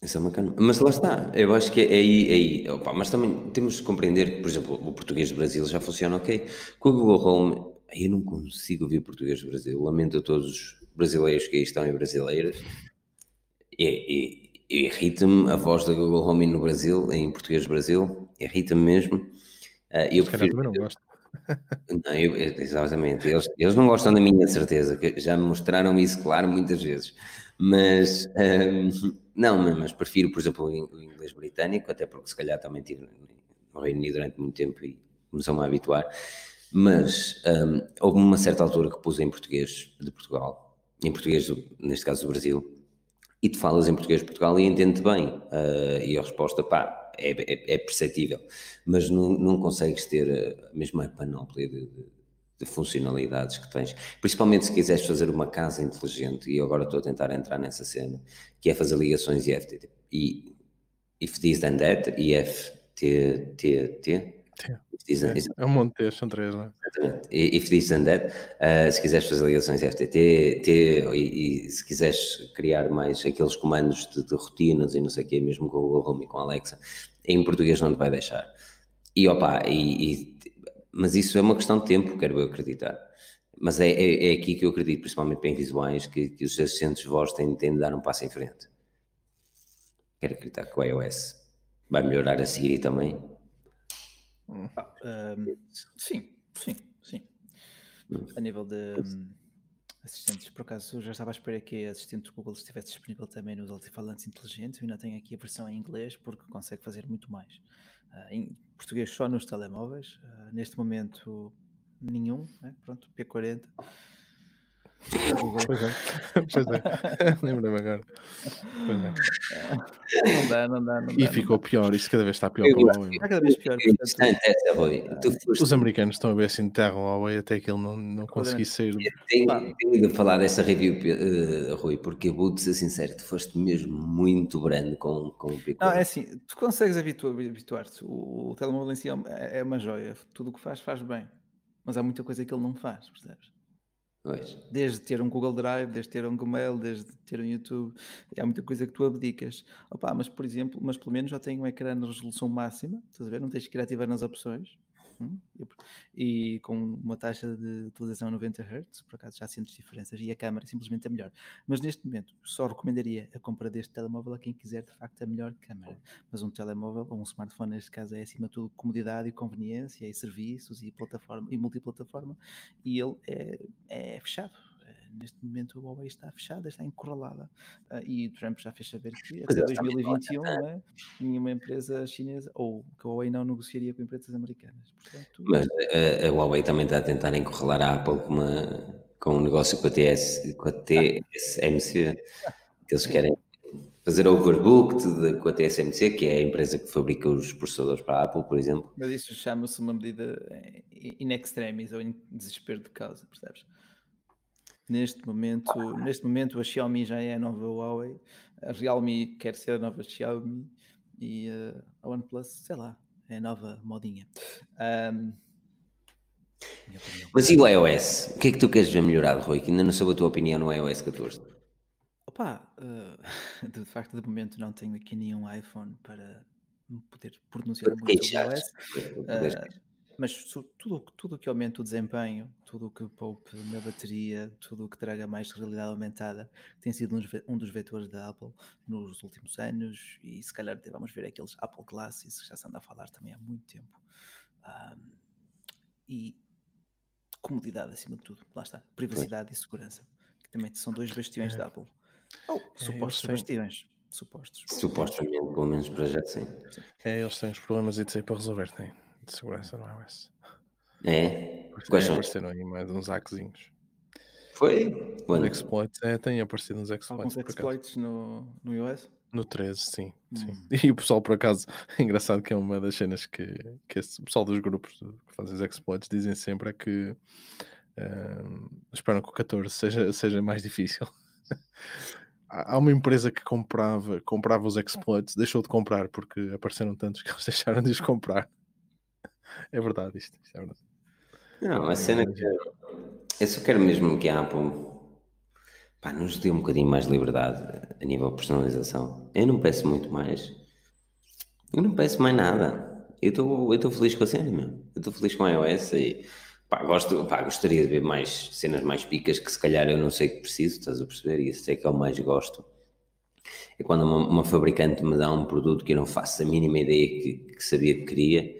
Isso é bacana. Mas lá está, eu acho que é aí, é aí opa, mas também temos que compreender que, por exemplo, o português do Brasil já funciona ok. Com o Google Home, eu não consigo ouvir português do Brasil. Lamento a todos os brasileiros que aí estão e brasileiras. E, e, irrita-me a voz da Google Home no Brasil, em português do Brasil, irrita-me mesmo. Uh, eu prefiro, também não gosto. [LAUGHS] Não, eu, exatamente. Eles, eles não gostam da minha certeza, que já me mostraram isso claro muitas vezes. Mas um, não, mas prefiro, por exemplo, o inglês britânico, até porque se calhar também tive no Reino Unido durante muito tempo e começou-me a habituar. Mas um, houve uma certa altura que pus em português de Portugal, em português, neste caso do Brasil, e te falas em português de Portugal e entende bem. Uh, e a resposta, pá, é, é, é perceptível, mas não, não consegues ter a mesma panóplia de, de, de, funcionalidades que tens. Principalmente se quiseres fazer uma casa inteligente, e agora estou a tentar entrar nessa cena, que é fazer ligações IFTT. E if this then that, IFTTT, é, é um monte de são três, não é? Exatamente. If this and that, uh, se quiseres fazer ligações FTT, T, e, e, se quiseres criar mais aqueles comandos de, de, rotinas e não sei o quê, mesmo com o Google Home e com a Alexa, em português não te vai deixar. E opa, e, e, mas isso é uma questão de tempo, quero eu acreditar. Mas é, é, é aqui que eu acredito, principalmente bem visuais, que, que os assistentes de voz têm, têm de dar um passo em frente. Quero acreditar que o iOS vai melhorar a seguir também sim, sim, sim. A nível de um, assistentes, por acaso, já estava à espera que a assistente do Google estivesse disponível também nos altifalantes inteligentes. Eu ainda tenho aqui a versão em inglês porque consegue fazer muito mais. Uh, em português só nos telemóveis. Uh, neste momento, nenhum. Né? Pronto, P40. Pois é, pois é. [LAUGHS] [LAUGHS] Lembro-me agora. Pois é. Não dá, não dá, não dá. E ficou pior, isso cada vez está pior para o Huawei. Está cada vez pior. Os americanos estão a ver se enterram o Huawei até que ele não, não conseguir sair. Tenho, tenho de falar dessa review, uh, Rui, porque vou-te ser sincero, tu foste mesmo muito grande com, com o Pico. Não, é assim, tu consegues habituar-te. O, o telemóvel em si é, é uma joia. Tudo o que faz, faz bem. Mas há muita coisa que ele não faz, percebes? Pois. Desde ter um Google Drive, desde ter um Gmail, desde ter um YouTube, há muita coisa que tu abdicas. Opa, mas por exemplo, mas pelo menos já tenho um ecrã na resolução máxima, estás a ver? Não tens que ir ativar nas opções. Hum? E com uma taxa de utilização 90 Hz, por acaso já sentes diferenças e a câmera simplesmente é melhor. Mas neste momento só recomendaria a compra deste telemóvel a quem quiser de facto a melhor câmera. Mas um telemóvel ou um smartphone neste caso é acima de tudo comodidade e conveniência e serviços e plataforma e multiplataforma e ele é, é fechado neste momento o Huawei está fechada, está encurralada. Uh, e o Trump já fez saber que até 2021 né, nenhuma empresa chinesa, ou que a Huawei não negociaria com empresas americanas. Portanto, Mas a, a, Huawei também está a tentar encurralar a Apple com, uma, com um negócio com a, TS, com a TSMC, que eles querem fazer overbook de, com a TSMC, que é a empresa que fabrica os processadores para a Apple, por exemplo. Mas isso chama-se uma medida in extremis ou em desespero de causa, percebes? Neste momento, neste momento a Xiaomi já é a nova Huawei, a Realme quer ser a nova Xiaomi e uh, a OnePlus, sei lá, é a nova modinha. Um, Mas e o iOS? O que é que tu queres ver melhorado, Rui? Que ainda não soube a tua opinião no iOS 14. Opa, uh, [LAUGHS] de facto, de momento não tenho aqui nenhum iPhone para poder pronunciar muito o iOS. Uh, mas tudo, tudo que aumente o desempenho, tudo o que poupe na bateria, tudo o que traga mais realidade aumentada, tem sido um dos vetores da Apple nos últimos anos e se calhar vamos ver aqueles Apple Glasses que já se anda a falar também há muito tempo. Um, e comodidade acima de tudo, lá está, privacidade e segurança, que também são dois bastiões é. da Apple. Ou oh, supostos é, bastiões. Supostos. Supostamente, pelo menos para já sim. É, eles têm os problemas e para resolver, têm de segurança no iOS. É? Quais são? Apareceram aí mais uns hackzinhos. Foi? Quando? Exploits, é, tem aparecido uns exploits. Alguns exploits no, no iOS? No 13, sim, sim. Hum. E o pessoal, por acaso, [LAUGHS] é engraçado que é uma das cenas que, que esse, o pessoal dos grupos que fazem os exploits dizem sempre é que uh, esperam que o 14 seja, seja mais difícil. [LAUGHS] Há uma empresa que comprava, comprava os exploits, deixou de comprar porque apareceram tantos que eles [LAUGHS] deixaram de os comprar. [LAUGHS] É verdade isto, isto é verdade. Não, a cena que eu só quero mesmo que a Apple pá, nos dê um bocadinho mais liberdade a nível de personalização. Eu não peço muito mais. Eu não peço mais nada. Eu estou feliz com a cena, meu. Eu estou feliz com a iOS e pá, gosto, pá, gostaria de ver mais cenas mais picas que se calhar eu não sei que preciso, estás a perceber? E isso é que eu mais gosto. É quando uma, uma, fabricante me dá um produto que eu não faço a mínima ideia que, que sabia que queria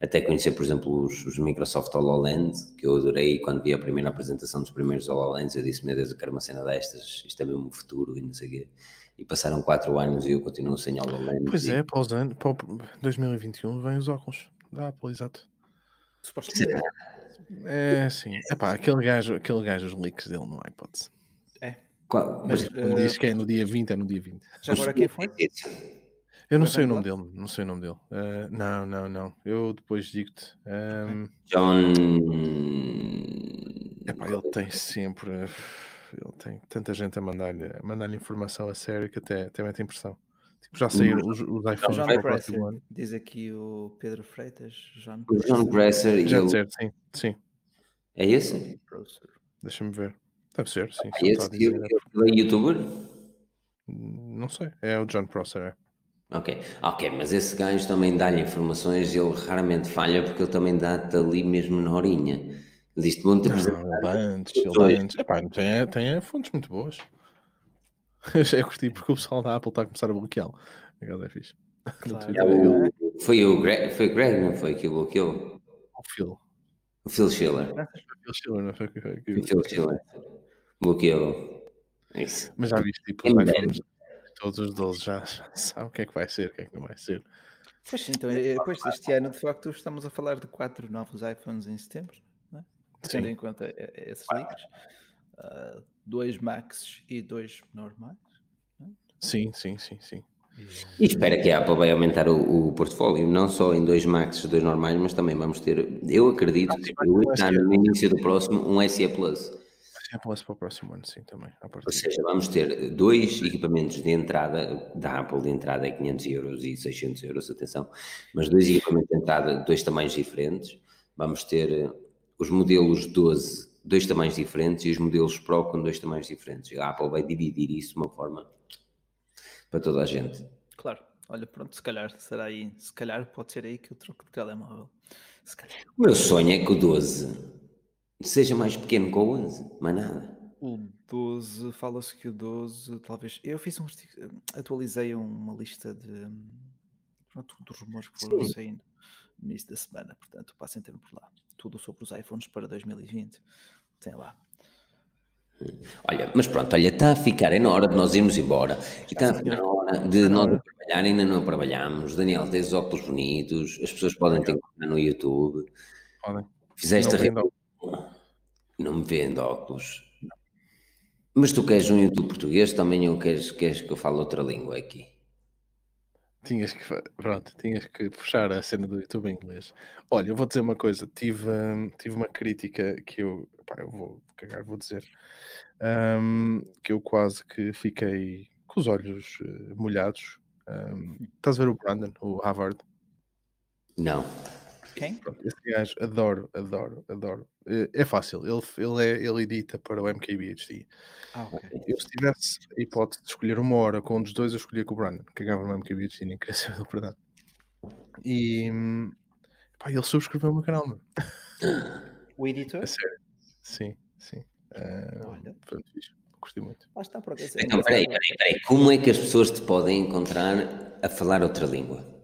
até conhecer, por exemplo, os, os, Microsoft HoloLens, que eu adorei quando vi a primeira apresentação dos primeiros HoloLens, eu disse, meu Deus, eu quero uma cena destas, isto é mesmo o futuro e não sei o quê. E passaram 4 anos e eu continuo sem HoloLens. Pois e... é, para os anos, para 2021 vem os óculos da Apple, exato. Será? É, sim. Epá, aquele gajo, aquele gajo, os leaks dele não há hipótese. É. Qual? Mas, uh... diz que é no dia 20, é no dia 20. Já agora quem foi? Eu não sei o nome dele, não sei o nome dele. Uh, não, não, não. Eu depois digo-te. Um... John. Epá, ele tem sempre. Ele tem tanta gente a mandar-lhe mandar informação a sério que até, até mete impressão. Tipo, já saíram os, os iPhones John para o próximo ano. Diz aqui o Pedro Freitas. John o John Presser. Já eu... certo, sim, sim. É esse? Deixa-me ver. Deve ser, sim. É esse? Ele é youtuber? Não sei. É o John Prosser, é. Ok, ok, mas esse gajo também dá-lhe informações e ele raramente falha porque ele também dá-te ali mesmo na horinha. Ele diz-te bom ter antes, ele antes. Epá, tem, tem fontes muito boas. Eu [LAUGHS] já curti porque o pessoal da Apple está a começar a bloqueá-lo. Aquela é fixe. [LAUGHS] Claro. É o, foi o Greg, foi o Greg, não foi que bloqueou? O Phil. O Phil Schiller. O Phil Schiller, não foi o que O Phil Schiller. Bloqueou. Isso. Mas já viste, tipo, iPhones todos os 12 já, [LAUGHS] já sabem o que é que vai ser, o que é que não vai ser. Pois então, depois deste ano, de facto, estamos a falar de quatro novos iPhones em setembro, não é? tendo em conta esses leaks. Uh, dois Max e dois normais. É? Sim, sim, sim, sim. E espera que a Apple vai aumentar o, o portfólio, não só em dois Max, dois normais, mas também vamos ter, eu acredito, ah, no início do próximo, um SE Plus. SE Plus para o próximo ano, sim, também. Ou seja, vamos ter dois equipamentos de entrada, da Apple de entrada é 500 euros e 600 euros, atenção, mas dois equipamentos de entrada, dois tamanhos diferentes. Vamos ter os modelos 12 dois tamanhos diferentes e os modelos Pro com dois tamanhos diferentes. A Apple vai dividir isso de uma forma para toda a gente. Claro, olha, pronto, se calhar será aí, se calhar pode ser aí que eu troco de telemóvel. O meu sonho é que o 12 seja mais pequeno que o 11, mais nada. O 12, fala-se que o 12, talvez. Eu fiz um. Atualizei uma lista de. Pronto, dos rumores que foram Sim. saindo no início da semana, portanto, passem tempo por lá. Tudo sobre os iPhones para 2020 tem lá. Olha, mas pronto, olha, está a ficar, é na hora de nós irmos embora. E está a ficar na hora de nós trabalhar, ainda não trabalhamos. Daniel, tens óculos bonitos, as pessoas podem ter no YouTube. Podem. Fizeste não, a não me vendo óculos. Mas tu queres um YouTube português também ou queres, queres que eu fale outra língua aqui? Tinhas que, pronto, tinhas que puxar a cena do YouTube em inglês. Olha, eu vou dizer uma coisa, tive, hum, tive uma crítica que eu, pá, eu vou cagar, vou dizer, um, que eu quase que fiquei com os olhos uh, molhados. Um, estás a ver o Brandon, o Harvard? Não. Quem? Pronto, esse gajo, adoro, adoro, adoro. É, é fácil, ele, ele, é, ele edita para o MKBHD. Ah, okay. Eu, se tivesse a hipótese de escolher uma hora com um dos dois, eu escolhia com o Brandon, cagava no MKBHD, nem queria [LAUGHS] saber da verdade. E pá, ele subscreveu o meu canal, mano. O editor? É sério. Sim, sim. Uh, Olha. Pronto, Gostei muito. Lá está, pronto. Então, peraí, peraí, peraí. Como é que as pessoas te podem encontrar a falar outra língua?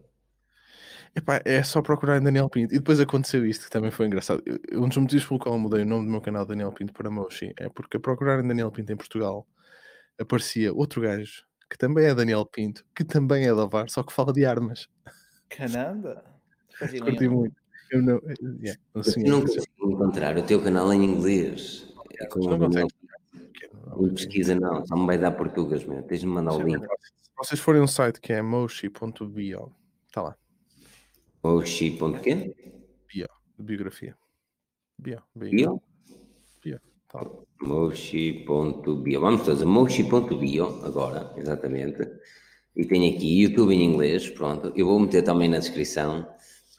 Epá, é só procurar em Daniel Pinto. E depois aconteceu isto, que também foi engraçado. Um dos motivos pelo qual eu mudei o nome do meu canal Daniel Pinto para Moshi é porque a procurar Daniel Pinto em Portugal aparecia outro gajo que também é Daniel Pinto, que também é da VAR, só que fala de armas. Caramba! [LAUGHS] Curti muito. Eu não, yeah, assim, não consigo encontrar o teu canal em inglês. É como não consegue. Não, pesquisa não, só me vai dar português mesmo. Tens de me mandar o link. Se vocês forem um site que é moshi.bio, está lá. Moshi.quê? Bio, biografia. Bio. Bio? Bio. Tá. Moshi.bio. Vamos fazer Moshi.bio agora, exatamente. E tenho aqui YouTube em inglês, pronto. Eu vou meter também na descrição.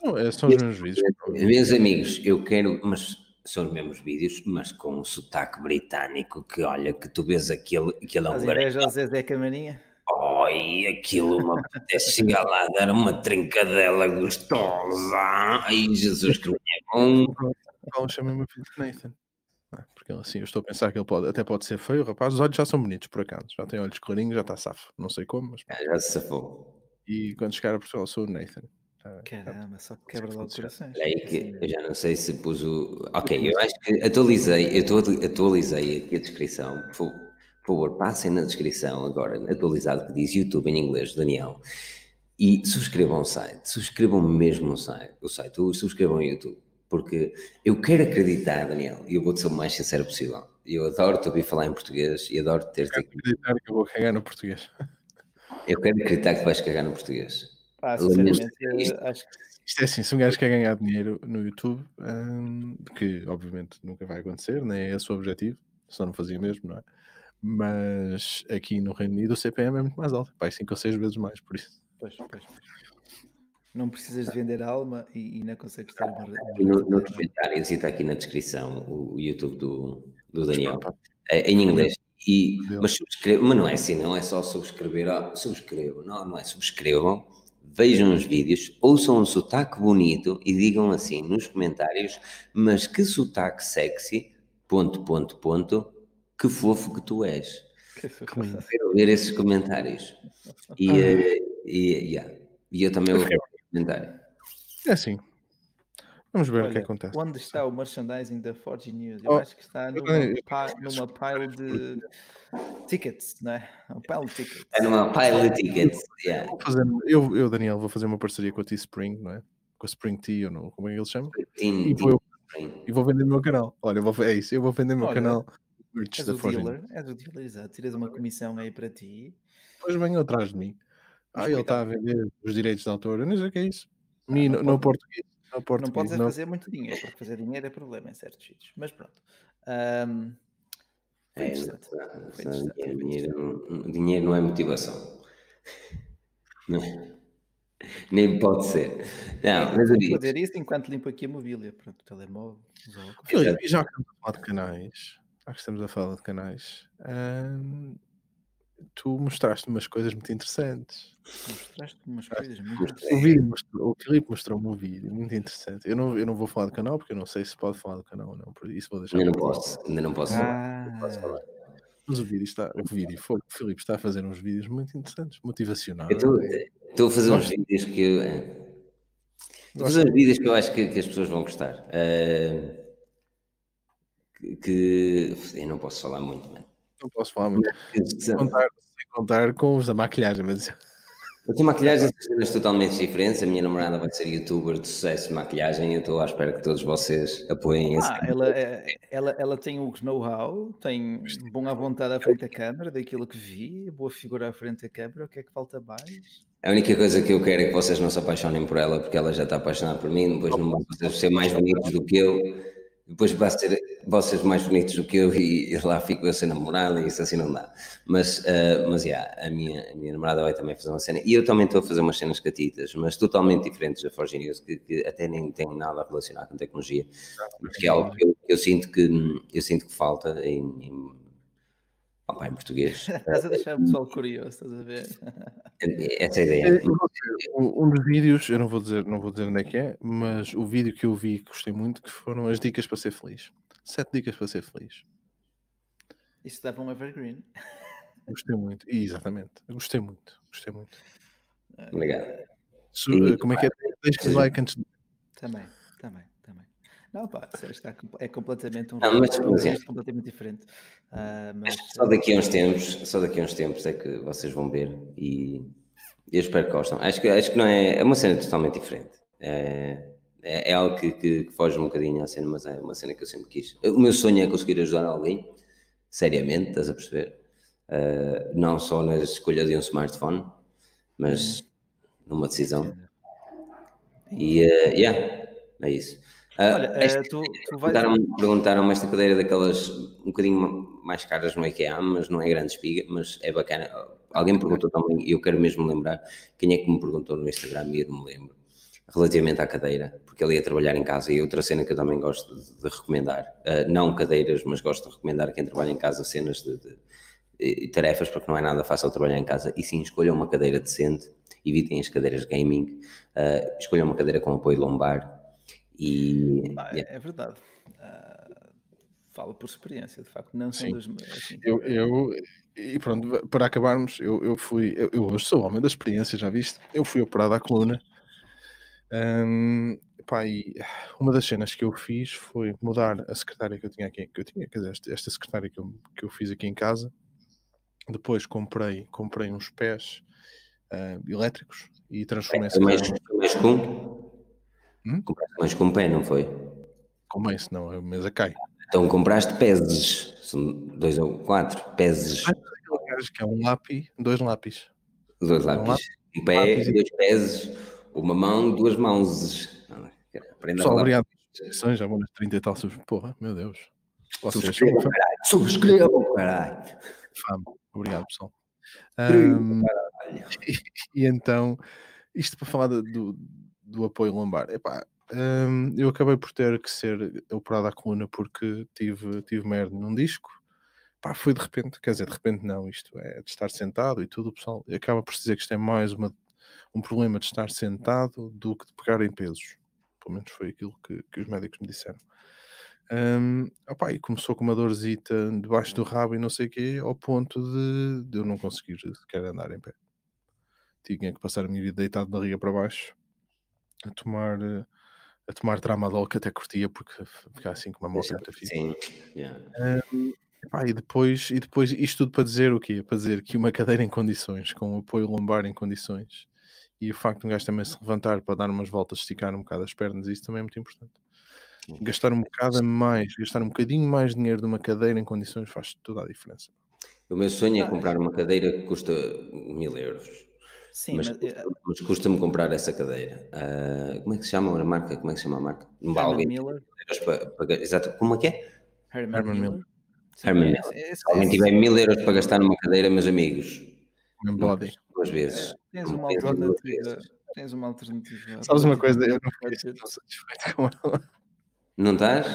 Não, é, são os meus vídeos. Meus amigos, eu quero, mas são os mesmos vídeos, mas com um sotaque britânico, que olha, que tu vês aquele, aquele é um lugar. Zé Camarinha? Ai, aquilo me apetece chegar lá dar uma trincadela gostosa. Ai, Jesus, que é bom. Então chamei o meu filho de Nathan. Porque assim, eu estou a pensar que ele pode, até pode ser feio, rapaz. Os olhos já são bonitos, por acaso. Já tem olhos clarinhos, já está safo. Não sei como, mas. já se safou. E quando chegar a Portugal, sou o Nathan. Tá, Caramba, só quebra logo corações. É aí que eu já não sei se pus o. Ok, eu acho que atualizei, eu atualizei aqui a descrição. Por favor, passem na descrição agora, atualizado, que diz YouTube em inglês, Daniel. E subscrevam o site, subscrevam mesmo o site, o site, subscrevam o YouTube, porque eu quero acreditar, Daniel, e eu vou-te ser o mais sincero possível. Eu adoro-te ouvir falar em português e adoro ter-te aqui. acreditar que eu vou cagar no português. Eu quero acreditar que vais cagar no português. Ah, sinceramente, isto, acho que... isto é assim, se um gajo quer ganhar dinheiro no YouTube, hum, que obviamente nunca vai acontecer, nem é esse o objetivo, só não fazia mesmo, não é? Mas aqui no Reino Unido o CPM é muito mais alto, pai, 5 ou 6 vezes mais, por isso. Pois, pois, Não precisas de vender alma e, e não consegues ter uma. No, no comentário, está aqui na descrição o, YouTube do, do Daniel, é, em inglês. E, mas, mas não é assim, não é só subscrever, subscrevam, não, não é subscrevam, vejam os vídeos, ouçam um sotaque bonito e digam assim nos comentários, mas que sotaque sexy, ponto, ponto, ponto, que fofo que tu és. Quero ver esses comentários. E, uh, e, yeah. e eu também vou comentário. É assim. Vamos ver Olha, o que acontece. Onde está o merchandising da Forge News? Eu oh, acho que está numa, numa pile de tickets, não é? Um pile de tickets. É numa pile de tickets, yeah. fazer, eu, eu, Daniel, vou fazer uma parceria com a Teespring, não é? Com a Spring Tea, ou não, como é que eles chamam? Teen, e, vou, e vou vender o meu canal. Olha, vou, é isso, eu vou vender o meu Olha, canal. És o dealer, és o dealer, exato. Tiras uma comissão aí para ti. Depois venham atrás de mim. Ah, ele está a vender os direitos de autor. Eu não sei o que é isso. Ah, não, no, no português. No português, não podes não. fazer muito dinheiro, porque fazer dinheiro é problema em certos sítios. Mas pronto. Um, é, dinheiro, dinheiro, dinheiro não é motivação. Não. Nem pode ser. Não, mas eu digo. fazer isso enquanto limpo aqui a mobília. Pronto, o telemóvel. E já a falar de canais, já que estamos a falar de canais, hum, tu mostraste umas coisas muito interessantes. Mostraste umas coisas muito interessantes. O, Filipe mostrou-me um vídeo muito interessante. Eu não, eu não vou falar do canal porque eu não sei se pode falar do canal ou não. Por isso vou deixar. Ainda não posso, ainda não posso, ah. não posso falar. Mas o vídeo está, o vídeo foi, o Filipe está a fazer uns vídeos muito interessantes, motivacionais. Estou a fazer uns vídeos que eu. Estou a fazer uns vídeos que eu acho que, que as pessoas vão gostar. Uh, que, que eu não posso falar muito, mano. Não posso falar muito. Sem contar, sem contar com os da maquilhagem, mas. Eu tenho maquilhagem de cenas totalmente diferentes. A minha namorada vai ser youtuber de sucesso de maquilhagem. Eu estou à espera que todos vocês apoiem ah, ela, é, ela, ela tem o know-how, tem bom à vontade à frente da câmara, daquilo que vi, boa figura à frente da câmara. O que é que falta mais? A única coisa que eu quero é que vocês não se apaixonem por ela, porque ela já está apaixonada por mim. Depois não vão ser mais bonitos do que eu depois vai ser vocês mais bonitos do que eu e, lá fico eu sem namorada e isso assim não dá. Mas, uh, mas yeah, a, minha, a minha namorada vai também fazer uma cena e eu também estou a fazer umas cenas catitas, mas totalmente diferentes da Forge News, que, que, até nem tem nada a relacionar com tecnologia, mas que é algo que eu, eu sinto, que, eu sinto que falta em, em Opa, em português. [LAUGHS] estás a deixar o pessoal curioso, estás a ver? Essa é a ideia. Um dos vídeos, eu não vou dizer, não vou dizer onde é que é, mas o vídeo que eu vi que gostei muito que foram as dicas para ser feliz. Sete dicas para ser feliz. Isso dava um evergreen. [LAUGHS] Gostei muito, exatamente. Gostei muito, gostei muito. Obrigado. Como é que é? Deixa like antes de... Também, também. Não, pá, está, é completamente um não, mas, mas, é. completamente diferente. Uh, mas... Só daqui a uns tempos, só daqui a uns tempos é que vocês vão ver e eu espero que gostem. Acho que, acho que não é, é uma cena totalmente diferente. É, é, é algo que, que, que, foge um bocadinho à cena, mas é uma cena que eu sempre quis. O meu sonho é conseguir ajudar alguém, seriamente, estás a perceber? Uh, não só na escolha de um smartphone, mas hum. numa decisão. E, uh, yeah, é isso. Ah, Olha, esta, tu, tu vais... perguntaram-me perguntaram esta cadeira daquelas um bocadinho mais caras no IKEA, mas não é grande espiga, mas é bacana. Alguém me perguntou também, e eu quero mesmo lembrar, quem é que me perguntou no Instagram e eu não me lembro, relativamente à cadeira, porque ele ia trabalhar em casa e outra cena que eu também gosto de, de recomendar, uh, não cadeiras, mas gosto de recomendar a quem trabalha em casa cenas de, de, de, tarefas, porque não é nada fácil trabalhar em casa, e sim, escolham uma cadeira decente, evitem as cadeiras gaming, uh, escolham uma cadeira com apoio lombar, e, ah, yeah. É verdade. Uh, falo por experiência, de facto, não são dos assim, eu, eu, e pronto, para acabarmos, eu, eu fui, eu, eu, hoje sou homem da experiência, já viste? Eu fui operado à coluna Um, pá, e uma das cenas que eu fiz foi mudar a secretária que eu tinha aqui, que eu tinha, quer dizer, esta secretária que eu, que eu fiz aqui em casa. Depois comprei, comprei uns pés uh, elétricos e transformei essa mais, mais? Hum? Compraste mais com pé, não foi? Com isso, não, a mesa cai. Então compraste pesos, são dois ou quatro pesos. Ah, que é um lápis, dois lápis. Dois lápis. Um, lápis, um pé, lápis dois pesos, uma mão, duas mãos. Aprenda Pessoal, obrigado. São já vão nas 30 e tal. Porra, meu Deus. Subscrevam, caralho. Subscrevam, caralho. Obrigado, pessoal. Um, e, [LAUGHS] e, então, isto para falar do, do apoio lombar. Epá, um, eu acabei por ter que ser operado à coluna porque tive, tive merda num disco. Foi de repente, quer dizer, de repente não, isto é de estar sentado e tudo, o pessoal acaba por dizer que isto é mais uma, um problema de estar sentado do que de pegar em pesos. Pelo menos foi aquilo que, que os médicos me disseram. Um, opa, e começou com uma dorzita debaixo do rabo e não sei o quê, ao ponto de, de, eu não conseguir sequer andar em pé. Tinha que passar a minha vida deitado de barriga para baixo a tomar a tomar tramadol que até curtia porque ficava assim com uma moça muito fixe. Sim, yeah. um, e depois, e depois isto tudo para dizer o quê? Para dizer que uma cadeira em condições, com o apoio lombar em condições, e o facto de um gajo também se levantar para dar umas voltas, esticar um bocado as pernas, isso também é muito importante. Gastar um bocado mais, gastar um bocadinho mais dinheiro de uma cadeira em condições faz toda a diferença. O meu sonho é comprar uma cadeira que custa mil euros. Sim, mas, mas, eh, mas custa-me comprar essa cadeira. Uh, como é que se chama a marca? Como é que se chama a marca? Herman Miller. Para, para, exato, como é que é? Herman, Herman Miller. Herman Miller. Se alguém tiver mil euros para gastar numa cadeira, meus amigos, body. duas vezes. É, tens uma alternativa. Tens uma alternativa. Sabes uma coisa? Eu não fiquei tão satisfeito com ela. Não estás?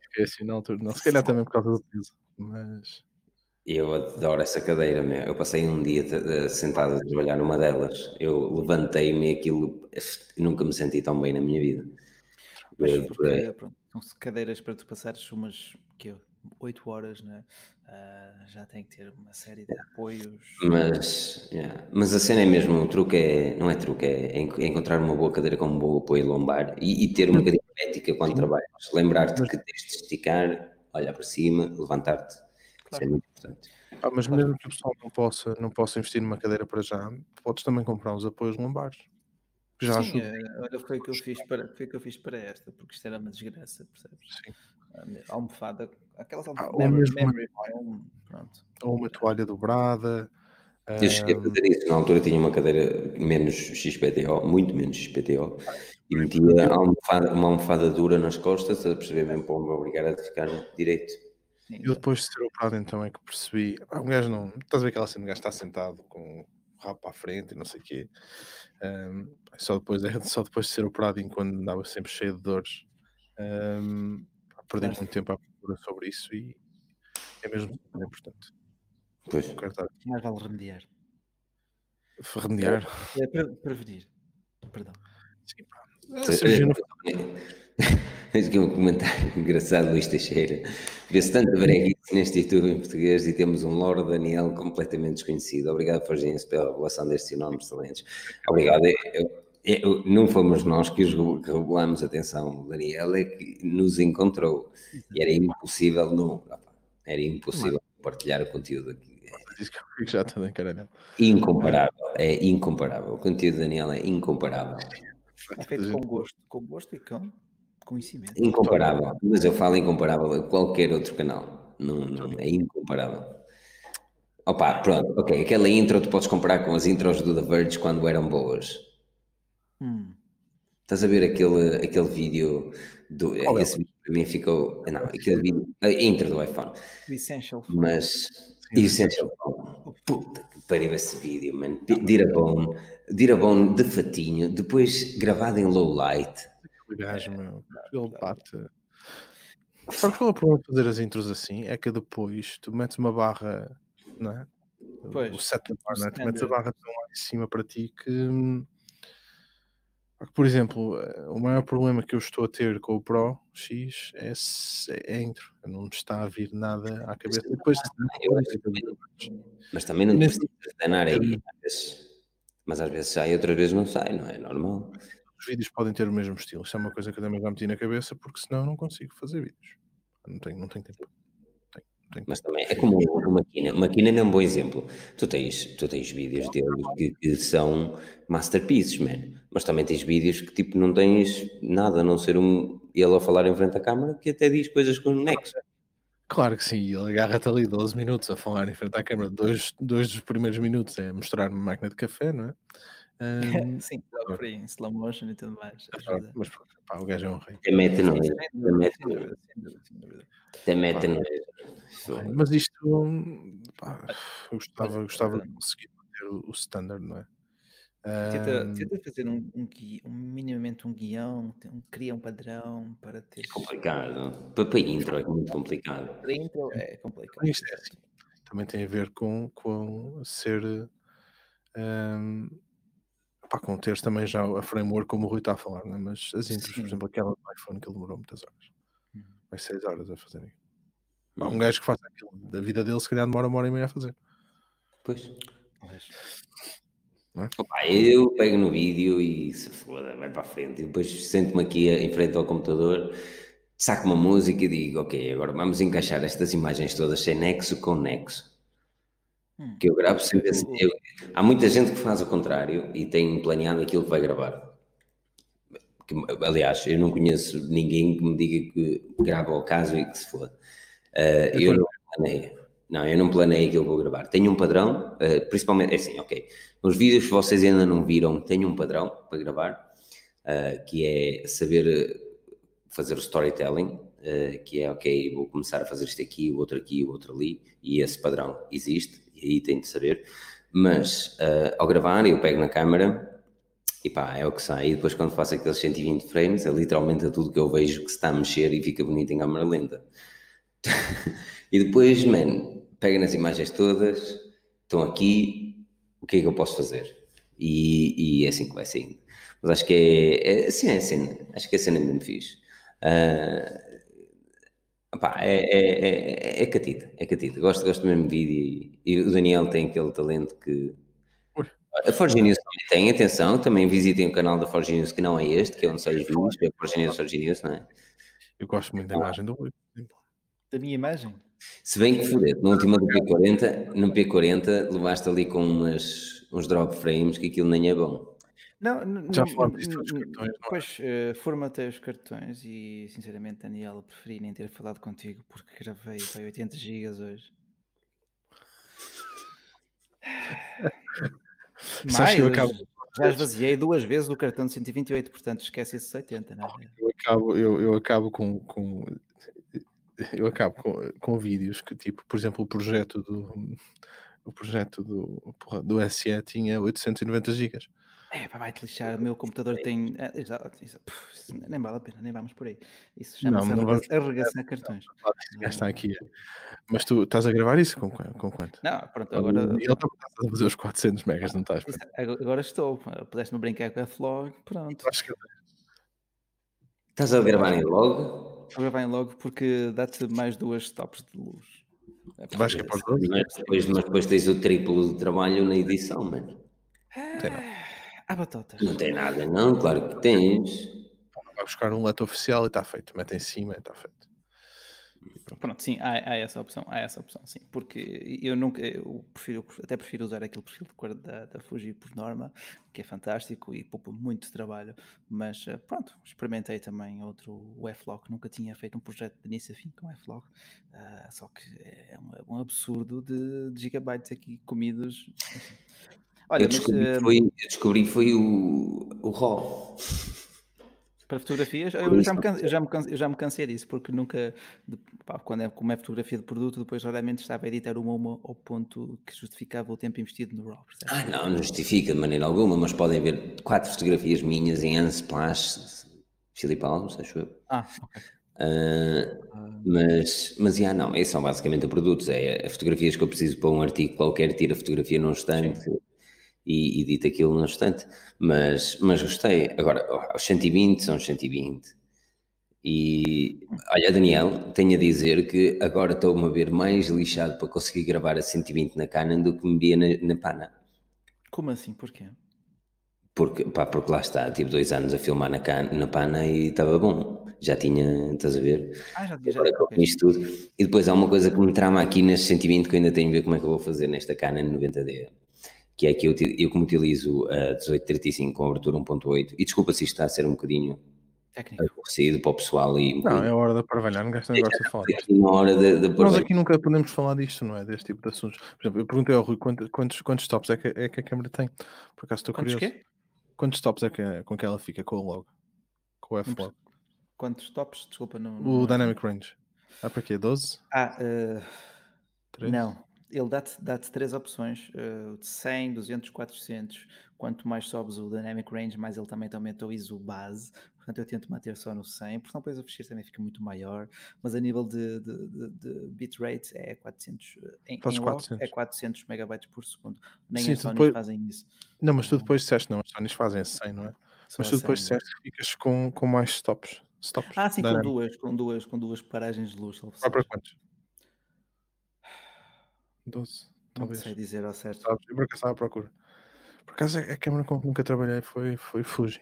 Fiquei assim na altura. Não, se calhar também por causa do peso, mas. Eu adoro essa cadeira, meu. Eu passei um dia sentado a trabalhar numa delas. Eu levantei-me e aquilo nunca me senti tão bem na minha vida. Mas, porque, pronto, são cadeiras para tu passares umas que 8 horas, né? Uh, já tem que ter uma série de apoios. Mas, yeah. mas a cena é mesmo, o truque é, não é truque, é, é encontrar uma boa cadeira com um bom apoio lombar e, e ter uma bocadinho de ética quando trabalhas. Lembrar-te que tens de esticar, olhar para cima, levantar-te. Isso é muito importante. Ah, mas claro. mesmo que o pessoal não possa, não possa investir numa cadeira para já, podes também comprar uns apoios lombares. Já Sim, é, olha, foi o que eu fiz para, foi que eu fiz para esta, porque isto era uma desgraça, percebes? Sim. A almofada, aquelas almofadas, ah, memory, memory foam, pronto. Ou uma toalha dobrada. Eu cheguei a fazer isso, na altura tinha uma cadeira menos XPTO, muito menos XPTO, e metia almofada, uma almofada dura nas costas, a perceber mesmo para me obrigar a ficar direito. Eu depois de ser operado então é que percebi, ah, um gajo não, estás a ver aquela cena, um gajo está sentado com o rabo para a frente e não sei o quê, um, só, depois, [LAUGHS] só depois de ser operado enquanto andava sempre cheio de dores, um, perdi muito tempo à procura sobre isso e é mesmo importante. Pois. Mais vale remediar. Remediar? É, é prevenir. Perdão. Sim, pá. [LAUGHS] Tens aqui um comentário [LAUGHS] engraçado, Luís Teixeira. Vê-se tanta breguice neste YouTube em português e temos um Lord Daniel completamente desconhecido. Obrigado, Forginhas, pela revelação destes nomes excelentes. Obrigado. Eu, eu, não fomos nós que os revelamos, atenção, Daniel é que nos encontrou. E era impossível não. Era impossível partilhar o conteúdo aqui. É, encarando. Incomparável, é incomparável. O conteúdo de Daniel é incomparável. É feito com gosto, com gosto e com conhecimento. Incomparável, mas eu falo incomparável a qualquer outro canal. Não, não é incomparável. Opa, pronto, ok. Aquela intro tu podes comparar com as intros do The Verge quando eram boas. Hum. Estás a ver aquele, aquele vídeo do. É? esse vídeo para mim ficou. Não, aquele vídeo. A intro do iPhone. O Essential Phone. Mas. Sim, Essential Phone. Puta que pariu esse vídeo, mano. Dirabone. Dirabone de fatinho. Depois gravado em low light. O gajo, meu. Ele bate. Sabe qual é o problema de fazer as intros assim? É que depois tu metes uma barra, não é? Pois, o set bar, não é? Tu metes a barra tão lá em cima para ti que hum, por exemplo, eh, o maior problema que eu estou a ter com o Pro X é, é intro. Não me está a vir nada à cabeça. Depois, mas também não precisa danar aí. Às vezes, mas às vezes sai, outras vezes não sai, não é normal. Os vídeos podem ter o mesmo estilo. Isso é uma coisa que eu também já meti na cabeça, porque senão eu não consigo fazer vídeos. Não tenho, não tenho tempo. Mas também é como o Maquina. Maquina é um bom exemplo. Tu tens, tu tens vídeos dele que, que, são masterpieces, man. Mas também tens vídeos que tipo não tens nada a não ser um ele a falar em frente à câmara que até diz coisas com nexo. Claro que sim, ele agarra-te ali 12 minutos a falar em frente à câmara. Dois, dois dos primeiros minutos é mostrar uma máquina de café, não é? Um, sim, por aí, em slow motion e tudo mais. Ajuda. Mas pá, o gajo é um rei. Até mete no Até mete no Mas isto, pá, eu gostava, gostava de conseguir manter o, o standard, não é? Tenta, tenta fazer um, um, guia, um, minimamente um guião, um, cria um padrão para ter. É complicado. Para, para intro é muito complicado. Para intro é complicado. Isto é assim. Também tem a ver com, com ser. Um, com teres também já a framework como o Rui está a falar, né? mas as intros, Sim. por exemplo, aquela do iPhone que ele demorou muitas horas. Hum. Vai seis horas a fazer. Hum. Um gajo que faz aquilo da vida dele, se calhar demora uma hora e meia a fazer. Pois. Pois. É? Opa, eu pego no vídeo e se foda, vai para a frente. E depois sento-me aqui em frente ao computador, saco uma música e digo: Ok, agora vamos encaixar estas imagens todas sem nexo com nexo. Hum. Que eu gravo sempre assim. Eu, há muita gente que faz o contrário e tem planeado aquilo que vai gravar. Que, aliás, eu não conheço ninguém que me diga que grava ao caso e que se foda. Uh, eu não planeio. Não, eu não planei que eu vou gravar. Tenho um padrão, uh, principalmente, é assim, ok. Nos vídeos que vocês ainda não viram, tenho um padrão para gravar, uh, que é saber fazer o storytelling, uh, que é, ok, vou começar a fazer isto aqui, o outro aqui, o outro ali, e esse padrão existe, e aí tenho de saber. Mas, ao gravar, eu pego na câmera, e pá, é o que sai. E depois, quando faço aqueles 120 frames, é literalmente tudo que eu vejo que se está a mexer e fica bonito em câmera lenta. [LAUGHS] e depois, man, pega nas imagens todas, estão aqui, o que é que eu posso fazer? E, e é assim que vai saindo. Mas acho que é, é assim, é assim, acho que a cena é mesmo fixe. Uh, opá, é, é, é, é catita, é catita. Gosto, gosto mesmo de vídeo e, e o Daniel tem aquele talento que. A Forge News também tem, atenção, também visitem o canal da Forge News que não é este, que é onde sai os vídeos, que é a Forge News, Forge News, não é? Eu gosto muito da imagem do Rui. Da minha imagem? Se bem que fudete, no último do P40, no P40 levaste ali com umas, uns drop frames que aquilo nem é bom. Não, já disto dos cartões. É? Pois, uh, formatei os cartões e, sinceramente, Daniel, preferi nem ter falado contigo porque gravei foi 80 GB hoje. [LAUGHS] Mais, eu acabo... já esvaziei duas vezes o cartão de 128, portanto esquece esses 80, não é? Eu acabo, eu, eu acabo com, com eu acabo com, com vídeos que, tipo, por exemplo, o projeto do o projeto do, do SE tinha 890 GB. É, vai-te lixar, o meu computador tem. É, exato, nem vale a pena, nem vamos por aí. Isso chama-se arregaçar cartões. Já está aqui. Mas tu estás a gravar isso com, com quanto? Não, pronto, agora. Ele está a fazer os 400 megas, não estás? Agora estou. Pudeste-me brincar com a Flog, pronto. Acho que... Estás a gravar em log? Agora vai logo porque dá-te mais duas tops de luz. É Vais que é para mas depois, mas depois tens o triplo de trabalho na edição, mano. Ah, batotas. Não tem nada, não, claro que tens. Vai buscar um leto oficial e está feito. Mete em cima e está feito. Pronto, sim, há, há, essa opção, há essa opção, sim, porque eu nunca, eu prefiro, até prefiro usar aquele perfil de cor da, da Fuji por norma, que é fantástico e poupa muito trabalho, mas eh, pronto, experimentei também outro, o F-Log, nunca tinha feito um projeto de início a fim com F-Log, uh, só que é um, um absurdo de, de, gigabytes aqui comidos. Olha, eu descobri, mas, uh, foi, eu descobri foi o, o RAW. Para fotografias, eu já, me cansei, eu, já me cansei, já me cansei disso, porque nunca, pá, quando é, como é fotografia de produto, depois raramente estava a editar uma uma ao ponto que justificava o tempo investido no RAW. Ah, não, não justifica de maneira alguma, mas podem ver quatro fotografias minhas em Unsplash, Philip Alves, acho eu. Ah, ok. Uh, mas, mas já não, esses são basicamente produtos, é, é fotografias que eu preciso para um artigo qualquer, tira a fotografia num instante, Sim e, e dito aquilo no instante, mas, mas gostei. Agora, os 120 são os 120. E olha, Daniel, tenho a dizer que agora estou-me a ver mais lixado para conseguir gravar a 120 na Canon do que me via na, na Pana. Como assim? Porquê? Porque, pá, porque lá está, tive dois anos a filmar na, can, na pana e estava bom. Já tinha, estás a ver? Ah, já tinha, já Agora com isto tudo. E depois há uma coisa que me trama aqui neste sentimento que eu ainda tenho a ver como é que eu vou fazer nesta Canon 90D. Que é que eu, eu como utilizo a 1835 com abertura 1.8, e desculpa se isto está a ser um bocadinho Técnico. aborrecido para o pessoal e um Não, é hora de aparvalhar, ninguém está gosta de falar aqui na hora de, de Nós aqui nunca podemos falar disto, não é? Deste tipo de assuntos. Por exemplo, eu perguntei ao Rui quantos, quantos, quantos tops é que, é que a câmera tem. Por acaso estou Quantos curioso. quê? Quantos tops é que, com que ela fica com o log? Com o F-log? Quantos tops? Desculpa, não. O não- Dynamic Range. Ah, para quê? 12? Ah, eh, 3? não. Ele dá-te dá três opções: de 100, 200, 400. Quanto mais sobes o Dynamic Range, mais ele também te aumenta o ISO base. Portanto, eu tento manter só no 100, porque depois o ficheiro também fica muito maior. Mas a nível de, de, de, de bitrate é 400. eh, Em, em RAW 400. é 400 megabytes por segundo. Nem Sim, as tu Sony depois- fazem isso. Não, mas tu depois disseste, não, as Sonys fazem esse 100, não é? Só Mas tu depois 100. disseste que ficas com, com mais stops. stops Ah, sim, com duas, com duas, com duas paragens de luz. Vai para quantos? 12, Não talvez. sei dizer ao certo. Sabes? Eu por acaso estava à procura. Por acaso a a câmera com que nunca trabalhei foi, foi Fuji.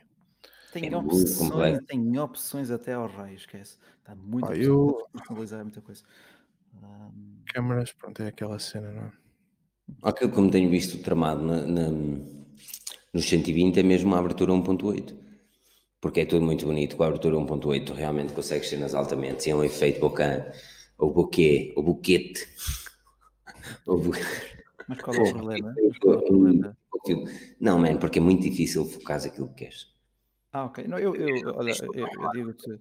Tem É opções, tem opções até ao raio, esquece. Está muito Pá, a eu- personalizar muita coisa. Ahm, Câmaras, pronto, é aquela cena, não é? Aquilo como tenho visto tramado na, na, nos 120 é mesmo a abertura 1.8. Porque é tudo muito bonito. Com a abertura 1.8 tu realmente consegues cenas altamente. E é um efeito bacana. O buquê, o buquete. Bu... mas qual é o problema? É? Não, man, porque é muito difícil focar aquilo que queres. Ah, ok. Não, eu, eu, olha, eu, eu digo-te,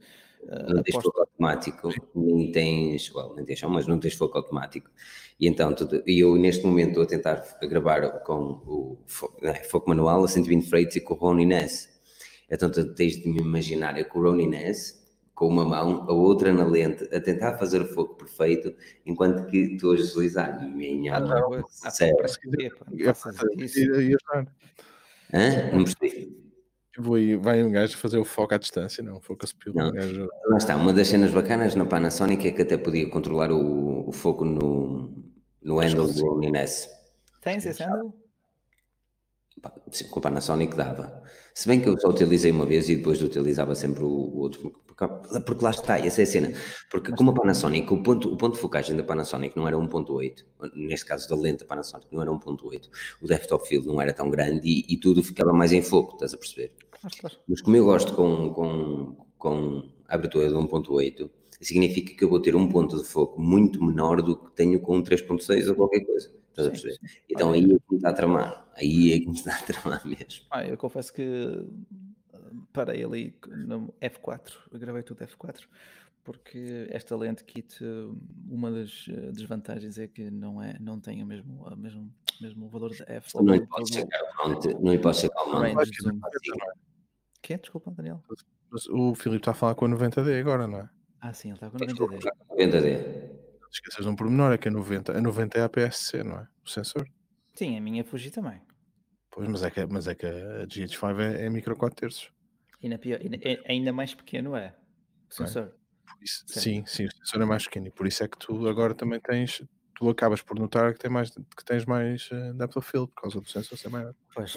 ah, Não tens foco automático, nem tens, well, nem tens mas não tens foco automático. E então, tu- e eu neste momento estou a tentar gravar com o é, foco manual a 120 frames e com o Ronin S. Então, tu tens de me imaginar eu com o Ronin S, com uma mão, a outra na lente, a tentar fazer o foco perfeito, enquanto que estou a deslizar. Minha ah, mão, pois, ah, sério. Hã? Não percebi. Ir, vai um gajo fazer o foco à distância, não, foco a spill. Não. Um gajo, Lá está, uma das cenas bacanas na Panasonic é que até podia controlar o, o foco no, no handle do Ronin S. Tens esse handle? Com a Panasonic dava. Se bem que eu só utilizei uma vez e depois utilizava sempre o, o outro, porque, porque lá está, essa é a cena. Porque como a Panasonic, o ponto, o ponto de focagem da Panasonic não era 1.8, neste caso da lente da Panasonic não era 1.8, o desktop field não era tão grande e, e tudo ficava mais em foco, estás a perceber? Mas como eu gosto com, com, com a abertura de 1.8, significa que eu vou ter um ponto de foco muito menor do que tenho com um 3.6 ou qualquer coisa. Estás a perceber? Então aí está a tramar. Aí é que me está a tramar mesmo. Ah, eu confesso que ah, parei ali no F4, eu gravei tudo F4, porque esta lente kit, ah, uma das ah, desvantagens é que não, é, não tem o mesmo, a mesmo, mesmo valor de F. Não lhe posso não lhe posso zoom. é? Desculpa, Daniel. Mas o Filipe está a falar com a 90D agora, não é? Ah, sim, ele está com Desculpa, 90D. já com 90D. Não esqueças de um pormenor, é que a 90, a 90 é a PSC, não é? O sensor. Sim, a minha Fuji também. Pois, mas é que, mas é que a GH5 é, é micro 4 terços. E na pior, e é- ainda mais pequeno é o é? sensor. Por isso- sim, sim, o sensor é mais pequeno e por isso é que tu agora também tens, tu acabas por notar que, tem mais, que tens mais uh, depth of field por causa do sensor ser maior. Pois.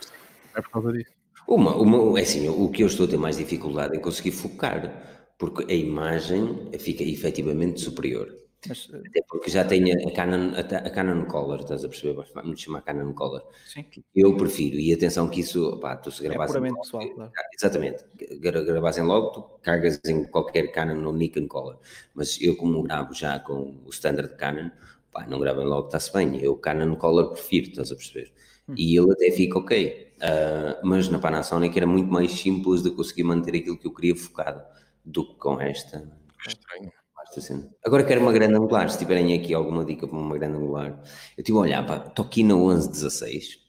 É por causa disso. Uma, uma, é assim, o que eu estou a ter mais dificuldade é conseguir focar, porque a imagem fica efetivamente superior. Mas, ah, Até porque já tenho a Canon, a, Canon Color, estás a perceber? Vamos chamar Canon Color. sim, Eu prefiro, e atenção que isso, pá, tu se é gravasse. puramente pessoal, claro. Exatamente, gra- gravassem logo, tu cargas em qualquer Canon ou Nikon Color. Mas eu, como gravo já com o standard Canon, pá, não gravem logo, está-se bem. Eu, Canon Color, prefiro, estás a perceber? E ele até fica ok. Ah, mas na Panasonic era muito mais simples de conseguir manter aquilo que eu queria focado do que com esta. Que estranho. Esta cena. Agora quero uma grande angular. Se tiverem aqui alguma dica para uma grande angular, eu estive a olhar para Tokina 1116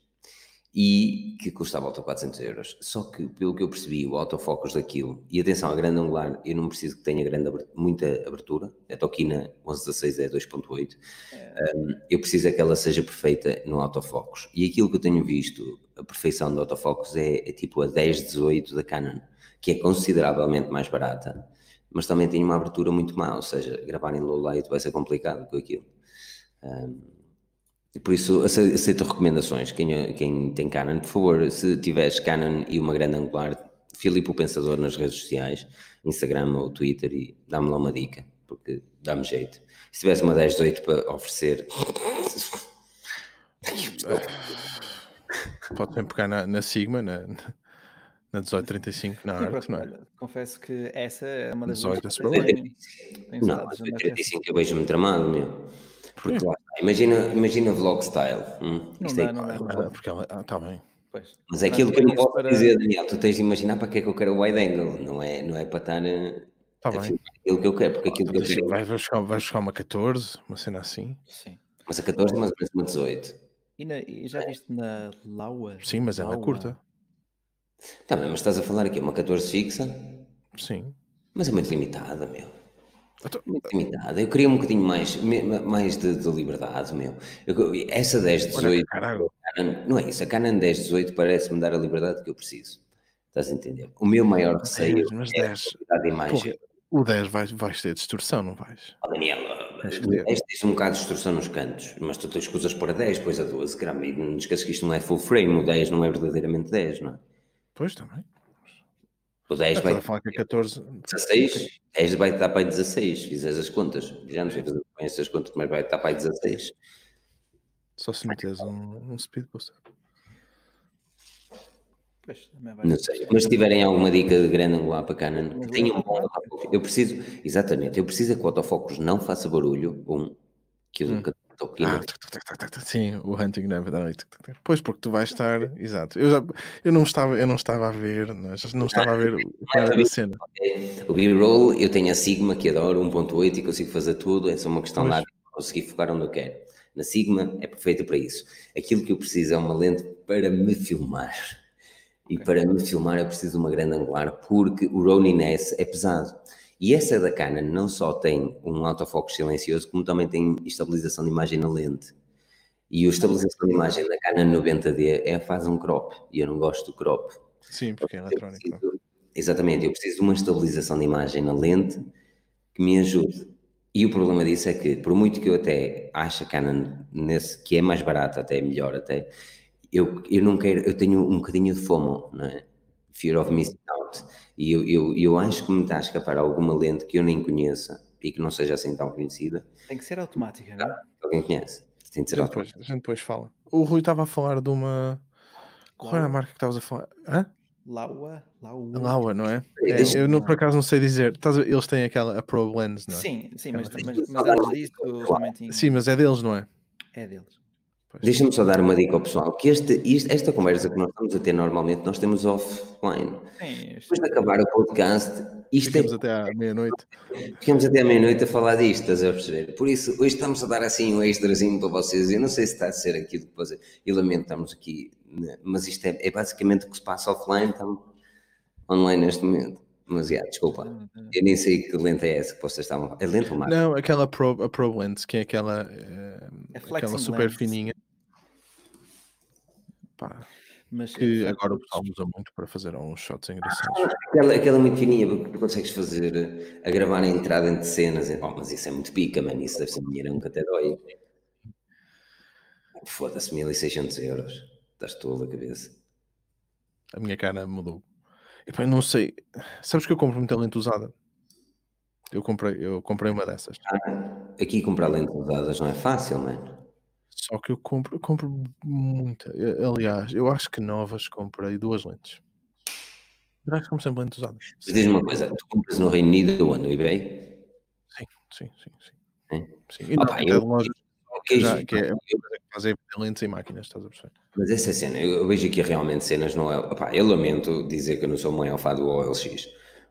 e que custa a volta de 400 euros. Só que, pelo que eu percebi, o autofocus daquilo, e atenção, a grande angular, eu não preciso que tenha grande, aber- muita abertura, a Tokina 1116 é 2.8, Um, eu preciso é que ela seja perfeita no autofocus. E aquilo que eu tenho visto, a perfeição do autofocus é, é tipo a 10-18 da Canon, que é consideravelmente mais barata, mas também tem uma abertura muito má, ou seja, gravar em low light vai ser complicado com aquilo. Um, Por isso, aceito recomendações. Quem, quem tem Canon, por favor, se tiveres Canon e uma grande angular, Filipe o Pensador nas redes sociais, Instagram ou Twitter, e dá-me lá uma dica, porque dá-me jeito. Se tivesse uma 10-18 para oferecer. Pode bem pegar na, na Sigma, na, na 1835, na arte, não é? Confesso que essa é uma das 18 coisas é Não, a 1835 eu vejo-me tramado, meu. Porque lá, imagina, imagina vlog style. Hum, Não isto é dá, não dá. Ah, Porque ela. Ah, tá bem. Pois. Mas é aquilo que eu não posso para- dizer, Daniel. Tu tens de imaginar para que é que eu quero o wide angle, não é, não é para estar a, Tá a bem. filmar aquilo que eu quero, porque aquilo que eu quero. Vai buscar, vai buscar uma 14, uma cena assim. Sim. Mas a 14 é mais ou menos uma 18. E, na- e já viste na Laua? Sim, mas ela é Laua? curta. Tá bem, mas estás a falar aqui, uma 14 fixa, Sim. mas é muito limitada, meu. Então, Muito limitada. Eu queria um bocadinho mais, mais de, de liberdade, meu. Eu- essa 10, olha, 18, caralho. Canon- não é isso, a Canon 10, 18 parece-me dar a liberdade que eu preciso. Estás a entender? O meu maior receio Mas é a 10. qualidade de imagem. Porra, o 10 vais, vais ter distorção, não vais? Oh, Daniel, ver. tens tens um bocado de distorção nos cantos, mas tu tens coisas para 10, depois a 12, caramba, e não esqueças que isto não é full frame, o 10 não é verdadeiramente 10, não é? Pois também. O 10 Estás vai falar que a 14. 16, 10 vai estar para aí 16, fizeres as contas, já não sei fazer bem essas contas, mas vai estar para aí 16. Só se meteres um, um speed booster. Não sei, mas se tiverem alguma dica de grande angular para Canon, Mas que tenham um bom autofocus. Eu preciso, exatamente, eu preciso é que o autofocus não faça barulho, um, que eu Hum. Ah, sim, o hunting. Tuc, tuc, tuc. Pois, porque tu vais estar. [LAUGHS] Exato. Eu, já, eu, não, estava, eu não estava a ver, não, é? Não estava a ver [LAUGHS] o era a cena. O B-roll, eu tenho a Sigma, que adoro, 1.8 e consigo fazer tudo, é só uma questão de Pois. hábito, conseguir focar onde eu quero. Na Sigma é perfeita para isso. Aquilo que eu preciso é uma lente para me filmar. E para me filmar eu preciso de uma grande angular, porque o Ronin S é pesado. E essa da Canon não só tem um autofoco silencioso, como também tem estabilização de imagem na lente. E a estabilização de imagem da Canon 90D é faz um crop, e eu não gosto do crop. Sim, porque é eletrónico. exatamente, eu preciso de uma estabilização de imagem na lente que me ajude. E o problema disso é que, por muito que eu até ache a Canon nesse, que é mais barata, até é melhor até, eu, eu não quero, eu tenho um bocadinho de FOMO, não é? Fear of missing out. E eu, eu, eu acho que me está a escapar alguma lente que eu nem conheça e que não seja assim tão conhecida. Tem que ser automática, não é? Alguém conhece? Tem A ser depois, a gente depois fala. O Rui estava a falar de uma. Qual era a marca que estavas a falar? Hã? Laua? Laua? Laua, não é? É, deixa- eu não, por acaso não sei dizer. Eles têm aquela a Pro Lens, não é? Sim, sim, mas, Mas- mas, mas antes disso tinha. Sim, mas é deles, não é? É deles. Deixa-me só dar uma dica ao pessoal, que este, isto- esta conversa que nós estamos a ter normalmente, nós temos offline. Sim, Depois de acabar o podcast, isto é Ficamos até à meia-noite. Ficamos até à meia-noite a falar disto, estás a perceber? Por isso, hoje estamos a dar assim um extrazinho para vocês. Eu não sei se está a ser aquilo que vocês. E lamentamos aqui, né? mas isto é, é basicamente o que se passa offline, estamos online neste momento. Mas, já, desculpa. Eu nem sei que lente é essa que vocês estavam. É lente ou mais? Não, aquela Pro, a Pro Lens, que é aquela, eh, É aquela super lens. fininha. Pá, mas que eh, agora o pessoal usa muito para fazer uns shots engraçados. Aquela, aquela muito fininha, porque tu consegues fazer eh, a gravar a entrada entre cenas. Oh, mas isso é muito pica, mano. Isso deve ser dinheirão que até dói. Foda-se, 1600 euros. Estás tolo a cabeça. A minha cara mudou. E pá, eu não sei. Sabes que eu compro muita lente usada? Eu comprei, eu comprei uma dessas. Aqui comprar lentes usadas não é fácil, mano. Só que eu compro, eu compro muita. Eu- Aliás, eu acho que novas comprei duas lentes. Acho que compro sempre lentes usadas. Mas diz-me uma coisa, tu compras no Reino Unido ou no eBay? Sim, sim, sim. sim. É? sim. E Ah, não, pá, até eu- lojas Que já, isso? que é lentes em máquinas, estás a perceber? Mas essa cena, eu, vejo aqui realmente cenas no OL. Opá, eu lamento dizer que eu não sou maior fã do OLX.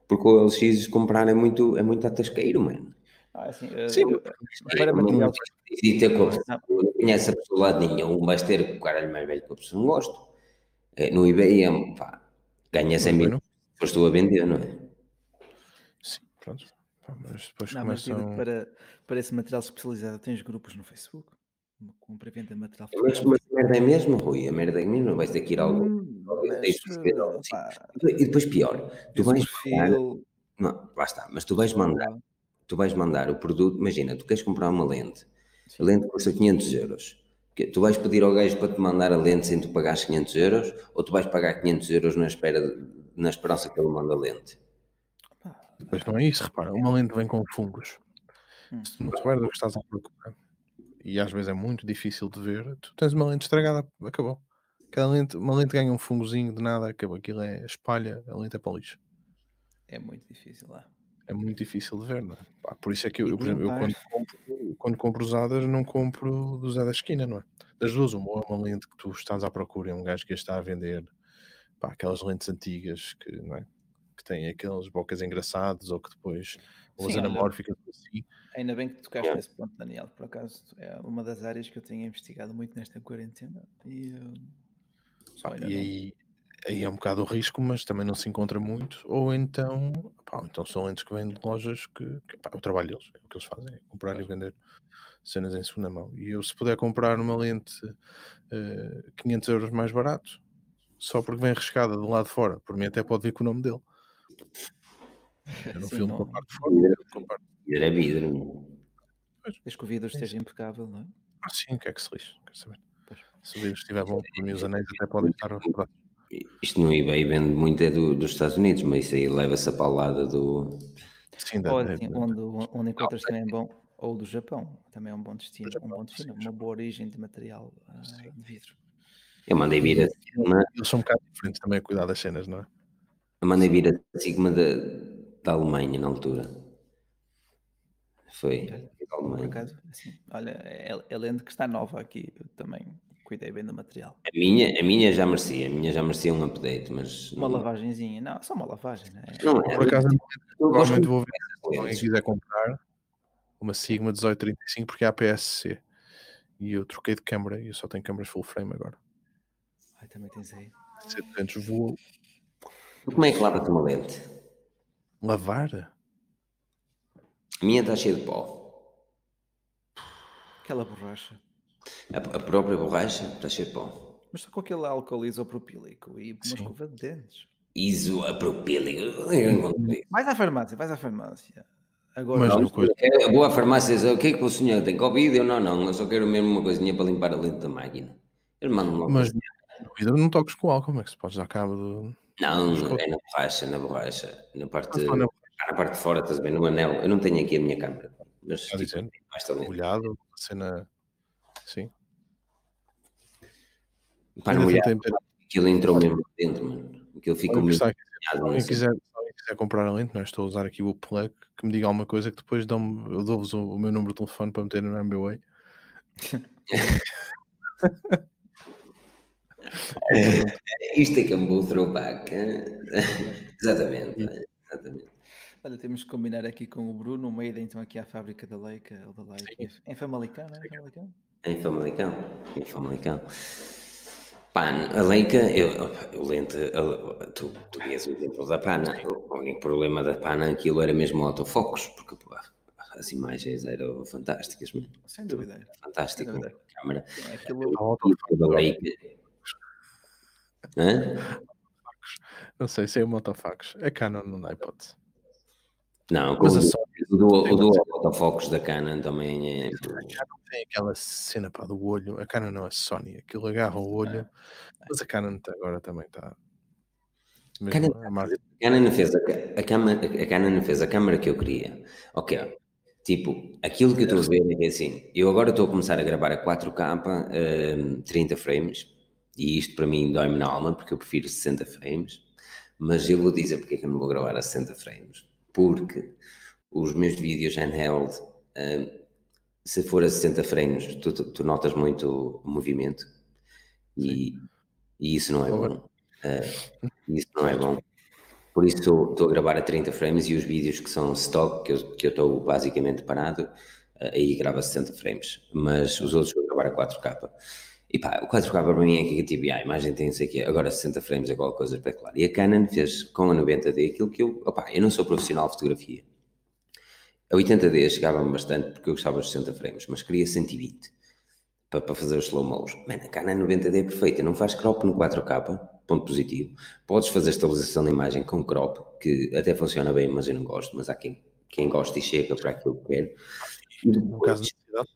Porque o OLX comprar é muito, é muito atasqueiro, mano. Ah, assim, eh, Sim, eu- para Não material. E ter com a pessoa, não conhece a pessoa lá de nenhum, vais ter o caralho mais velho que a pessoa não gosto. É, no eBay, é, pá, ganha 100 Mas mil, depois estou a vender, não é? Sim, pronto. Pá, Mas depois Não, mas começam. para, para esse material especializado tens grupos no Facebook. Uma compra e venda de material Mas, mas a merda é mesmo, Rui, a merda é mesmo, vais ter que ir a algum. Hum, mas, eh, E depois pior, tu vais mandar, perfil, não, lá está, mas tu vais mandar, tu vais mandar o produto, imagina, tu queres comprar uma lente, a lente custa 500 euros, Tu vais pedir ao gajo para te mandar a lente sem tu pagares 500 euros ou tu vais pagar 500 euros na, espera, na esperança que ele manda a lente? Mas não é isso, repara, uma lente vem com fungos. Hum. Se tu não souberes o que estás a procurar, e às vezes é muito difícil de ver, tu tens uma lente estragada, acabou. Cada lente, uma lente ganha um fungozinho de nada, acabou. Aquilo é espalha, a lente é para o lixo. É muito difícil lá. É muito difícil de ver, não é? Pá, por isso é que eu, eu por exemplo, eu quando compro, quando compro usadas, não compro do Zé da esquina, não é? Das duas, uma é uma lente que tu estás à procura, é um gajo que está a vender pá, aquelas lentes antigas que, não é? que têm aquelas bocas engraçadas ou que depois ou as anamórficas assim. Ainda bem que tocaste nesse ponto, Daniel. Por acaso é uma das áreas que eu tenho investigado muito nesta quarentena. E, ah, e aí, aí é um bocado o risco, mas também não se encontra muito. Ou então, pá, então são lentes que vêm de lojas que, que pá, o trabalho deles, é o que eles fazem, é comprar e vender cenas em segunda mão. E eu, se puder comprar uma lente uh, eh, 500 euros mais barato, só porque vem arriscada do lado de fora, por mim até pode vir com o nome dele. Eu não filmo com a parte de fora. Vidro é vidro. Desde que o vidro esteja impecável, não é? Ah, sim, o que é que se lixa? Quer saber? Se o vidro estiver bom, para mim os anéis até podem estar a Isto no eBay vende muito é do, dos Estados Unidos, mas isso aí leva-se a paulada do. Sim, da, Pode, é, onde, onde encontras também bom, ou do Japão, também é um bom destino, Japão, um bom destino, sim, uma boa origem de material uh, de vidro. Eu mandei vir a Sigma. Eles são um bocado diferentes também a cuidar das cenas, não é? Eu mandei vir a Sigma da, da Alemanha na altura. Foi. Por acaso, assim, olha, é, é lendo que está nova aqui, eu também cuidei bem do material. A minha, a minha já merecia, a minha já merecia um update, mas. Uma não... lavagenzinha, não, só uma lavagem, né? Não, é, por acaso, provavelmente vou ver se alguém quiser comprar uma Sigma 1835 porque é APS-C e eu troquei de câmera e eu só tenho câmeras full frame agora. Ai, também tens aí. 700 voou. Como é que lava-te uma lente? Lavar? A minha está cheia de pó. Aquela borracha. A, a própria borracha está cheia de pó. Mas está com aquele álcool isopropílico e uma escova de dentes. Isopropílico? [LAUGHS] Vais à farmácia, vais à farmácia. Agora, mas não, coisa... é, vou à farmácia o que é que o senhor tem? Covid? Eu não, não, eu só quero mesmo uma coisinha para limpar a lente da máquina. Eu mando uma Mas não toques com álcool, como é que se pode dar cabo do. Não, é na borracha, na borracha. Na parte, ah, na... na parte de fora, estás bem, no anel. Eu não tenho aqui a minha câmera. Mas Está tipo, dizendo? Olhado, cena. Sim. Para molhar, aquilo entrou mesmo dentro, mano. Aquilo ficou mesmo. Se alguém quiser, quiser comprar a lente, não é? estou a usar aqui o plug, que me diga alguma coisa que depois eu dou-vos o, o, meu número de telefone para meter no MBWay. [LAUGHS] Isto é que é um bom throwback. [LAUGHS] exatamente, exatamente. Olha, temos que combinar aqui com o Bruno, uma ida então aqui à fábrica da Leica, ou da Leica, em Famalicão, não é? Famalicão? Em Famalicão, em Famalicão. PAN, a Leica, eu, eu lente, tu, tu vias o exemplo da PAN, o único problema da PAN aquilo era mesmo o autofocus, porque pô, as imagens eram fantásticas, mesmo. Sem dúvida. Fantástico, Sem dúvida. a câmera. É aquilo... da Leica. Hã? Não sei se é o Motofacos. É Canon, não dá hipótese. Não, mas o, o, do, o do autofocus da Canon também é. A Canon tem aquela cena pá, do olho. A Canon não é Sony, aquilo agarra o olho, mas a Canon agora também está. Canon, a Canon fez a, a, câmera, a Canon fez a câmera que eu queria. Ok. Tipo, aquilo que eu estou a ver é que assim, eu agora estou a começar a gravar a 4K, um, 30 frames, e isto para mim dói-me na alma, porque eu prefiro 60 frames, mas eu vou dizer porque é que eu não vou gravar a 60 frames porque os meus vídeos handheld, uh, se for a 60 frames, tu, tu, notas muito o movimento e, e isso não é bom. Uh, isso não é bom. Por isso estou a gravar a 30 frames e os vídeos que são stock, que eu estou basicamente parado, uh, aí grava a 60 frames. Mas os outros vou gravar a 4K. E pá, o 4K para mim é que tipo, a imagem tem isso aqui, agora 60 frames é qualquer coisa espetacular. E a Canon fez com a 90D aquilo que eu, opá, eu não sou profissional de fotografia. A 80D chegava-me bastante porque eu gostava de 60 frames, mas queria 120 para, para fazer os slow motion. Man, a Canon 90D é perfeita, não faz crop no 4K, ponto positivo. Podes fazer estabilização da imagem com crop, que até funciona bem, mas eu não gosto, mas há quem, quem gosta e chega para aquilo que quer. no caso de cidade,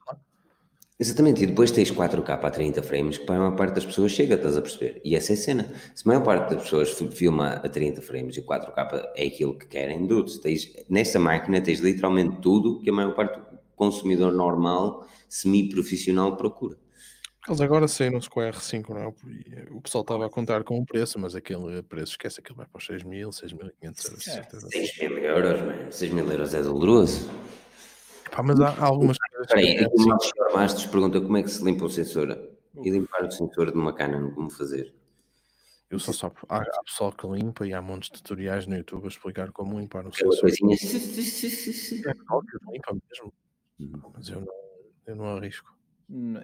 Exatamente, e depois tens 4K a 30 frames que para a maior parte das pessoas chega, estás a perceber? E essa é a cena. Se a maior parte das pessoas filma a 30 frames e 4K é aquilo que querem, dudes, tens, nessa máquina tens literalmente tudo que a maior parte do consumidor normal, semi-profissional procura. Eles agora saíram-se com o R5, não é? O pessoal estava a contar com um preço, mas aquele preço, esquece, aquilo vai para os 6 mil, 6.500 euros. É, 6 mil euros, mano. 6 mil euros é doloroso. Pá, mas há, há algumas coisas. Aí, o Marcos Bastos pergunta como é que se limpa o sensor e limpar o sensor de uma Canon, como fazer? Eu só sabe, há, há, pessoal que limpa e há montes de tutoriais no YouTube a explicar como limpar o sensor. Coisinha... É que limpa mesmo, uhum. mas eu não, eu não arrisco.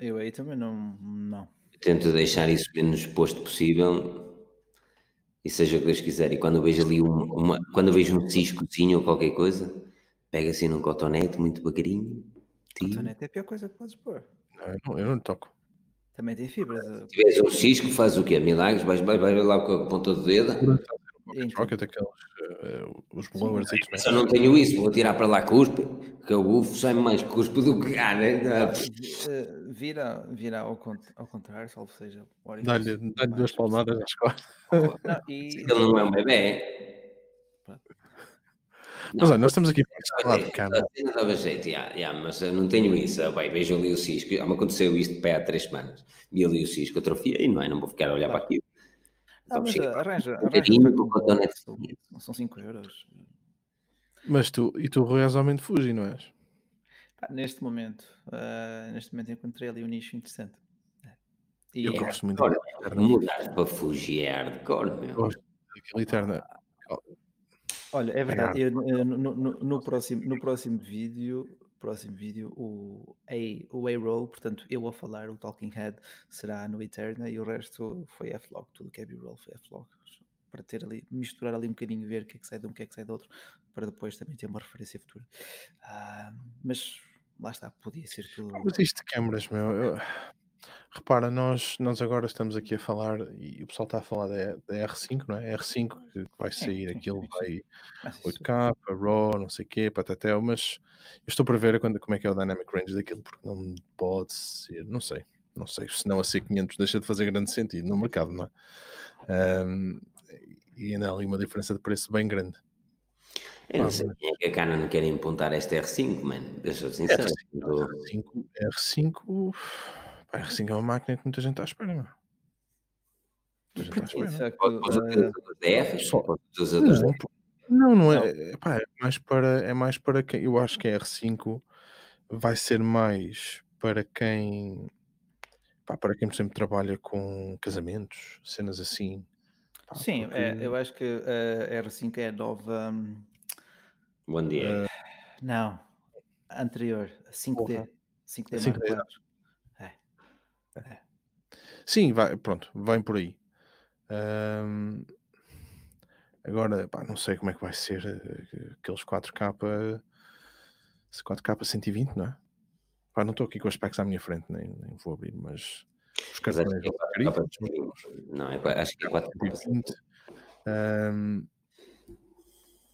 Eu aí também não. não. Tento deixar isso o menos exposto possível e seja o que Deus quiser. E quando eu vejo ali um, uma, quando eu vejo um ciscozinho ou qualquer coisa, Pega assim num cotonete, muito devagarinho. Cotonete é a pior coisa que podes pôr. Não, eu não toco. Também tem fibras. Se tiveres um cisco, faz o quê? Milagres? Vais, vais, vais lá com a ponta do dedo? Rocket, aqueles, uh, os blowers. Sim, só não tenho isso, vou tirar para lá cuspe, que o bufo sai mais cuspe do que ah, né? Uh, vira, vira ao, ao contrário, salvo seja. Dá-lhe dá duas palmadas nas costas. Não, [LAUGHS] e... Ele não é um bebê. Mas olha, nós estamos aqui para falar de câmera. Dava jeito, yeah, yeah, mas eu não tenho isso. Ah, bem, vejo ali o cisco. Me aconteceu isto pé há três semanas. Vi ali o cisco, atrofia e não é? Não vou ficar a olhar para aquilo. Não, mas arranja, arranja um são 5 euros. Mas tu, e tu realmente Fuji, não és? Ah, neste momento, uh, neste momento encontrei ali um nicho interessante. E eu é gosto muito de mudar para Fuji é hardcore, meu. Gosto daquela eterna. Olha, é verdade. Eu, eu, no, no, no, próximo, no próximo vídeo, próximo vídeo o, A, o A-Roll, portanto, eu a falar, o Talking Head, será no Eterna e o resto foi F-Log, tudo que é B-Roll foi F-Log. Para ter ali, misturar ali um bocadinho, ver o que é que sai de um, o que é que sai do outro, para depois também ter uma referência futura. Ah, mas lá está, podia ser tudo. Mas isto de câmaras, meu. Eu Repara, nós, nós agora estamos aqui a falar, e o pessoal está a falar da, da R5, não é? R5 que vai sair, aquilo vai 8K, RAW, não sei o quê, patatel, mas eu estou para ver quando, como é que é o Dynamic Range daquilo, porque não pode ser, não sei, não sei, senão a C500 deixa de fazer grande sentido no mercado, não é? Um, e ainda há ali uma diferença de preço bem grande. Eu não sei quem é que a Canon quer impuntar esta R5, mano, deixa-eu sincero. R5, R5 a R5 é uma máquina que muita gente está à espera, não Muita gente está à espera. Não, não é. Epá, é mais para. É mais para quem. Eu acho que a R5 vai ser mais para quem. Pá, para quem, exemplo, trabalha com casamentos, cenas assim. Pá, Sim, porque... é, eu acho que a R5 é a nova. Bom dia. Uh, não, anterior, 5D. 5D, 5D. É. Sim, vai, pronto, vem por aí. Um, agora, pá, não sei como é que vai ser eh, aqueles 4K, 4K 120, não é? Pá, não estou aqui com as specs à minha frente, nem, nem vou abrir, mas os cartões é Não, é, acho que é 4K. Um,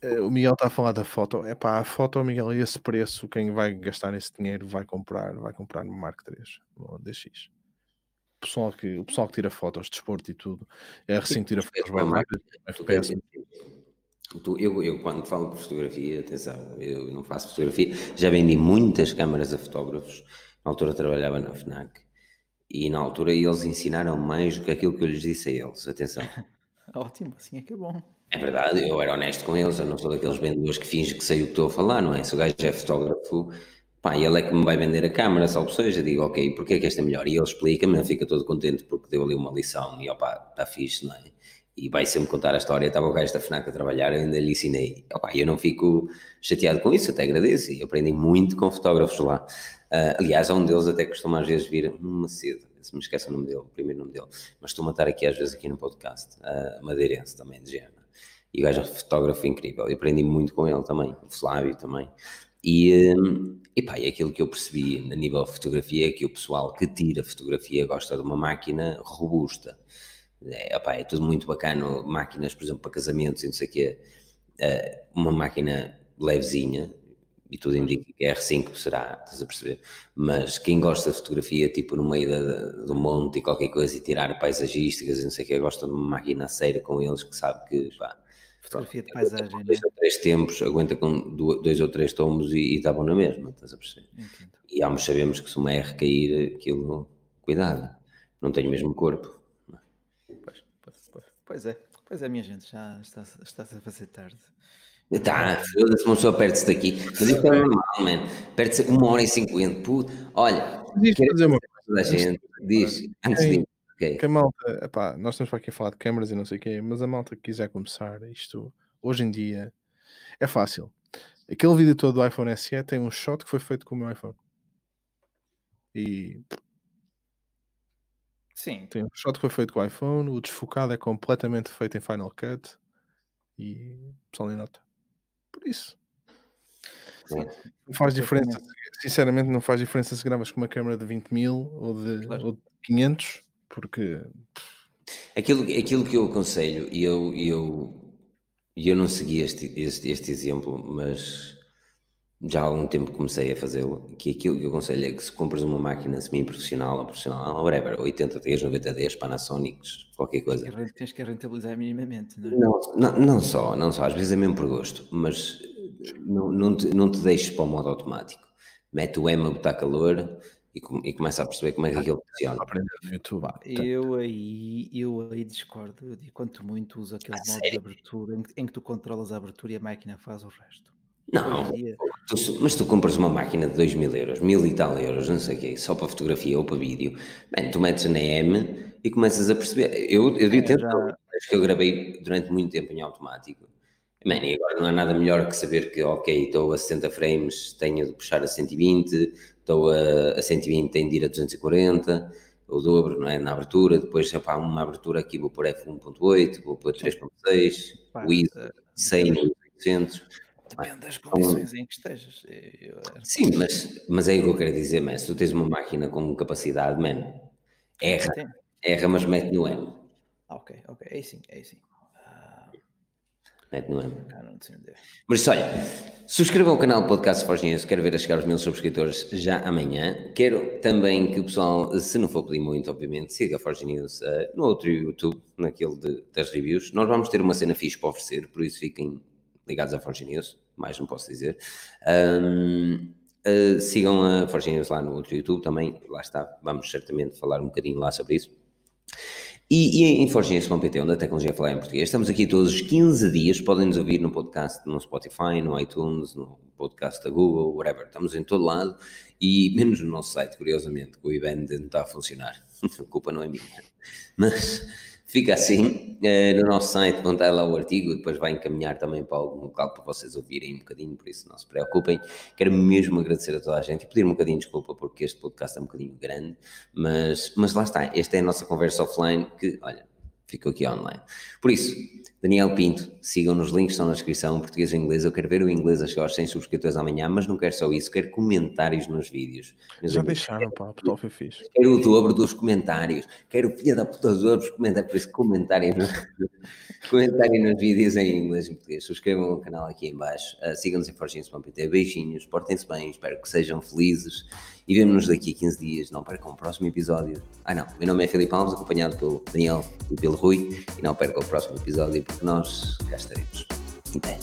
eh, o Miguel está a falar da foto. É pá, a foto, Miguel, esse preço, quem vai gastar esse dinheiro vai comprar, vai comprar no Mark 3, no DX pessoal que, o pessoal que tira fotos de desporto e tudo, é recém tira fotos bem rápidas, FPS. Eu, eu, quando falo de fotografia, atenção, eu não faço fotografia, já vendi muitas câmaras a fotógrafos, na altura trabalhava na FNAC, e na altura eles ensinaram mais do que aquilo que eu lhes disse a eles, atenção. [LAUGHS] Ótimo, assim é que é bom. É verdade, eu era honesto com eles, eu não sou daqueles vendedores que fingem que sei o que estou a falar, não é? Se o gajo é fotógrafo, pá, ele é que me vai vender a câmara, salvo seja, digo, ok, porque é que esta é melhor? E ele explica-me, fica todo contente porque deu ali uma lição e opá, está fixe, não é? E vai sempre contar a história, estava o gajo da FNAC a trabalhar, ainda lhe ensinei, opá, eu não fico chateado com isso, até agradeço e aprendi muito com fotógrafos lá. Uh, aliás, há um deles até costuma às vezes vir, Macedo, se me esquece o nome dele, o primeiro nome dele, mas estou a estar aqui às vezes aqui no podcast, uh, madeirense também, de género. E o gajo é um fotógrafo incrível, e aprendi muito com ele também, o Flávio também. E, um, epá, e aquilo que eu percebi a nível de fotografia é que o pessoal que tira fotografia gosta de uma máquina robusta. É, epá, é tudo muito bacana, máquinas, por exemplo, para casamentos e não sei o quê, uh, uma máquina levezinha, e tudo indica que R5 será, estás a perceber? Mas quem gosta de fotografia, tipo no meio do monte e qualquer coisa, e tirar paisagísticas e não sei o que, gosta de uma máquina séria com eles que sabe que, pá, Fotografia de paisagem, né? dois ou três tempos, aguenta com dois ou três tomos e, está bom na mesma, estás a perceber? Entendo. E ambos sabemos que se uma R cair, aquilo, cuidado, não tenho o mesmo corpo. Pois, pois, pois é, pois é, minha gente, já está, está a fazer tarde. Tá, foda-se, uma pessoa perde-se daqui. [LAUGHS] Mas isso é normal, mano. Perde-se uma hora e cinquenta. Puto. Olha, diz dizer uma coisa. Da gente, diz, antes de. Okay. Que a malta, epá, nós estamos para aqui a falar de câmaras e não sei o quê, mas a malta que quiser começar isto hoje em dia é fácil. Aquele vídeo todo do iPhone SE tem um shot que foi feito com o meu iPhone. E Sim. Tem um shot que foi feito com o iPhone, o desfocado é completamente feito em Final Cut e o pessoal nem nota. Por isso. Sim. Não faz diferença. Sinceramente, não faz diferença se gravas com uma câmera de 20 mil ou de, claro. ou de 500, porque. Aquilo, aquilo que eu aconselho, e eu, eu, eu não segui este, este, este exemplo, mas já há algum tempo comecei a fazê-lo, que aquilo que eu aconselho é que se compras uma máquina semi-profissional ou profissional, whatever, 80D, 90D, Panasonics, qualquer coisa. Tens que rentabilizar minimamente, não é? Não, não, não, só, não só, às vezes é mesmo por gosto, mas não, não, te, não te deixes para o modo automático. Mete o M a botar calor e, e começa a perceber como é que aquilo funciona. Eu aí, eu aí discordo, eu digo, quanto muito uso aquele ah, modo sério? de abertura em que, em que tu controlas a abertura e a máquina faz o resto. Não, tu, mas tu compras uma máquina de 2 mil euros, mil e tal euros, não sei o quê, só para fotografia ou para vídeo, bem, tu metes na M e começas a perceber. Eu, eu digo é, já... acho que eu gravei durante muito tempo em automático. Man, e agora não há nada melhor que saber que, ok, estou a 60 frames, tenho de puxar a 120, estou a, a 120, tenho de ir a 240, o dobro, não é? Na abertura, depois, se há uma abertura aqui, vou por F1.8, vou por 3.6, o ISO 100, 800 Depende das condições em que estejas. Eu... Sim, mas, mas é o que eu quero dizer, mas se tu tens uma máquina com capacidade, man, erra, erra, mas mete no M. Ok, ok, é sim, é sim. Mete no M. Mas isso, olha, subscrevam o canal do Podcast Forginhas, quero ver a chegar aos mil subscritores já amanhã. Quero também que o pessoal, se não for pedir muito, obviamente, siga a Forge News uh, no outro YouTube, naquele de, das reviews. Nós vamos ter uma cena fixe para oferecer, por isso fiquem ligados à Forge News mais não posso dizer. Um, uh, sigam a Forge News lá no outro YouTube também, lá está, vamos certamente falar um bocadinho lá sobre isso. E, e em forginhas.pt, onde a tecnologia falar em português, estamos aqui todos os 15 dias, podem nos ouvir no podcast, no Spotify, no iTunes, no podcast da Google, whatever, estamos em todo lado, e menos no nosso site, curiosamente, que o IBAN não está a funcionar, [LAUGHS] a culpa não é minha, mas Fica assim, uh, no nosso site vão estar lá o artigo, depois vai encaminhar também para algum local para vocês ouvirem um bocadinho, por isso não se preocupem. Quero mesmo agradecer a toda a gente e pedir um bocadinho de desculpa porque este podcast é um bocadinho grande, mas, mas lá está, esta é a nossa conversa offline que, olha, ficou aqui online. Por isso, Daniel Pinto, sigam nos links, estão na descrição, português e inglês. Eu quero ver o inglês a chegar aos 100 subscritores amanhã, mas não quero só isso, quero comentários nos vídeos. Já amigos, deixaram, pá, o foi fixe. Quero o dobro dos comentários, quero o filho da puta dos outros comentários, por isso comentário, no, [LAUGHS] comentário nos vídeos em inglês e português. Subscrevam o canal aqui em baixo, uh, sigam-nos em forginhos.pt, beijinhos, portem-se bem, espero que sejam felizes e vemo-nos daqui a 15 dias. Não percam o próximo episódio. Ah, não. Meu nome é Felipe Alves, acompanhado pelo Daniel e pelo Rui. E não percam o próximo episódio, porque nós cá estaremos. Até.